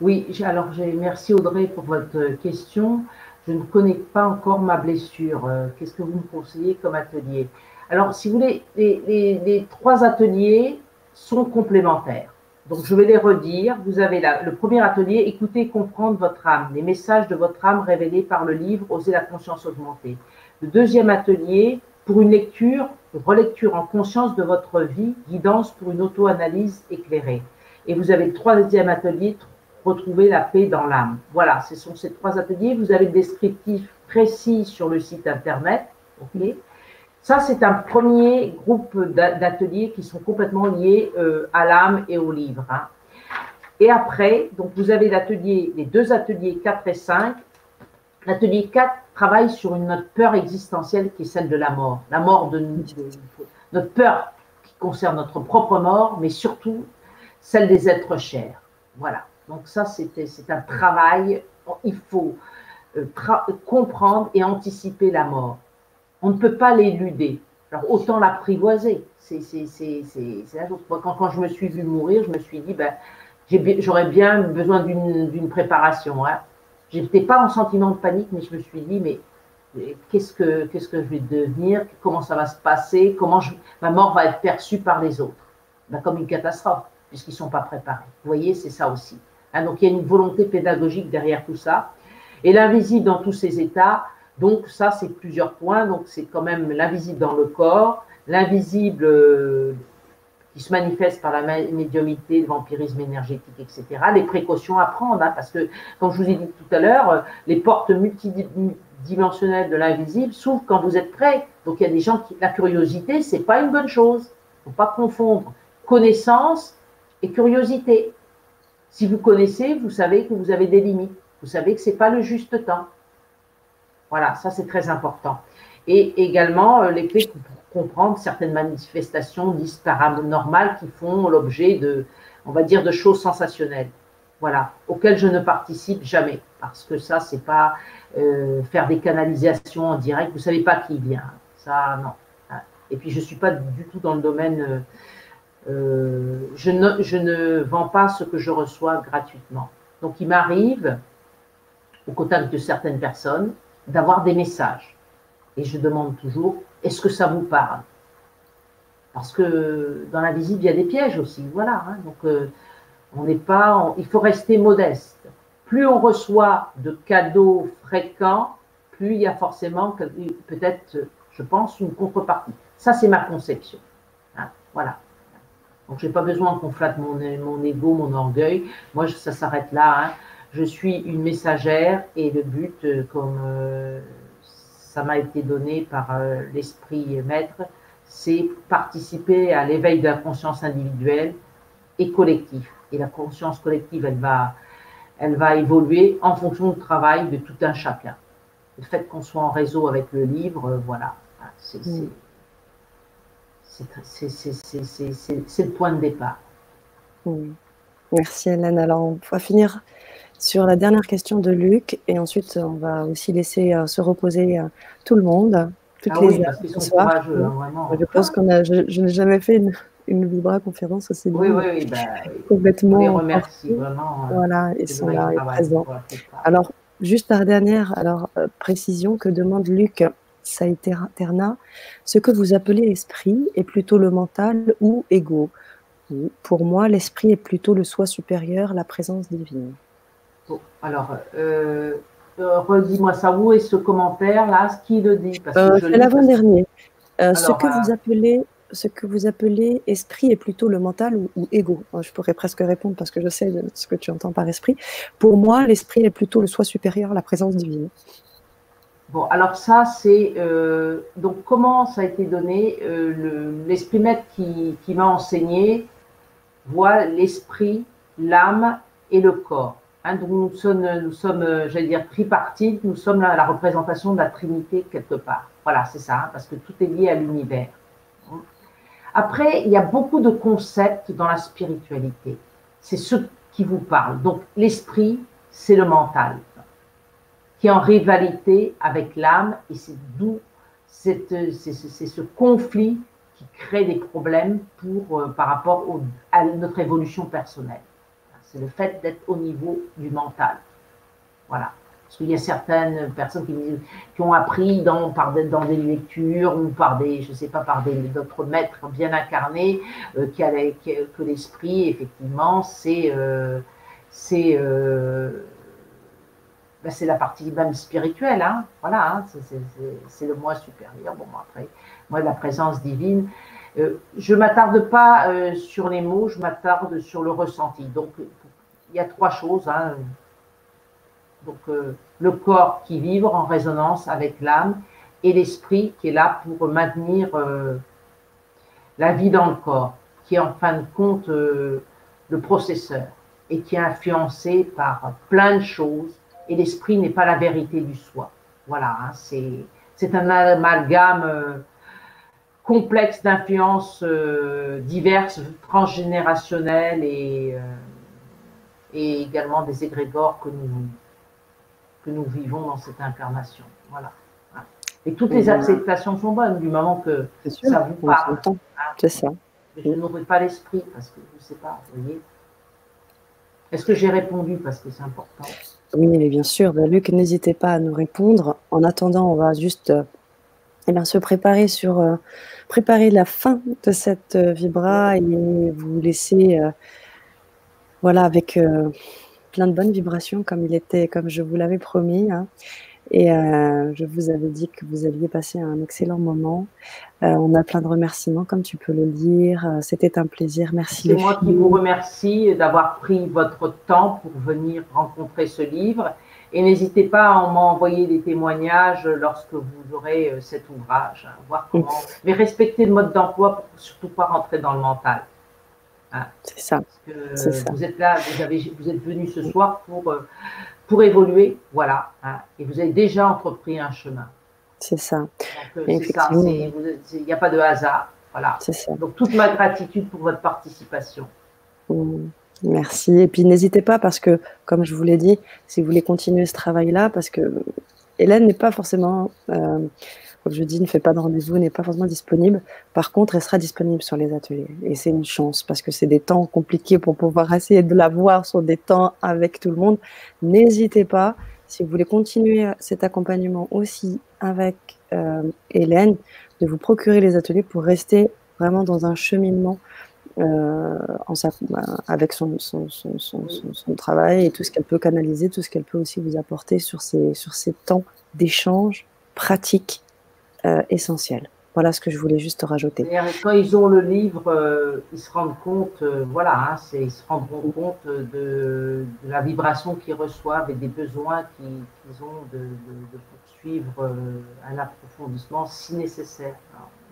S2: Oui, alors merci Audrey pour votre question. Je ne connais pas encore ma blessure. Euh, qu'est-ce que vous me conseillez comme atelier? Alors, si vous voulez, les trois ateliers sont complémentaires. Donc, je vais les redire. Vous avez le premier atelier, écoutez et comprendre votre âme, les messages de votre âme révélés par le livre Oser la conscience augmentée. Le deuxième atelier, pour une lecture, une relecture en conscience de votre vie, guidance pour une auto-analyse éclairée. Et vous avez le troisième atelier, retrouver la paix dans l'âme. Voilà, ce sont ces trois ateliers. Vous avez le descriptif précis sur le site internet. ok ça, c'est un premier groupe d'ateliers qui sont complètement liés euh, à l'âme et au livre. Hein. Et après, vous avez les deux ateliers 4 et 5. L'atelier 4 travaille sur une notre peur existentielle qui est celle de la mort. La mort de, notre peur qui concerne notre propre mort, mais surtout celle des êtres chers. Voilà. Donc ça, c'est un travail. Il faut euh, comprendre et anticiper la mort on ne peut pas l'éluder. Alors autant l'apprivoiser. C'est la chose. quand, quand, je me suis vu mourir, je me suis dit, ben, j'aurais bien besoin d'une préparation. Hein. Je n'étais pas en sentiment de panique, mais je me suis dit, mais, qu'est-ce que qu'est-ce que je vais devenir? Comment ça va se passer? Comment ma mort va être perçue par les autres? Ben, Comme une catastrophe, puisqu'ils ne sont pas préparés. Vous voyez, c'est ça aussi. Hein, donc il y a une volonté pédagogique derrière tout ça. Et l'invisible dans tous ces états, donc ça, c'est plusieurs points. Donc c'est quand même l'invisible dans le corps, l'invisible euh, qui se manifeste par la médiumité, le vampirisme énergétique, etc. Les précautions à prendre, hein, parce que, comme je vous ai dit tout à l'heure, euh, les portes multidimensionnelles de l'invisible s'ouvrent quand vous êtes prêt. Donc il y a des gens qui, la curiosité, c'est pas une bonne chose. Il ne faut pas confondre connaissance et curiosité. Si vous connaissez, vous savez que vous avez des limites. Vous savez que ce n'est pas le juste temps. Voilà, ça c'est très important. Et également euh, les clés pour comprendre certaines manifestations dites paranormales qui font l'objet de, on va dire, de choses sensationnelles. Voilà, auxquelles je ne participe jamais. Parce que ça, c'est pas euh, faire des canalisations en direct. Vous savez pas qui vient. Ça, non. Et puis, je suis pas du tout dans le domaine. Euh, je, ne, je ne vends pas ce que je reçois gratuitement. Donc, il m'arrive, au contact de certaines personnes, d'avoir des messages. Et je demande toujours, est-ce que ça vous parle? Parce que dans l'invisible, il y a des pièges aussi. Voilà. Hein. donc, euh, On n'est pas, il faut rester modeste. Plus on reçoit de cadeaux fréquents, plus il y a forcément peut-être, je pense, une contrepartie. Ça, c'est ma conception. Hein, voilà. Donc, je n'ai pas besoin qu'on flatte mon, mon ego, mon orgueil. Moi, ça s'arrête là. Hein. Je suis une messagère et le but, euh, comme euh, ça m'a été donné par euh, l'esprit maître, c'est participer à l'éveil de la conscience individuelle et collective. Et la conscience collective, elle va, elle va évoluer en fonction du travail de tout un chacun. Le fait qu'on soit en réseau avec le livre, voilà, c'est le point de départ.
S1: Merci Hélène. Alors, on va finir sur la dernière question de Luc et ensuite on va aussi laisser euh, se reposer euh, tout le monde, toutes ah les
S2: oui, ce soir. Hein,
S1: je pense qu'on a, je, n'ai jamais fait une, une Vibra conférence aussi
S2: Oui, oui, oui. Ben,
S1: complètement. On
S2: les remercie vraiment.
S1: Euh, voilà, ils sont là et présents. Alors, juste par dernière alors, précision que demande Luc Saïterna, ce que vous appelez esprit est plutôt le mental ou ego Pour moi, l'esprit est plutôt le soi supérieur, la présence divine
S2: alors, euh, euh, redis-moi ça, où est ce commentaire-là Ce qui le dit?
S1: Euh, C'est l'avant-dernier. ce, que vous appelez, ce que vous appelez esprit est plutôt le mental ou, ou ego. Je pourrais presque répondre parce que je sais ce que tu entends par esprit. Pour moi, l'esprit est plutôt le soi supérieur, la présence divine.
S2: Bon, alors ça, c'est donc comment ça a été donné. L'esprit maître qui, qui m'a enseigné voit l'esprit, l'âme et le corps. Hein, nous sommes, euh, j'allais dire, tripartites, nous sommes la, représentation de la Trinité quelque part. Voilà, c'est ça, hein, parce que tout est lié à l'univers. Après, il y a beaucoup de concepts dans la spiritualité. C'est ce qui vous parle. Donc, l'esprit, c'est le mental, qui est en rivalité avec l'âme, et c'est d'où c'est ce conflit qui crée des problèmes euh, par rapport à notre évolution personnelle c'est le fait d'être au niveau du mental. Voilà. Parce qu'il y a certaines personnes qui, ont appris dans, par, des lectures ou par des, je sais pas, par d'autres maîtres bien incarnés, euh, que l'esprit, effectivement, c'est euh, euh, ben, c'est la partie même spirituelle. Hein. Voilà, hein. c'est le moi supérieur. Bon, après, moi, la présence divine, euh, je ne m'attarde pas euh, sur les mots, je m'attarde sur le ressenti. Donc, il y a trois choses. Hein. Donc, euh, le corps qui vibre en résonance avec l'âme et l'esprit qui est là pour maintenir la vie dans le corps, qui est en fin de compte le processeur et qui est influencé par plein de choses. Et l'esprit n'est pas la vérité du soi. Voilà, hein, c'est un amalgame complexe d'influences euh, diverses, transgénérationnelles et, euh, et également des égrégores que nous, que nous vivons dans cette incarnation. Voilà. Et toutes les acceptations sont bonnes du moment que ça vous parle.
S1: Hein. C'est ça.
S2: je n'ouvre pas l'esprit parce que je ne sais pas, vous voyez. Est-ce que j'ai répondu parce que c'est important?
S1: Oui, bien sûr. Ben, Luc, n'hésitez pas à nous répondre. En attendant, on va juste eh bien, se préparer sur euh, préparer la fin de cette euh, vibra et vous laisser euh, voilà avec plein de bonnes vibrations comme il était comme je vous l'avais promis hein. et je vous avais dit que vous alliez passer un excellent moment. On a plein de remerciements comme tu peux le lire. C'était un plaisir. Merci
S2: c'est moi qui vous remercie d'avoir pris votre temps pour venir rencontrer ce livre et n'hésitez pas à m'envoyer des témoignages lorsque vous aurez euh, cet ouvrage, hein, voir comment. Mais respectez le mode d'emploi pour surtout pas rentrer dans le mental.
S1: Hein. C'est ça.
S2: Vous êtes là, vous, avez, vous êtes venu ce soir pour, euh, pour évoluer, voilà. Hein, et vous avez déjà entrepris un chemin.
S1: C'est ça.
S2: Euh, il n'y a pas de hasard. Voilà.
S1: Ça.
S2: Donc toute ma gratitude pour votre participation.
S1: Mmh. Merci. Et puis n'hésitez pas parce que, comme je vous l'ai dit, si vous voulez continuer ce travail-là, parce que Hélène n'est pas forcément, euh, comme je dis, ne fait pas de rendez-vous, n'est pas forcément disponible. Par contre, elle sera disponible sur les ateliers. Et c'est une chance parce que c'est des temps compliqués pour pouvoir essayer de la voir sur des temps avec tout le monde. N'hésitez pas, si vous voulez continuer cet accompagnement aussi avec euh, Hélène, de vous procurer les ateliers pour rester vraiment dans un cheminement euh, en avec son, son, son, son, travail et tout ce qu'elle peut canaliser, tout ce qu'elle peut aussi vous apporter sur ces, sur ces temps d'échange pratique euh, essentiels. Voilà ce que je voulais juste rajouter.
S2: quand ils ont le livre, euh, ils se rendent compte, euh, voilà, hein, ils se rendront compte de, de la vibration qu'ils reçoivent et des besoins qu'ils ont de, de, poursuivre un approfondissement si nécessaire.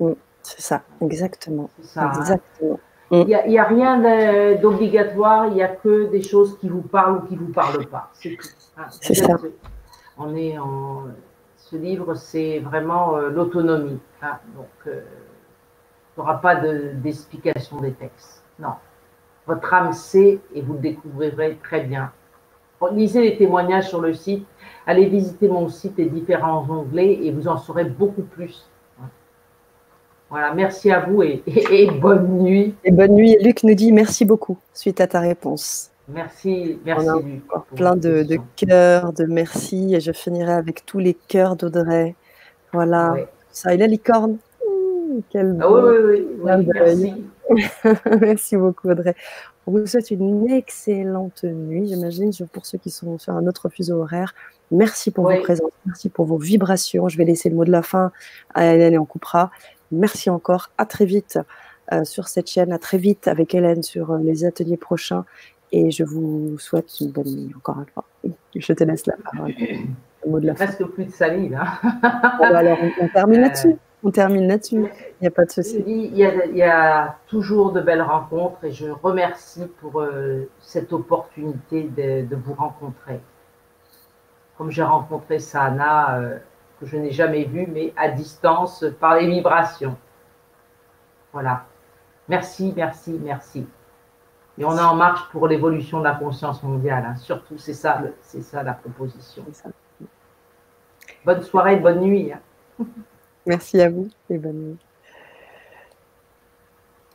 S1: Oui, c'est ça, exactement.
S2: Ça, hein. Exactement. Il n'y a, a, rien d'obligatoire, il n'y a que des choses qui vous parlent ou qui ne vous parlent pas. C'est
S1: hein. ça.
S2: On est en ce livre, c'est vraiment euh, l'autonomie. Hein. donc, euh, il n'y aura pas d'explication des textes. Non. Votre âme sait et vous le découvrirez très bien. Lisez les témoignages sur le site. Allez visiter mon site et différents onglets et vous en saurez beaucoup plus. Voilà, merci à vous et, bonne nuit.
S1: Et bonne nuit. Luc nous dit merci beaucoup suite à ta réponse.
S2: Merci, merci.
S1: On plein de, de cœurs, de merci. Et je finirai avec tous les cœurs d'Audrey. Voilà. Ça, et la licorne.
S2: Mmh, quel ah, oui, oui, oui. merci. [laughs]
S1: merci beaucoup, Audrey. On vous souhaite une excellente nuit, j'imagine, pour ceux qui sont sur un autre fuseau horaire. Merci pour vos présences, merci pour vos vibrations. Je vais laisser le mot de la fin à Hélène et on coupera. Merci encore. À très vite euh, sur cette chaîne. À très vite avec Hélène sur euh, les ateliers prochains. Et je vous souhaite une bonne nuit encore une fois. Je te laisse la parole.
S2: Le mot de la Presque plus de salive. Hein. [laughs]
S1: Bah alors, on, termine là-dessus. On termine là-dessus. Il n'y a pas de souci.
S2: Il, y a, toujours de belles rencontres et je remercie pour euh, cette opportunité de, vous rencontrer. Comme j'ai rencontré Sana, euh, que je n'ai jamais vue, mais à distance par les vibrations. Voilà. Merci, merci, merci. Et on est en marche pour l'évolution de la conscience mondiale. Hein. Surtout, c'est ça, c'est ça la proposition. Bonne soirée, bonne nuit. Hein.
S1: Merci à vous et bonne nuit.